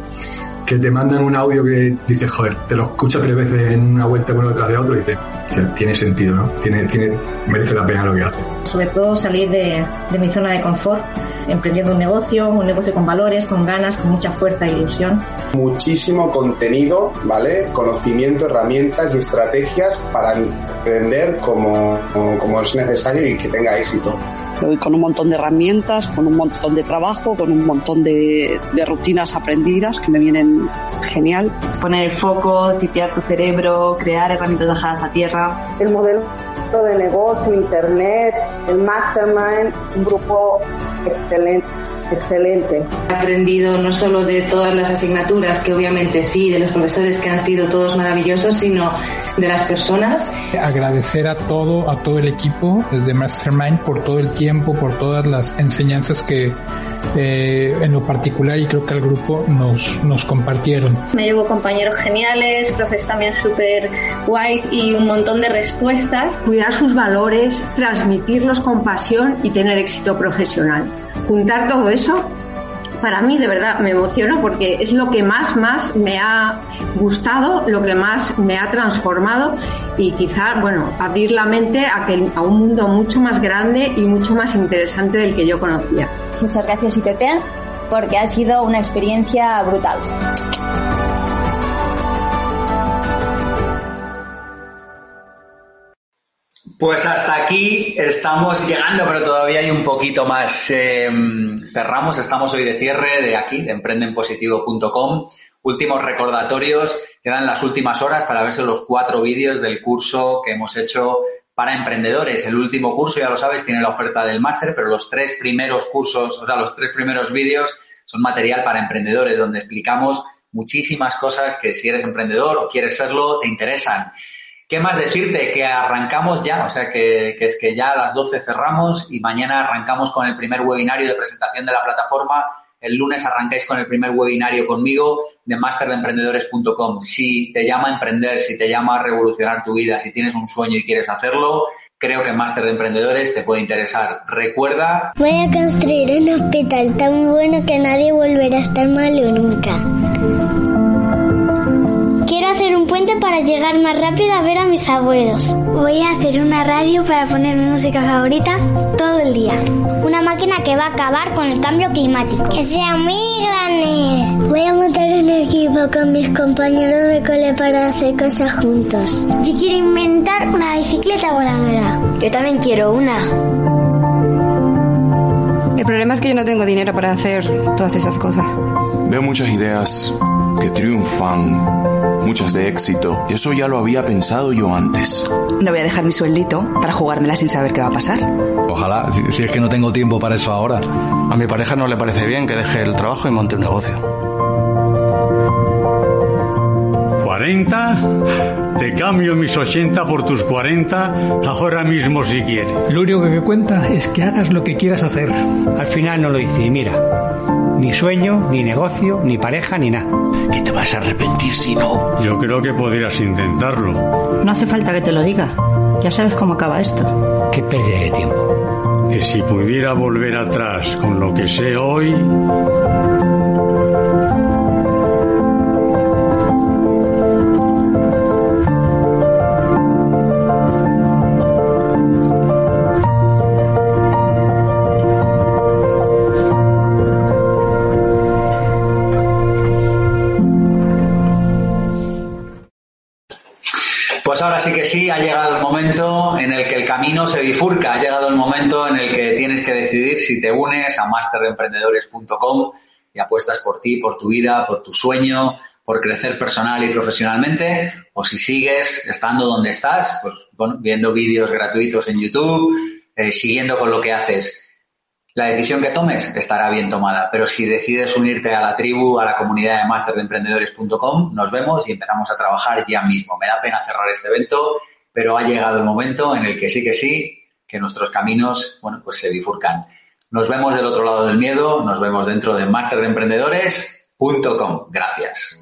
S46: que te mandan un audio que dices, joder, te lo escuchas tres veces en una vuelta uno detrás de otro y dices, "Tío, tiene sentido, ¿no? Tiene, tiene, merece la pena lo que haces.
S47: Sobre todo salir de, de mi zona de confort, emprendiendo un negocio, un negocio con valores, con ganas, con mucha fuerza e ilusión.
S32: Muchísimo contenido, ¿vale? Conocimiento, herramientas y estrategias para emprender como, como, como es necesario y que tenga éxito.
S48: Con un montón de herramientas, con un montón de trabajo, con un montón de, de rutinas aprendidas que me vienen genial.
S20: Poner el foco, sitiar tu cerebro, crear herramientas bajadas a tierra.
S11: El modelo de negocio, internet, el mastermind, un grupo excelente. Excelente.
S21: He aprendido no solo de todas las asignaturas, que obviamente sí, de los profesores que han sido todos maravillosos, sino de las personas.
S44: Agradecer a todo, a todo el equipo de Mastermind por todo el tiempo, por todas las enseñanzas que eh, en lo particular y creo que al grupo nos, nos compartieron.
S12: Me llevo compañeros geniales, profes también súper guays y un montón de respuestas.
S26: Cuidar sus valores, transmitirlos con pasión y tener éxito profesional. Juntar todo eso para mí de verdad me emociona porque es lo que más más me ha gustado, lo que más me ha transformado y quizá, bueno, abrir la mente a, que, a un mundo mucho más grande y mucho más interesante del que yo conocía.
S29: Muchas gracias IPP porque ha sido una experiencia brutal.
S2: Pues hasta aquí estamos llegando, pero todavía hay un poquito más. Eh, cerramos, estamos hoy de cierre de aquí, de emprendenpositivo.com. Últimos recordatorios, quedan las últimas horas para verse los cuatro vídeos del curso que hemos hecho para emprendedores. El último curso, ya lo sabes, tiene la oferta del máster, pero los tres primeros cursos, o sea, los tres primeros vídeos son material para emprendedores, donde explicamos muchísimas cosas que si eres emprendedor o quieres serlo, te interesan. ¿Qué más decirte? Que arrancamos ya, o sea, que, es que ya a las 12 cerramos y mañana arrancamos con el primer webinario de presentación de la plataforma. El lunes arrancáis con el primer webinario conmigo de masterdeemprendedores.com. Si te llama a emprender, si te llama a revolucionar tu vida, si tienes un sueño y quieres hacerlo, creo que Máster de Emprendedores te puede interesar. Recuerda...
S49: Voy a construir un hospital tan bueno que nadie volverá a estar malo nunca. Puente para llegar más rápido a ver a mis abuelos. Voy a hacer una radio para poner mi música favorita todo el día. Una máquina que va a acabar con el cambio climático. Que sea muy grande. Voy a montar un equipo con mis compañeros de cole para hacer cosas juntos. Yo quiero inventar una bicicleta voladora. Yo también quiero una.
S50: El problema es que yo no tengo dinero para hacer todas esas cosas.
S51: Veo muchas ideas que triunfan, muchas de éxito. Eso ya lo había pensado yo antes.
S25: No voy a dejar mi sueldito para jugármela sin saber qué va a pasar.
S52: Ojalá, si, si es que no tengo tiempo para eso ahora. A mi pareja no le parece bien que deje el trabajo y monte un negocio.
S31: ¿40? Te cambio mis 80 por tus 40 ahora mismo si quieres.
S53: Lo único que cuenta es que hagas lo que quieras hacer.
S54: Al final no lo hice y mira, ni sueño, ni negocio, ni pareja, ni nada.
S31: ¿Qué te vas a arrepentir si no? Yo creo que podrías intentarlo.
S55: No hace falta que te lo diga. Ya sabes cómo acaba esto.
S54: Qué pérdida de tiempo.
S31: Que si pudiera volver atrás con lo que sé hoy...
S2: en el que el camino se bifurca, ha llegado el momento en el que tienes que decidir si te unes a masterdeemprendedores.com y apuestas por ti, por tu vida, por tu sueño, por crecer personal y profesionalmente, o si sigues estando donde estás, pues viendo vídeos gratuitos en YouTube, eh, siguiendo con lo que haces. La decisión que tomes estará bien tomada, pero si decides unirte a la tribu, a la comunidad de masterdeemprendedores.com, nos vemos y empezamos a trabajar ya mismo. Me da pena cerrar este evento, pero ha llegado el momento en el que sí que sí, que nuestros caminos, bueno, pues se bifurcan. Nos vemos del otro lado del miedo, nos vemos dentro de masterdeemprendedores.com. Gracias.